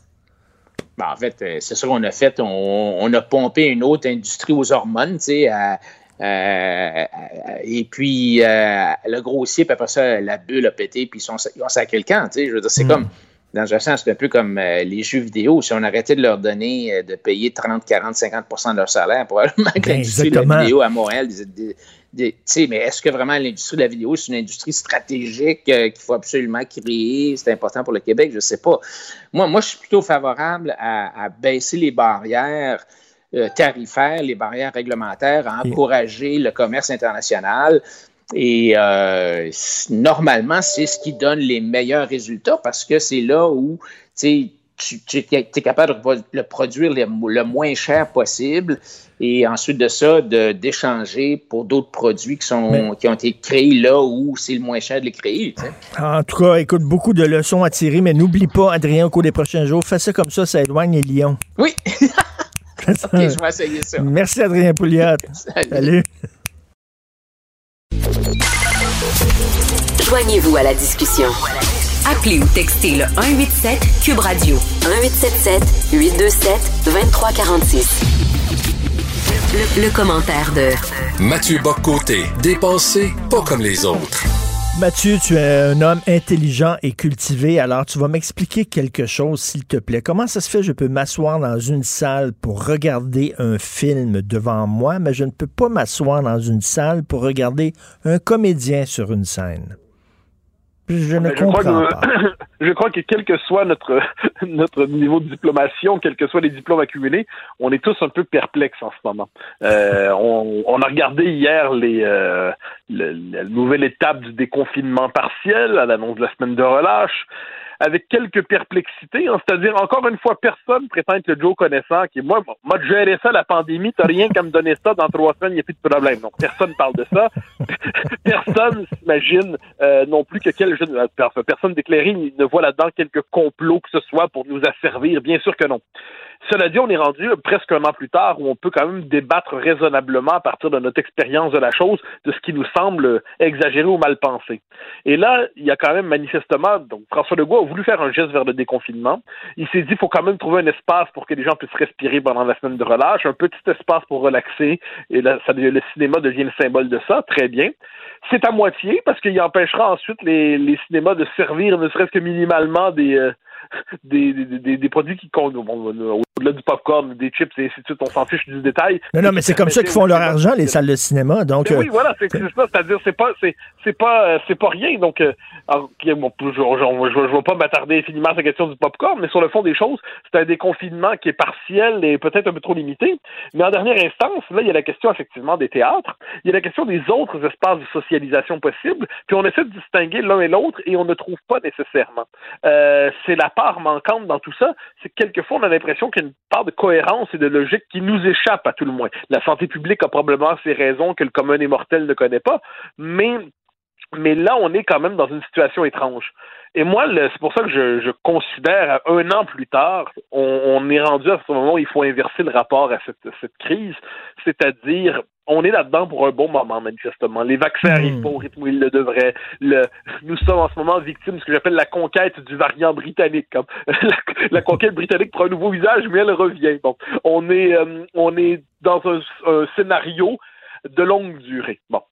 Ben, en fait, euh, c'est ça qu'on a fait. On, on a pompé une autre industrie aux hormones, tu sais, à- euh, et puis euh, le grossier, puis après ça, la bulle a pété, puis ils, sont, ils ont sacré le camp. tu sais. Je veux dire, c'est Mm. comme, dans un sens, c'est un peu comme euh, les jeux vidéo. Si on arrêtait de leur donner, de payer 30, 40, 50% de leur salaire, probablement que l'industrie de la vidéo à Montréal, des- des- des- tu sais, mais est-ce que vraiment l'industrie de la vidéo, c'est une industrie stratégique qu'il faut absolument créer? C'est important pour le Québec? Je ne sais pas. Moi, moi, je suis plutôt favorable à, à baisser les barrières tarifaires, les barrières réglementaires, à encourager le commerce international. Et euh, normalement, c'est ce qui donne les meilleurs résultats parce que c'est là où tu es capable de le produire le, le moins cher possible et ensuite de ça, d'échanger pour d'autres produits qui, sont, qui ont été créés là où c'est le moins cher de les créer. En tout cas, écoute, beaucoup de leçons à tirer, mais n'oublie pas, Adrien, au cours des prochains jours, fais ça comme ça, ça éloigne les lions. Oui. OK, je vais essayer ça. Merci, Adrien Pouliot. Salut. Joignez-vous à la discussion. Appelez ou textez le 187 Cube Radio. 1877 827 2346. Le, le commentaire de Mathieu Boccoté, dépensé pas comme les autres. Mathieu, tu es un homme intelligent et cultivé, alors tu vas m'expliquer quelque chose, s'il te plaît. Comment ça se fait, je peux m'asseoir dans une salle pour regarder un film devant moi, mais je ne peux pas m'asseoir dans une salle pour regarder un comédien sur une scène? Je ne Mais je, comprends crois pas. que, je crois que quel que soit notre, notre niveau de diplomation, quels que soient les diplômes accumulés, on est tous un peu perplexes en ce moment. Euh, on, on a regardé hier les, euh, le- la nouvelle étape du déconfinement partiel à l'annonce de la semaine de relâche avec quelques perplexités, hein. c'est-à-dire encore une fois, personne prétend être le Joe connaissant qui moi, moi de gérer ça la pandémie, t'as rien qu'à me donner ça dans trois semaines, il n'y a plus de problème. Donc personne parle de ça. personne s'imagine euh, non plus que quel jeune personne d'éclairée ne voit là-dedans quelques complots que ce soit pour nous asservir. Bien sûr que non. Cela dit, on est rendu presque un an plus tard où on peut quand même débattre raisonnablement à partir de notre expérience de la chose, de ce qui nous semble exagéré ou mal pensé. Et là, il y a quand même manifestement, donc François Legault a voulu faire un geste vers le déconfinement. Il s'est dit, il faut quand même trouver un espace pour que les gens puissent respirer pendant la semaine de relâche, un petit espace pour relaxer. Et là, ça, le cinéma devient le symbole de ça. Très bien. C'est à moitié parce qu'il empêchera ensuite les, les cinémas de servir ne serait-ce que minimalement des, euh, des, des, des, des produits qui comptent. Au-delà du popcorn, des chips et ainsi de suite, on s'en fiche du détail. Non, non, mais c'est comme ça qu'ils font leur argent, les salles de cinéma. Donc, Mais euh, oui, voilà, c'est ça, c'est-à-dire c'est pas c'est pas euh, c'est pas rien. Donc euh, alors, bon, je, je vais pas m'attarder infiniment sur la question du popcorn, mais sur le fond des choses, c'est un déconfinement qui est partiel et peut-être un peu trop limité. Mais en dernière instance, là, il y a la question effectivement des théâtres, il y a la question des autres espaces de socialisation possibles, puis on essaie de distinguer l'un et l'autre et on ne trouve pas nécessairement. Euh, c'est la part manquante dans tout ça, c'est que quelquefois on a l'impression qu'il y a une part de cohérence et de logique qui nous échappe à tout le moins. La santé publique a probablement ses raisons que le commun des mortels ne connaît pas, mais mais là, on est quand même dans une situation étrange. Et moi, c'est pour ça que je, je considère, un an plus tard, on, on est rendu à ce moment où il faut inverser le rapport à cette, cette crise, c'est-à-dire on est là-dedans pour un bon moment, manifestement. Les vaccins arrivent pas au rythme où ils le devraient. Le, nous sommes en ce moment victimes de ce que j'appelle la conquête du variant britannique. Comme, la, la conquête britannique prend un nouveau visage, mais elle revient. Bon, on est, euh, on est dans un, un scénario de longue durée. Bon.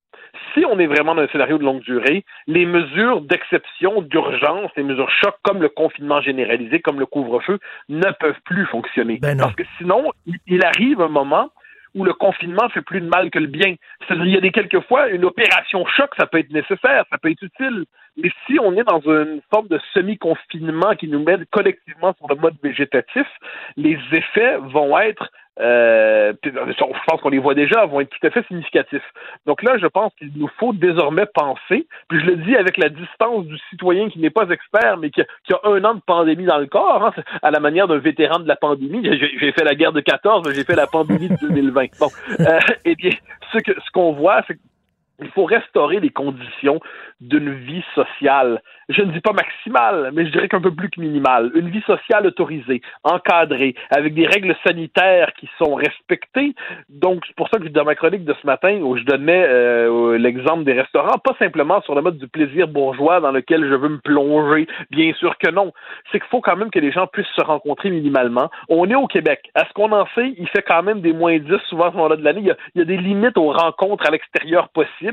Si on est vraiment dans un scénario de longue durée, les mesures d'exception, d'urgence, les mesures chocs comme le confinement généralisé, comme le couvre-feu, ne peuvent plus fonctionner. Parce que sinon, il arrive un moment où le confinement fait plus de mal que le bien. C'est-à-dire, il y a des quelquefois, une opération choc, ça peut être nécessaire, ça peut être utile. Mais si on est dans une forme de semi-confinement qui nous met collectivement sur le mode végétatif, les effets vont être, euh, puis, je pense qu'on les voit déjà, vont être tout à fait significatifs. Donc là, je pense qu'il nous faut désormais penser, puis je le dis avec la distance du citoyen qui n'est pas expert, mais qui a, un an de pandémie dans le corps, hein, à la manière d'un vétéran de la pandémie. J'ai fait la guerre de 14, j'ai fait la pandémie de 2020. Bon, euh, eh bien, ce que ce qu'on voit, c'est il faut restaurer les conditions d'une vie sociale. Je ne dis pas maximale, mais je dirais qu'un peu plus que minimale. Une vie sociale autorisée, encadrée, avec des règles sanitaires qui sont respectées. Donc, c'est pour ça que dans ma chronique de ce matin, où je donnais euh, l'exemple des restaurants, pas simplement sur le mode du plaisir bourgeois dans lequel je veux me plonger. Bien sûr que non. C'est qu'il faut quand même que les gens puissent se rencontrer minimalement. On est au Québec. À ce qu'on en sait, il fait quand même des moins 10 souvent à ce moment-là de l'année. Il il y a des limites aux rencontres à l'extérieur possibles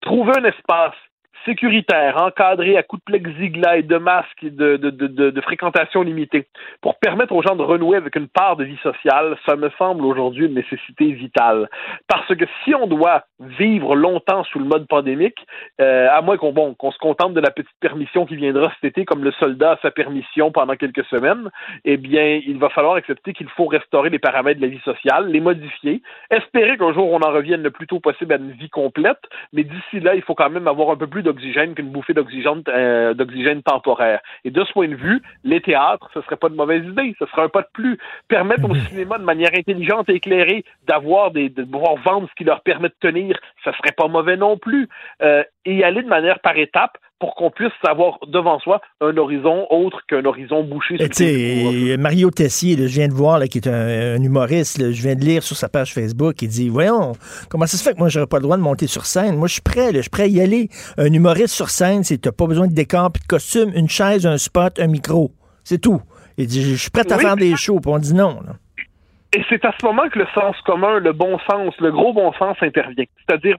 trouver un espace sécuritaire, encadré à coups de plexiglas et de masques et de, de, de, fréquentation limitée, pour permettre aux gens de renouer avec une part de vie sociale, ça me semble aujourd'hui une nécessité vitale. Parce que si on doit vivre longtemps sous le mode pandémique, euh, à moins qu'on bon, qu'on se contente de la petite permission qui viendra cet été, comme le soldat a sa permission pendant quelques semaines, eh bien, il va falloir accepter qu'il faut restaurer les paramètres de la vie sociale, les modifier, espérer qu'un jour on en revienne le plus tôt possible à une vie complète, mais d'ici là, il faut quand même avoir un peu plus de d'oxygène qu'une bouffée d'oxygène euh, d'oxygène temporaire. Et de ce point de vue, les théâtres, ce serait pas de mauvaise idée. Ce serait un pas de plus. Permettre au cinéma de manière intelligente et éclairée d'avoir des de pouvoir vendre ce qui leur permet de tenir, ce serait pas mauvais non plus. Euh, et aller de manière par étapes pour qu'on puisse avoir devant soi un horizon autre qu'un horizon bouché. Sur Mario Tessier, je viens de voir, là, qui est un, humoriste, je viens de lire sur sa page Facebook, il dit, voyons, comment ça se fait que moi, j'aurais pas le droit de monter sur scène? Moi, je suis prêt, je suis prêt à y aller. Un humoriste sur scène, c'est t'as pas besoin de décor, puis de costume, une chaise, un spot, un micro. C'est tout. Il dit, je suis prêt à faire des shows, puis on dit non. Et c'est à ce moment que le sens commun, le bon sens, le gros bon sens intervient. C'est-à-dire,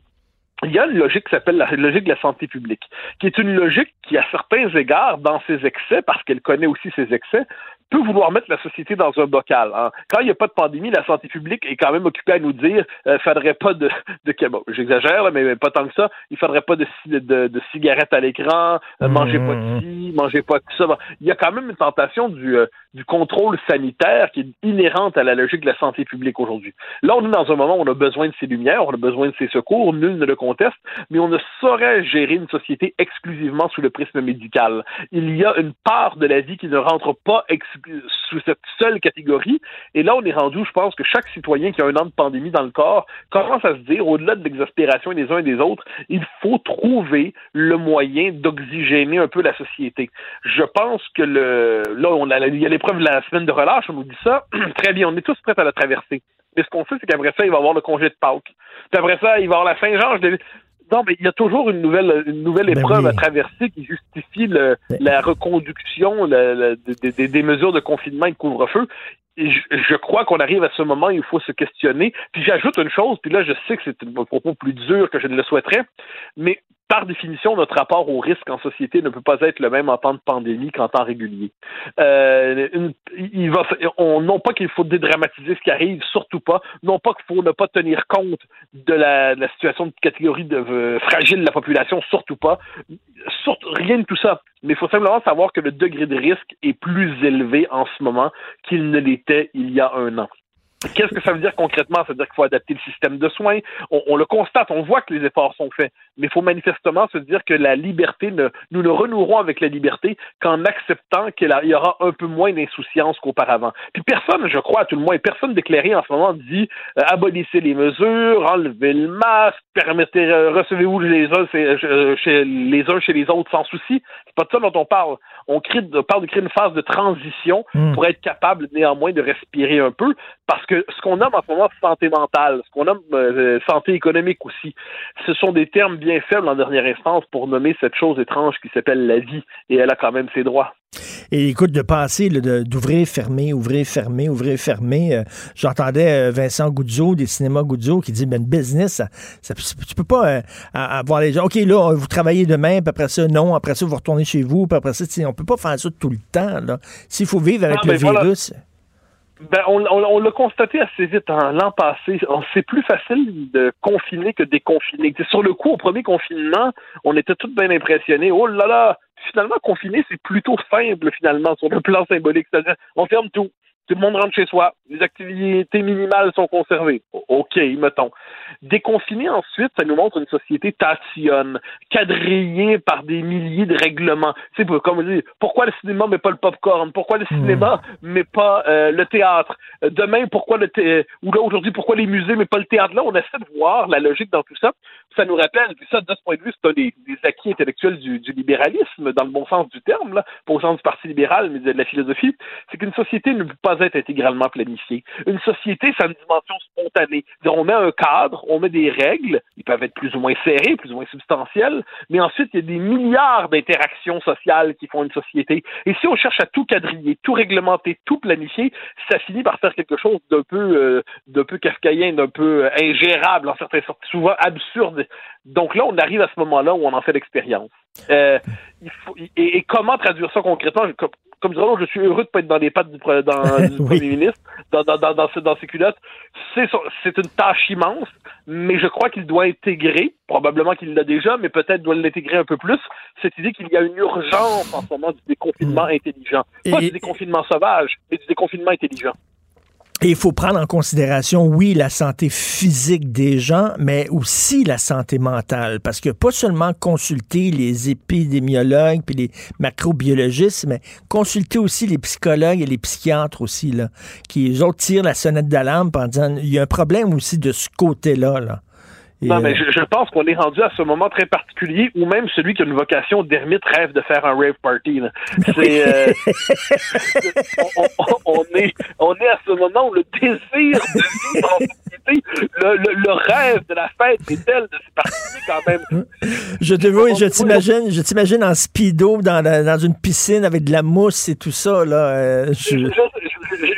il y a une logique qui s'appelle la logique de la santé publique, qui est une logique qui, à certains égards, dans ses excès, parce qu'elle connaît aussi ses excès, peut vouloir mettre la société dans un bocal. Hein. Quand il n'y a pas de pandémie, la santé publique est quand même occupée à nous dire euh, faudrait pas de, de bon, j'exagère, mais pas tant que ça, il faudrait pas de, de, de cigarettes à l'écran, euh, manger pas de mmh. ci, manger pas de ça. Il y a quand même une tentation du, euh, du contrôle sanitaire qui est inhérente à la logique de la santé publique aujourd'hui. Là, on est dans un moment où on a besoin de ces lumières, on a besoin de ces secours, nul ne le conteste, mais on ne saurait gérer une société exclusivement sous le prisme médical. Il y a une part de la vie qui ne rentre pas sous cette seule catégorie. Et là, on est rendu, je pense, que chaque citoyen qui a un an de pandémie dans le corps commence à se dire, au-delà de l'exaspération des uns et des autres, il faut trouver le moyen d'oxygéner un peu la société. Je pense que le, là, on a, il y a l'épreuve de la semaine de relâche, on nous dit ça. Très bien, on est tous prêts à la traverser. Mais ce qu'on sait, c'est qu'après ça, il va y avoir le congé de Pâques. Puis après ça, il va y avoir la Saint-Jean. Non, mais il y a toujours une nouvelle, une nouvelle ben épreuve à traverser qui justifie le, ben la reconduction des mesures de confinement et de couvre-feu. Et je, crois qu'on arrive à ce moment où il faut se questionner. Puis j'ajoute une chose, puis là je sais que c'est un propos plus dur que je ne le souhaiterais, mais par définition, notre rapport au risque en société ne peut pas être le même en temps de pandémie qu'en temps régulier. Euh, il va, on, non pas qu'il faut dédramatiser ce qui arrive, surtout pas. Non pas qu'il faut ne pas tenir compte de la, situation de catégorie de, euh, fragile de la population, surtout pas. Rien de tout ça. Mais il faut simplement savoir que le degré de risque est plus élevé en ce moment qu'il ne l'était il y a un an. Qu'est-ce que ça veut dire concrètement? Ça veut dire qu'il faut adapter le système de soins. On, le constate, on voit que les efforts sont faits, mais il faut manifestement se dire que la liberté, ne, nous ne renouerons avec la liberté qu'en acceptant qu'il y aura un peu moins d'insouciance qu'auparavant. Puis personne, je crois, à tout le moins, personne déclaré en ce moment dit euh, abolissez les mesures, enlevez le masque, permettez, euh, recevez-vous les uns euh, chez, les uns chez les autres sans souci. C'est pas de ça dont on parle. On, crée, parle de créer une phase de transition hmm. pour être capable néanmoins de respirer un peu, parce que ce qu'on nomme en ce moment santé mentale, ce qu'on nomme euh, santé économique aussi, ce sont des termes bien faibles en dernière instance pour nommer cette chose étrange qui s'appelle la vie, et elle a quand même ses droits. Et écoute, de passer d'ouvrir, fermer, ouvrir, fermer, ouvrir, fermer, euh, j'entendais euh, Vincent Goudzo des cinémas Goudzo qui dit, ben, business, ça, tu peux pas avoir les gens, OK, là, vous travaillez demain, puis après ça, non, après ça, vous retournez chez vous, puis après ça, on peut pas faire ça tout le temps. S'il faut vivre avec le virus... Ben, on, on, l'a constaté assez vite hein, l'an passé. C'est plus facile de confiner que de déconfiner. Sur le coup, au premier confinement, on était tous bien impressionnés. Oh là là, finalement, confiner, c'est plutôt simple, finalement, sur le plan symbolique. C'est-à-dire, on ferme tout. Tout le monde rentre chez soi. Les activités minimales sont conservées. OK, mettons. Déconfiner ensuite, ça nous montre une société tatillonne, quadrillée par des milliers de règlements. Tu sais, comme on dit, pourquoi le cinéma mais pas le popcorn? Pourquoi le cinéma hmm. mais pas euh, le théâtre? Demain, pourquoi le thé... ou là aujourd'hui, pourquoi les musées mais pas le théâtre? Là, on essaie de voir la logique dans tout ça. ça nous rappelle, puis ça, de ce point de vue, c'est un des, des acquis intellectuels du, du, libéralisme, dans le bon sens du terme, là, pas au sens du Parti libéral, mais de la philosophie, c'est qu'une société ne peut pas être intégralement planifiée. Une société, ça a une dimension spontanée. On met un cadre, on met des règles, ils peuvent être plus ou moins serrés, plus ou moins substantiels, mais ensuite, il y a des milliards d'interactions sociales qui font une société. Et si on cherche à tout quadriller, tout réglementer, tout planifier, ça finit par faire quelque chose d'un peu, euh, d'un peu kafkaïen, d'un peu ingérable, en certaines sortes, souvent absurde. Donc là, on arrive à ce moment-là où on en fait l'expérience. Euh, et, comment traduire ça concrètement? Comme, disons, je suis heureux de pas être dans les pattes du, dans, du oui. premier ministre, dans, dans, dans, dans, dans ses culottes. C'est, c'est une tâche immense, mais je crois qu'il doit intégrer, probablement qu'il l'a déjà, mais peut-être doit l'intégrer un peu plus, cette idée qu'il y a une urgence en ce moment du déconfinement mmh. intelligent. Pas et, du déconfinement sauvage, mais du déconfinement intelligent. Et il faut prendre en considération, oui, la santé physique des gens, mais aussi la santé mentale. Parce que pas seulement consulter les épidémiologues puis les macrobiologistes, mais consulter aussi les psychologues et les psychiatres aussi, là, qui, eux tirent la sonnette d'alarme en disant, il y a un problème aussi de ce côté-là, là. Non, mais je, je pense qu'on est rendu à ce moment très particulier où même celui qui a une vocation d'ermite rêve de faire un rave party. C'est, euh, on, on, on, est, on est à ce moment où le désir de vivre le, le, le, rêve de la fête est tel de se participer quand même. Je te vois, je t'imagine, je t'imagine en speedo dans, la, dans une piscine avec de la mousse et tout ça là. Euh, je... Je,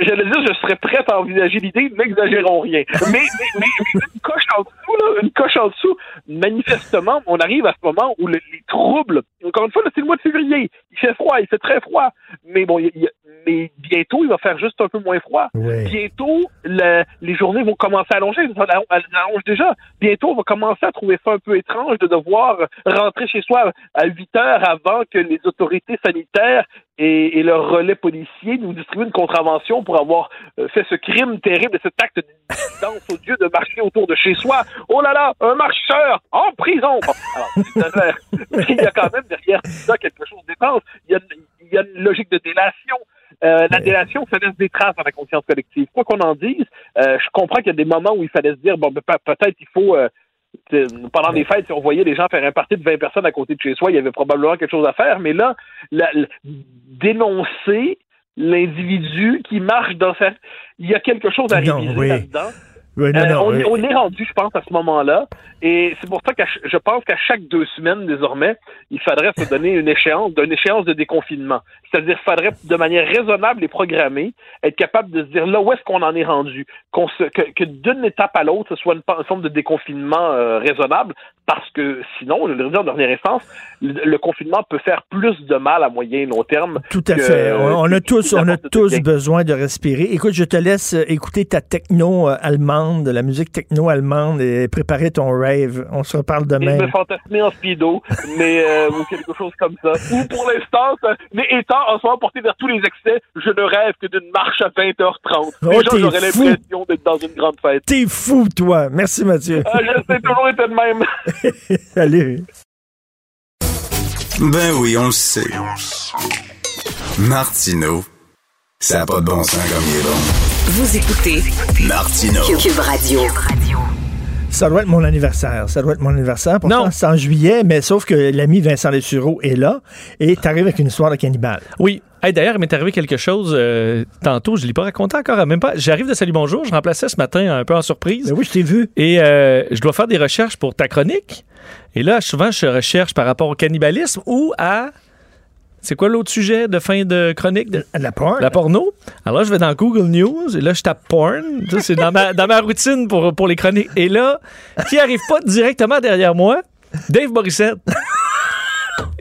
j'allais dire, je serais prêt à envisager l'idée, n'exagérons rien. Mais, mais, mais, mais, une coche en dessous, là, une coche en dessous, manifestement, on arrive à ce moment où le, les troubles, encore une fois, c'est le mois de février, il fait froid, il fait très froid, mais bon, il, il, mais bientôt, il va faire juste un peu moins froid. Bientôt, le, les journées vont commencer à allonger, elles allongent déjà. Bientôt, on va commencer à trouver ça un peu étrange de devoir rentrer chez soi à 8 heures avant que les autorités sanitaires et, et leur relais policier nous distribuent une contravention pour avoir euh, fait ce crime terrible, cet acte d'incidence au Dieu de marcher autour de chez soi. Oh là là, un marcheur en prison! Bon, alors, il y a quand même derrière tout ça quelque chose d'étrange. Il il y a une logique de délation. Euh, la délation, ça laisse des traces dans la conscience collective. Quoi qu'on en dise, euh, je comprends qu'il y a des moments où il fallait se dire, bon, ben, peut-être il faut... Euh, pendant les fêtes, si on voyait les gens faire un parti de 20 personnes à côté de chez soi, il y avait probablement quelque chose à faire. Mais là, la, la, dénoncer l'individu qui marche dans sa... Il y a quelque chose à réviser oui. là-dedans. Non, non, on, est rendu, je pense, à ce moment-là. Et c'est pour ça que je pense qu'à chaque deux semaines, désormais, il faudrait se donner une échéance, d'une échéance de déconfinement. C'est-à-dire, il faudrait, de manière raisonnable et programmée, être capable de se dire là où est-ce qu'on en est rendu? Qu'on se, que, que d'une étape à l'autre, ce soit une, une, forme de déconfinement euh, raisonnable, parce que sinon, je veux dire, en dernière instance, le, le, confinement peut faire plus de mal à moyen et long terme. Tout à que, fait. On, on a tous, on a tous besoin de respirer. Écoute, je te laisse écouter ta techno allemande, la musique techno allemande et préparer ton rave. On se reparle demain. Et me fantasmer en speedo, mais euh, ou quelque chose comme ça. Ou pour l'instant, mais étant en soi porté vers tous les excès, je ne rêve que d'une marche à 20h30. Oh, Déjà, j'aurais l'impression d'être dans une grande fête. T'es fou, toi. Merci, Mathieu. Ah, je sais toujours été de même. Salut. Ben oui, on le sait. Martineau, ça n'a pas de bon sens comme il est bon. Vous écoutez Martineau. Cube Radio. Ça doit être mon anniversaire. Ça doit être mon anniversaire. Pourtant, c'est en juillet, mais sauf que l'ami Vincent Lessureau est là et t'arrives avec une histoire de cannibale. Oui. Hey, D'ailleurs, il m'est arrivé quelque chose euh, tantôt. Je ne l'ai pas raconté encore. Même pas. J'arrive de Salut Bonjour. Je remplaçais ce matin un peu en surprise. Ben oui, je t'ai vu. Et euh, je dois faire des recherches pour ta chronique. Et là, souvent, je recherche par rapport au cannibalisme ou à c'est quoi l'autre sujet de fin de chronique? De, la porn. La porno? Alors je vais dans Google News et là, je tape porn. C'est dans ma, dans ma routine pour, pour les chroniques. Et là, qui arrive pas directement derrière moi? Dave Morissette.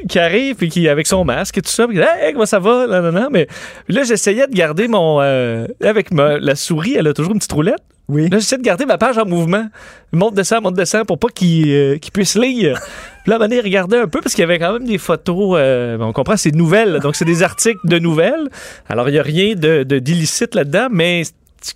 Qui arrive puis qui avec son masque et tout ça puis hey, comment ça va? Non, non, non. mais là j'essayais de garder mon euh, avec ma, la souris elle a toujours une petite roulette oui. Là, j'essaie de garder ma page en mouvement. Monte, descend, monte, descend pour pas qu'il euh, qu puisse lire. Puis là, à regarder un peu parce qu'il y avait quand même des photos. Euh, on comprend, c'est nouvelles. Donc, c'est des articles de nouvelles. Alors, il n'y a rien de, de d'illicite là-dedans, mais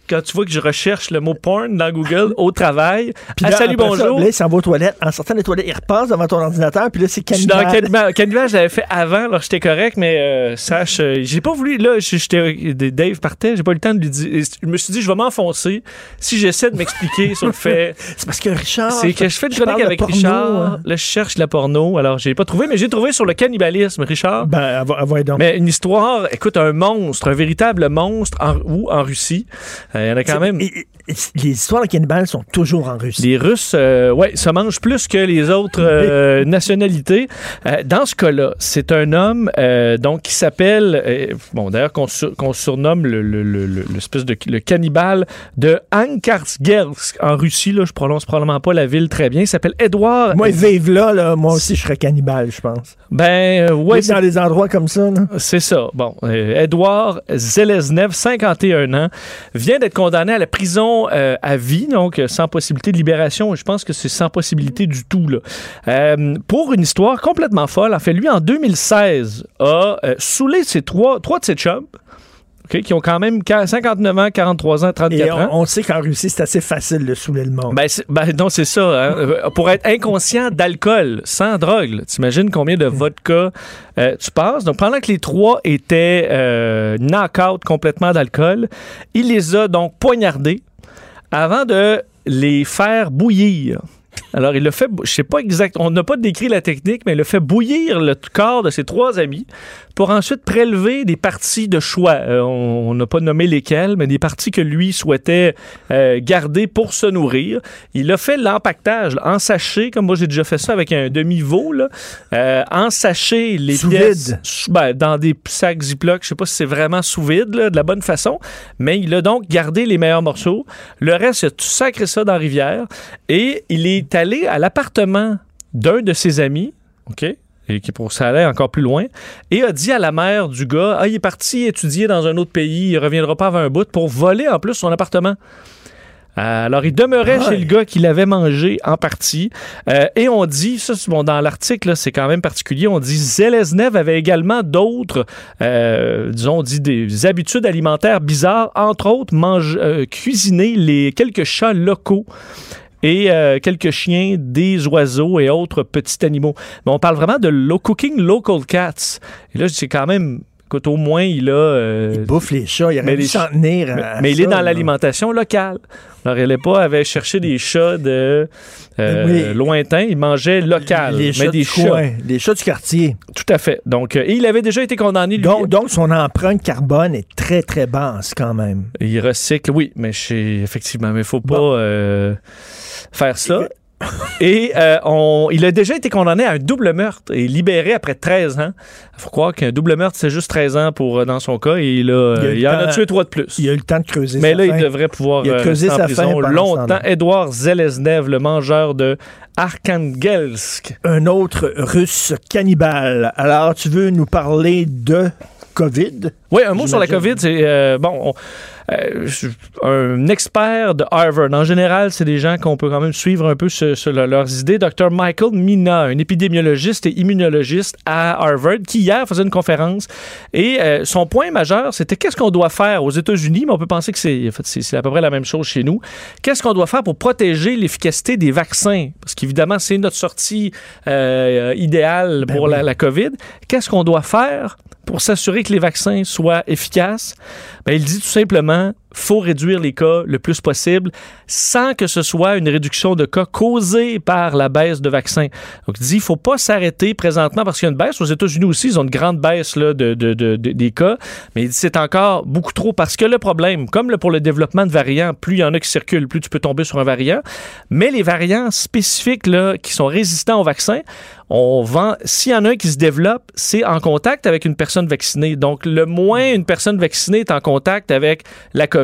quand tu vois que je recherche le mot porn dans Google au travail. Puis Ah, salut, après ça, bonjour. là, il s'en va aux toilettes. En sortant des toilettes, il repasse devant ton ordinateur, puis là, c'est Je suis dans. Cannibal, je l'avais fait avant, alors j'étais correct, mais euh, sache, euh, j'ai pas voulu, là, j'étais, Dave partait, j'ai pas eu le temps de lui dire. Je me suis dit, je vais m'enfoncer si j'essaie de m'expliquer sur le fait. C'est parce que Richard. C'est que je fais parle chronique de avec porno, Richard. hein. Là, je cherche la porno. Alors, j'ai pas trouvé, mais j'ai trouvé sur le cannibalisme, Richard. Ben, avoue donc. Mais une histoire, écoute, un monstre, un véritable monstre en, où, en Russie. Euh, Il y en a quand même. Et- et- les histoires de cannibales sont toujours en Russie. Les Russes, euh, ouais, se mangent plus que les autres euh, nationalités. Euh, dans ce cas-là, c'est un homme euh, donc qui s'appelle, bon d'ailleurs qu'on sur- qu'on surnomme le, le, le, le- de le cannibale de Ankartgelsk en Russie. Là, je prononce probablement pas la ville très bien. Il s'appelle Edouard. Moi, vive là, là, moi aussi, je serais cannibale, je pense. Ben ouais, dans des endroits comme ça, c'est ça. Bon, Edouard Zeleznev, 51 ans, vient d'être condamné à la prison euh, à vie, donc euh, sans possibilité de libération. Je pense que c'est sans possibilité du tout. Là. Euh, pour une histoire complètement folle. En fait, lui, en 2016, a saoulé ses trois, trois de ses chums. Qui ont quand même 59 ans, 43 ans, 34 Et ans. on, sait qu'en Russie, c'est assez facile de saouler le monde. Ben, c'est- ben non, c'est ça. hein. Pour être inconscient d'alcool, sans drogue, t'imagines combien de vodka euh, tu passes? Donc, pendant que les trois étaient euh, knock-out complètement d'alcool, il les a donc poignardés avant de les faire bouillir. Alors, il le fait, je sais pas exact, on n'a pas décrit la technique, mais il a fait bouillir le corps de ses trois amis pour ensuite prélever des parties de choix. Euh, on n'a pas nommé lesquelles, mais des parties que lui souhaitait euh, garder pour se nourrir. Il a fait l'empactage en sachet, comme moi j'ai déjà fait ça avec un demi-veau, euh, en sachet les Sous pièces vide. ben, dans des sacs Ziploc. Je sais pas si c'est vraiment sous vide, là, de la bonne façon, mais il a donc gardé les meilleurs morceaux. Le reste, il a tout sacré ça dans la rivière et il est allé à l'appartement d'un de ses amis, OK? Et qui pour ça allait encore plus loin, et a dit à la mère du gars Ah, il est parti étudier dans un autre pays, il reviendra pas avant un bout pour voler en plus son appartement. Euh, Alors, il demeurait Ouais. chez le gars qui l'avait mangé en partie. Euh, et on dit, ça, bon, dans l'article, c'est quand même particulier, on dit Zeleznev avait également d'autres, euh, disons, on dit des habitudes alimentaires bizarres, entre autres, mange, euh, cuisiner les quelques chats locaux et euh, quelques chiens, des oiseaux et autres petits animaux. Mais on parle vraiment de lo- cooking local cats. Et là, c'est quand même... Écoute, au moins, il a... euh, Il bouffe les chats, il aurait les s'en tenir mais, à mais il est dans l'alimentation locale. Alors, il n'est pas avait cherché des chats de euh, Oui. lointains, il mangeait local. Les mais chats des chats. coin, des chats du quartier. Tout à fait. Donc, euh, et il avait déjà été condamné. Lui, Donc, donc, son empreinte carbone est très, très basse quand même. Il recycle, oui, mais chez, effectivement, mais il faut pas euh, faire ça. Et euh, on, il a déjà été condamné à un double meurtre et libéré après 13 ans. Il faut croire qu'un double meurtre, c'est juste 13 ans pour, euh, dans son cas et il, a, Il a eu il le en a tué trois de plus. Il a eu le temps de creuser Mais sa là, il devrait pouvoir Il a euh, en sa faim prison ce longtemps. Edouard Zeleznev, le mangeur de Arkhangelsk. Un autre russe cannibale. Alors, tu veux nous parler de COVID? Oui, un mot sur la. COVID, c'est euh, bon. on- euh, un expert de Harvard. En général, c'est des gens qu'on peut quand même suivre un peu sur, sur le- leurs idées. Dr. Michael Mina, un épidémiologiste et immunologiste à Harvard, qui hier faisait une conférence. Et euh, son point majeur, c'était qu'est-ce qu'on doit faire aux États-Unis, mais on peut penser que c'est en fait, à peu près la même chose chez nous. Qu'est-ce qu'on doit faire pour protéger l'efficacité des vaccins? Parce qu'évidemment, c'est notre sortie euh, idéale pour la, la COVID. Qu'est-ce qu'on doit faire pour s'assurer que les vaccins soient efficaces? Ben, il dit tout simplement, 三 faut réduire les cas le plus possible sans que ce soit une réduction de cas causée par la baisse de vaccins. Donc, il dit, il faut pas s'arrêter présentement parce qu'il y a une baisse. Aux États-Unis aussi, ils ont une grande baisse là, de, de- de- de- des cas, mais c'est encore beaucoup trop parce que le problème, comme pour le développement de variants, plus il y en a qui circulent, plus tu peux tomber sur un variant, mais les variants spécifiques là, qui sont résistants au vaccin, on vend, s'il y en a un qui se développe, c'est en contact avec une personne vaccinée. Donc, le moins une personne vaccinée est en contact avec la COVID,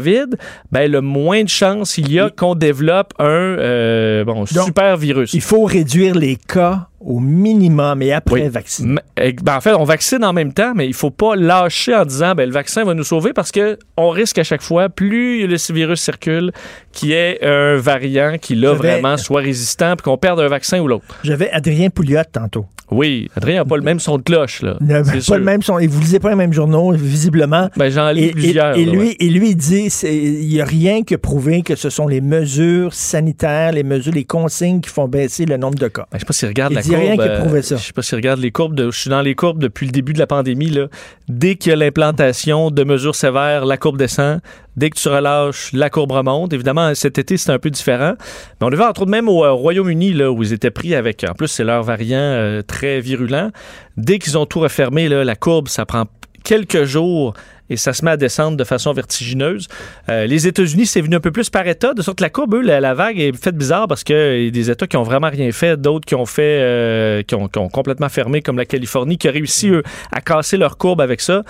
ben, le moins de chances il y a qu'on développe un euh, bon, super virus. Il faut réduire les cas au minimum et après Oui. vacciner. Eh, ben, en fait, on vaccine en même temps, mais il faut pas lâcher en disant ben, le vaccin va nous sauver parce que on risque à chaque fois, plus le virus circule, qu'il y ait un variant qui là vais- vraiment soit résistant puis qu'on perde un vaccin ou l'autre. J'avais Adrien Pouliot tantôt. Oui, Adrien n'a pas le même son de cloche. Là. Ne- pas sûr. le même son. Et vous lisez pas les mêmes journaux, visiblement. Ben, j'en lis Et, plusieurs. et là, lui, ouais. et lui, il dit il n'y a rien que prouver que ce sont les mesures sanitaires, les mesures, les consignes qui font baisser le nombre de cas. Ben, je sais pas s'il regarde Il la dit courbe. rien qui prouvait ça. Je sais pas s'il regarde les courbes. De, je suis dans les courbes depuis le début de la pandémie. Là. Dès qu'il y a l'implantation de mesures sévères, la courbe descend. Dès que tu relâches, la courbe remonte. Évidemment, cet été, c'est un peu différent. Mais on le voit entre autres même au euh, Royaume-Uni, là, où ils étaient pris avec, en plus, c'est leur variant euh, très virulent. Dès qu'ils ont tout refermé, là, la courbe, ça prend quelques jours et ça se met à descendre de façon vertigineuse. Euh, les États-Unis, c'est venu un peu plus par État, de sorte que la courbe, eux, la, vague est faite bizarre parce qu'il y a des États qui ont vraiment rien fait, d'autres qui ont fait, euh, qui, ont, qui ont complètement fermé, comme la Californie, qui a réussi, eux, à casser leur courbe avec ça.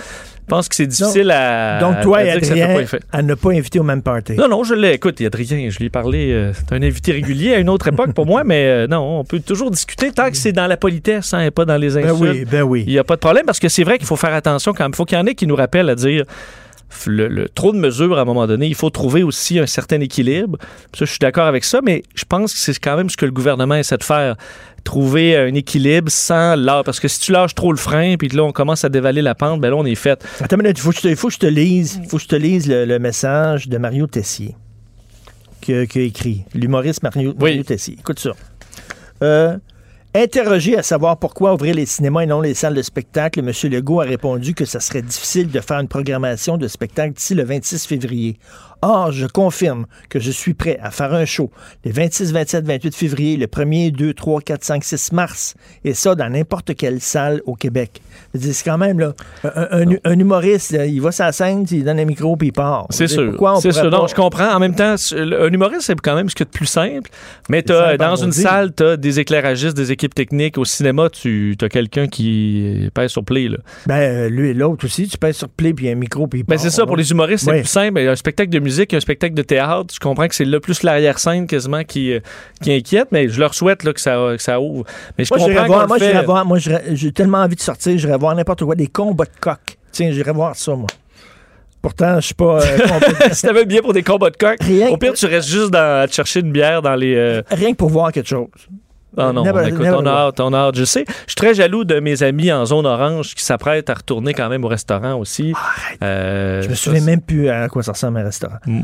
Je pense que c'est difficile à. Donc, toi à et Adrien, ne pas inviter au même party. Non, non, je l'ai. Écoute, il y a Adrien, je lui ai parlé. euh, c'est un invité régulier à une autre époque pour moi, mais euh, non, on peut toujours discuter tant que c'est dans la politesse hein, et pas dans les Ben insultes. oui, ben oui. Il n'y a pas de problème parce que c'est vrai qu'il faut faire attention quand même. Il faut qu'il y en ait qui nous rappellent à dire le, le- trop de mesures à un moment donné. Il faut trouver aussi un certain équilibre. Ça, je suis d'accord avec ça, mais je pense que c'est quand même ce que le gouvernement essaie de faire. Trouver un équilibre sans lâcher. Parce que si tu lâches trop le frein, puis là, on commence à dévaler la pente, ben là, on est fait. Attends minute, il faut, que je te- il faut que je te lise, faut que je te lise le, le message de Mario Tessier qui a, écrit. L'humoriste Mario, Mario Tessier. Écoute ça. Euh, interrogé à savoir pourquoi ouvrir les cinémas et non les salles de spectacle, M. Legault a répondu que ça serait difficile de faire une programmation de spectacle d'ici le 26 février. Or, je confirme que je suis prêt à faire un show les 26, 27, 28 février, le 1er, 2, 3, 4, 5, 6 mars, et ça dans n'importe quelle salle au Québec. C'est quand même, là, un, un- un humoriste, là, il va la scène, il donne un micro, puis il part. C'est sûr. Pourquoi on C'est sûr. pas- Non, je comprends. En même temps, un humoriste, c'est quand même ce qu'il y a de plus simple. Mais dans une salle, tu as des éclairagistes, des équipes techniques. Au cinéma, tu as quelqu'un qui pèse sur play. Là. Ben, euh, lui et l'autre aussi, tu pèses sur play, puis un micro, puis il Ben, part, c'est ça, pour les humoristes, c'est plus simple. Un spectacle de musique, un spectacle de théâtre. Je comprends que c'est là plus l'arrière-scène quasiment qui, euh, qui inquiète, mais je leur souhaite là, que, ça, que ça ouvre. Mais je Moi, comprends voir, moi, le fait- j'irais voir, moi, j'irais- j'ai tellement envie de sortir, j'irais voir n'importe quoi, des combats de coq. Tiens, j'irais voir ça, moi. Pourtant, je suis pas. euh, si t'avais bien pour des combats de coq, Rien au pire, tu restes juste dans- à te chercher une bière dans les. euh, Rien que pour voir quelque chose. Ah non, Never- écoute, never on a hâte, on a hâte. Je sais, je suis très jaloux de mes amis en zone orange qui s'apprêtent à retourner quand même au restaurant aussi. Euh, Je me souviens même plus à quoi ça ressemble un restaurant. Mm.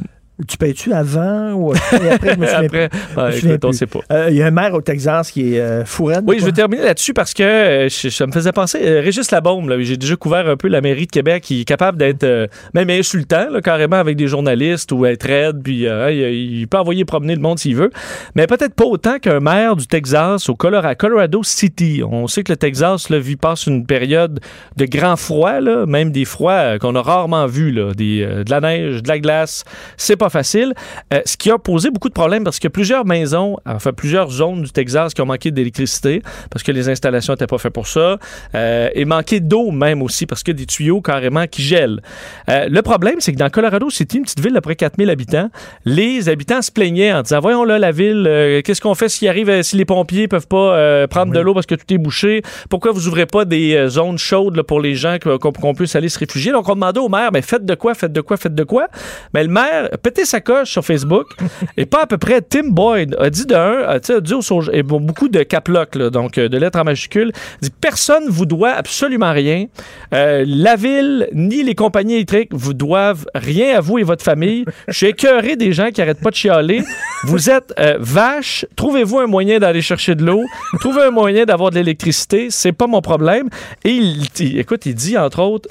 Tu payes-tu avant ou après? je me Après, Je écoute, on plus. sait pas. Euh, Il y a un maire au Texas qui est euh, Oui, je vais terminer là-dessus parce que euh, je- ça me faisait penser. euh, Régis là, j'ai déjà couvert un peu la mairie de Québec, qui est capable d'être même insultant, là, carrément, avec des journalistes ou être raide, puis il, il peut envoyer promener le monde s'il veut. Mais peut-être pas autant qu'un maire du Texas au Colorado, Colorado City. On sait que le Texas là, vit, passe une période de grand froid, là, même des froids qu'on a rarement vus, des, de la neige, de la glace. C'est pas facile. Euh, ce qui a posé beaucoup de problèmes parce a plusieurs maisons, enfin plusieurs zones du Texas qui ont manqué d'électricité parce que les installations n'étaient pas faites pour ça. Euh, et manqué d'eau même aussi parce a des tuyaux carrément qui gèlent. Euh, le problème, c'est que dans Colorado City, une petite ville d'à près 4000 habitants, les habitants se plaignaient en disant Voyons là, la ville, qu'est-ce qu'on fait s'il arrive, si les pompiers peuvent pas prendre de l'eau parce que tout est bouché? Pourquoi vous ouvrez pas des zones chaudes là, pour les gens que- qu'on puisse aller se réfugier? Donc on demandait au maire Mais faites de quoi, faites de quoi, faites de quoi? Mais le maire pété sa coche sur Facebook et pas à peu près Tim Boyd a dit de un, a, tu sais, a dit au sauge- et beaucoup de caplocs, là, donc euh, de lettres en majuscules, dit personne vous doit absolument rien. Euh, la ville ni les compagnies électriques vous doivent rien à vous et votre famille. Je suis écœuré des gens qui arrêtent pas de chialer. Vous êtes euh, vache. Trouvez-vous un moyen d'aller chercher de l'eau? Trouvez un moyen d'avoir de l'électricité. C'est pas mon problème. Et il, il- écoute, il dit entre autres.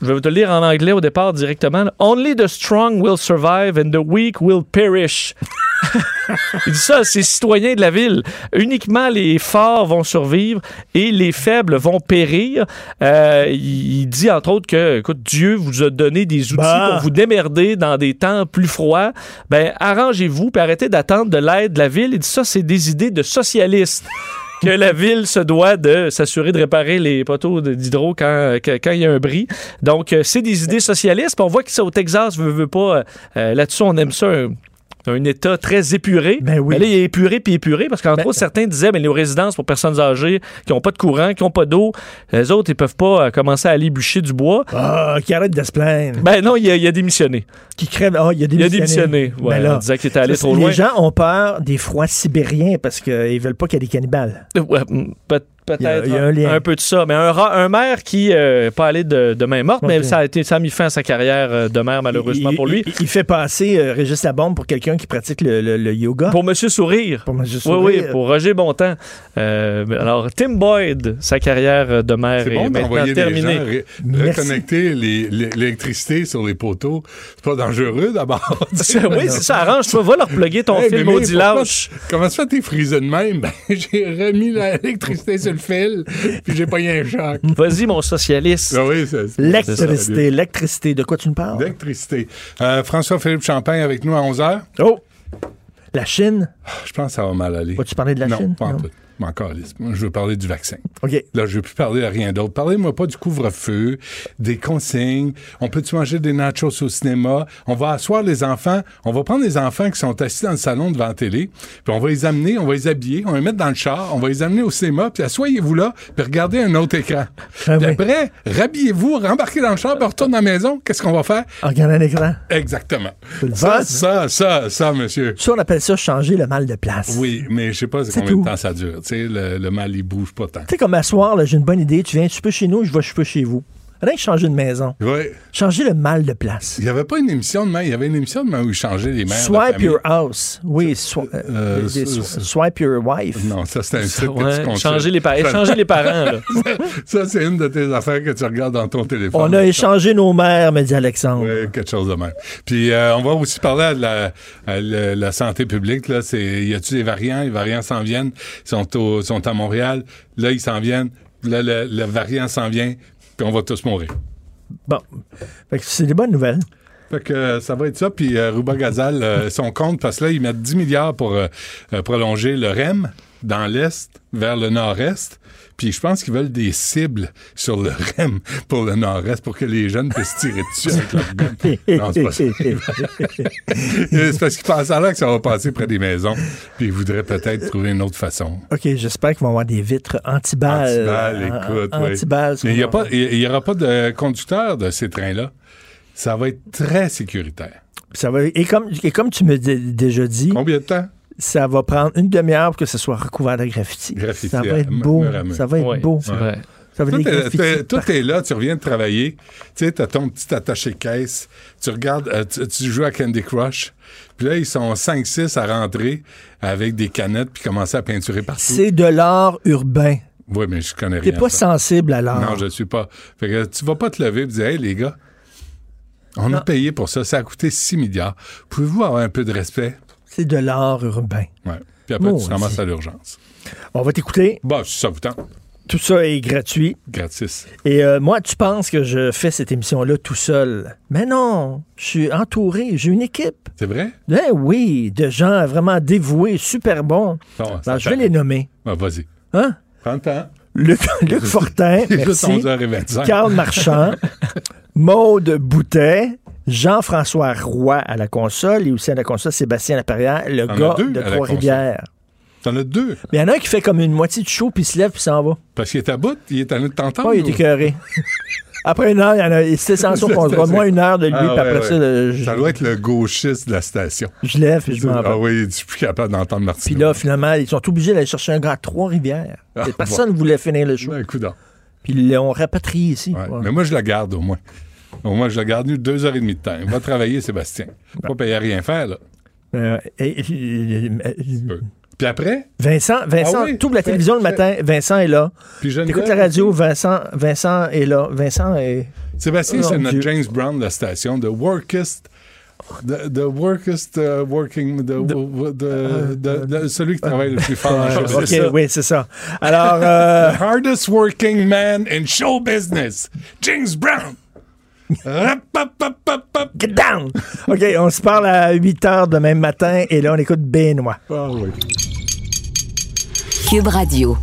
Je vais te le lire en anglais au départ directement. Only the strong will survive and the weak will perish. Il dit ça ses citoyens de la ville. Uniquement les forts vont survivre et les faibles vont périr. Euh, il dit entre autres que, écoute, Dieu vous a donné des outils Bah. pour vous démerder dans des temps plus froids. Ben, arrangez-vous puis arrêtez d'attendre de l'aide de la ville. Il dit ça, c'est des idées de socialistes que la ville se doit de s'assurer de réparer les poteaux d'hydro quand, quand il y a un bris. Donc, euh, c'est des idées socialistes. On voit que ça au Texas, veut, veut pas. euh, euh, Là-dessus, on aime ça. un- un État très épuré. Ben oui. Mais là, il est épuré puis épuré parce qu'entre Ben- autres, certains disaient, mais les résidences pour personnes âgées qui n'ont pas de courant, qui n'ont pas d'eau, les autres, ils peuvent pas euh, commencer à aller bûcher du bois. Ah, qui arrête de se plaindre. Ben non, il a, il a démissionné. Qui crève. Ah, il a Il a démissionné. démissionné. Ouais, Ben là, on disait qu'il était allé trop les loin. gens ont peur des froids sibériens parce qu'ils veulent pas qu'il y ait des cannibales. Ouais, mm, peut- Peut-être un lien. peu de ça. Mais un, un maire qui n'est pas allé de, de main morte, mais ça a, été, ça a mis fin à sa carrière euh, de maire, malheureusement il, pour lui. Il, il fait passer euh, Régis Labombe pour quelqu'un qui pratique le, le- le yoga. Pour Monsieur Sourire. Pour Monsieur Oui, Sourire. oui, pour Roger Bontemps. Euh, alors, Tim Boyd, sa carrière de maire C'est est bon maintenant d'envoyer des gens terminée. ré- reconnecter l'électricité sur les poteaux. C'est pas dangereux d'abord. oui, c'est ça, arrange. Tu vas leur plugger ton Hey, fil Mémé, maudit pourquoi- lâche. Comment ça fait t'es frisé de même? Ben, j'ai remis l'électricité sur le fil, puis j'ai pas eu un choc. Vas-y, mon socialiste. Ah oui, c'est- L'électricité, l'électricité. De quoi tu me parles? L'électricité. Euh, François-Philippe Champagne avec nous à 11h. Oh! La Chine? Je pense que ça va mal aller. Vas-tu parler de la non, Chine? pas Non. Je veux parler du vaccin. OK. Là, je veux plus parler de rien d'autre. Parlez-moi pas du couvre-feu, des consignes. On peut-tu manger des nachos au cinéma? On va asseoir les enfants. On va prendre les enfants qui sont assis dans le salon devant la télé, puis on va les amener, on va les habiller, on va les mettre dans le char, on va les amener au cinéma, puis asseyez-vous là, puis regardez un autre écran. Ah puis oui. après, rhabillez-vous, rembarquez dans le char, puis retourne à la maison. Qu'est-ce qu'on va faire? En regardant un écran. Exactement. le Ça, fun. ça, ça, ça, monsieur. Ça, on appelle ça changer le mal de place. Oui, mais je sais pas combien tout. de temps ça dure. Le, le mal, il bouge pas tant. Tu sais, comme à soir, j'ai une bonne idée. Tu viens, tu peux chez nous, je vais, je peux chez vous. Rien que changer de maison. Oui. Changer le mal de place. Il n'y avait pas une émission de main. Il y avait une émission de main où il changeait les mères. Swipe your house. Oui, swi- euh, Euh, des- swi- swipe your wife. Non, ça, c'est un site que tu consultes. changer les, pa- échanger les parents. là. ça, c'est une de tes affaires que tu regardes dans ton téléphone. On a échangé nos mères, me dit Alexandre. Oui, quelque chose de même. Puis, euh, on va aussi parler de la, à la, la santé publique. Là, c'est, y a-tu des variants? Les variants s'en viennent. Ils sont, au- sont à Montréal. Là, ils s'en viennent. Là, le, le variant s'en vient. Puis, on va tous mourir. Bon. Fait que c'est des bonnes nouvelles. Fait que euh, ça va être ça. Puis euh, Ruba Gazal, euh, son compte, parce que là, ils mettent 10 milliards pour euh, prolonger le REM dans l'Est vers le Nord-Est. Puis je pense qu'ils veulent des cibles sur le REM pour le Nord-Est pour que les jeunes puissent tirer dessus avec leur gun. Non, c'est pas ça. c'est parce qu'ils pensent alors que ça va passer près des maisons. Puis ils voudraient peut-être trouver une autre façon. OK, j'espère qu'ils vont avoir des vitres anti-balles. Antiballes, Euh, écoute, oui. Anti-balles. Mais il n'y aura pas de conducteur de ces trains-là. Ça va être très sécuritaire. Ça va, et, comme, et comme tu me dis déjà dit. Combien de temps? Ça va prendre une demi-heure pour que ce soit recouvert de graffiti. Graffiti ça va être beau. Ça va être Ouais, beau. c'est vrai. Ça va être Tout est, t'es- tout est là, tu reviens de travailler, tu sais, t'as ton petit attaché caisse, tu regardes, euh, tu, tu joues à Candy Crush, puis là, ils sont 5-6 à rentrer avec des canettes puis commencer à peinturer partout. C'est de l'art urbain. Oui, mais je connais T'es rien. pas à ça. sensible à l'art. Non, je suis pas. Fait que tu vas pas te lever et dire, hey, les gars, on a payé pour ça, ça a coûté 6 milliards. Pouvez-vous avoir un peu de respect? C'est de l'art urbain. Ouais. Puis après, tu ramasses à l'urgence. On va t'écouter. Bon, si ça vous tente. Tout ça est gratuit. Gratis. Et euh, moi, tu penses que je fais cette émission-là tout seul? Mais non, je suis entouré, j'ai une équipe. C'est vrai? Ben oui, de gens vraiment dévoués, super bons. Alors, je vais les nommer. Ah, vas-y. Hein? Prends le temps. Luc, Luc Fortin, merci. 11h25. Carl Marchand, Maude Boutet, Jean-François Roy à la console et aussi à la console Sébastien Laperrière, le gars de Trois-Rivières. T'en as deux. Mais il y en a un qui fait comme une moitié de show puis il se lève puis s'en va. Parce qu'il est à bout, il est en train de t'entendre. Oh, il est écœuré. Après une heure, il y en a. C'est censure qu'on se voit moins une heure de lui, Ah, puis après ouais. ça, le- je, Ça doit être le gauchiste de la station. je lève et je m'en vais. Ah oui, je suis plus capable d'entendre Puis Martino. là, finalement, ils sont obligés d'aller chercher un gars à Trois-Rivières. Ah, Personne ne voulait finir le show. Ben, coudonc. Puis ils l'ont rapatrié ici. Ouais. Mais moi, je la garde au moins. Au moins, je la garde nous deux heures et demie de temps. Va travailler, Sébastien. Pas payer à rien faire, là. Euh, et- et- et- Puis après, Vincent, Vincent, Ah oui, ouvres la télévision le matin, Vincent est là. puis Tu écoutes Geneviève la radio, Vincent, Vincent est là. Vincent est. Sébastien, Oh, c'est notre. James Brown de la station, the workest. The, the workest uh, working, the, the- the- the- celui qui travaille le plus fort show OK, oui, c'est ça. Alors, euh, The hardest working man in show business, James Brown. Get down! OK, on se parle à 8 heures demain matin et là, on écoute Benoît. Ah oui. Cube Radio.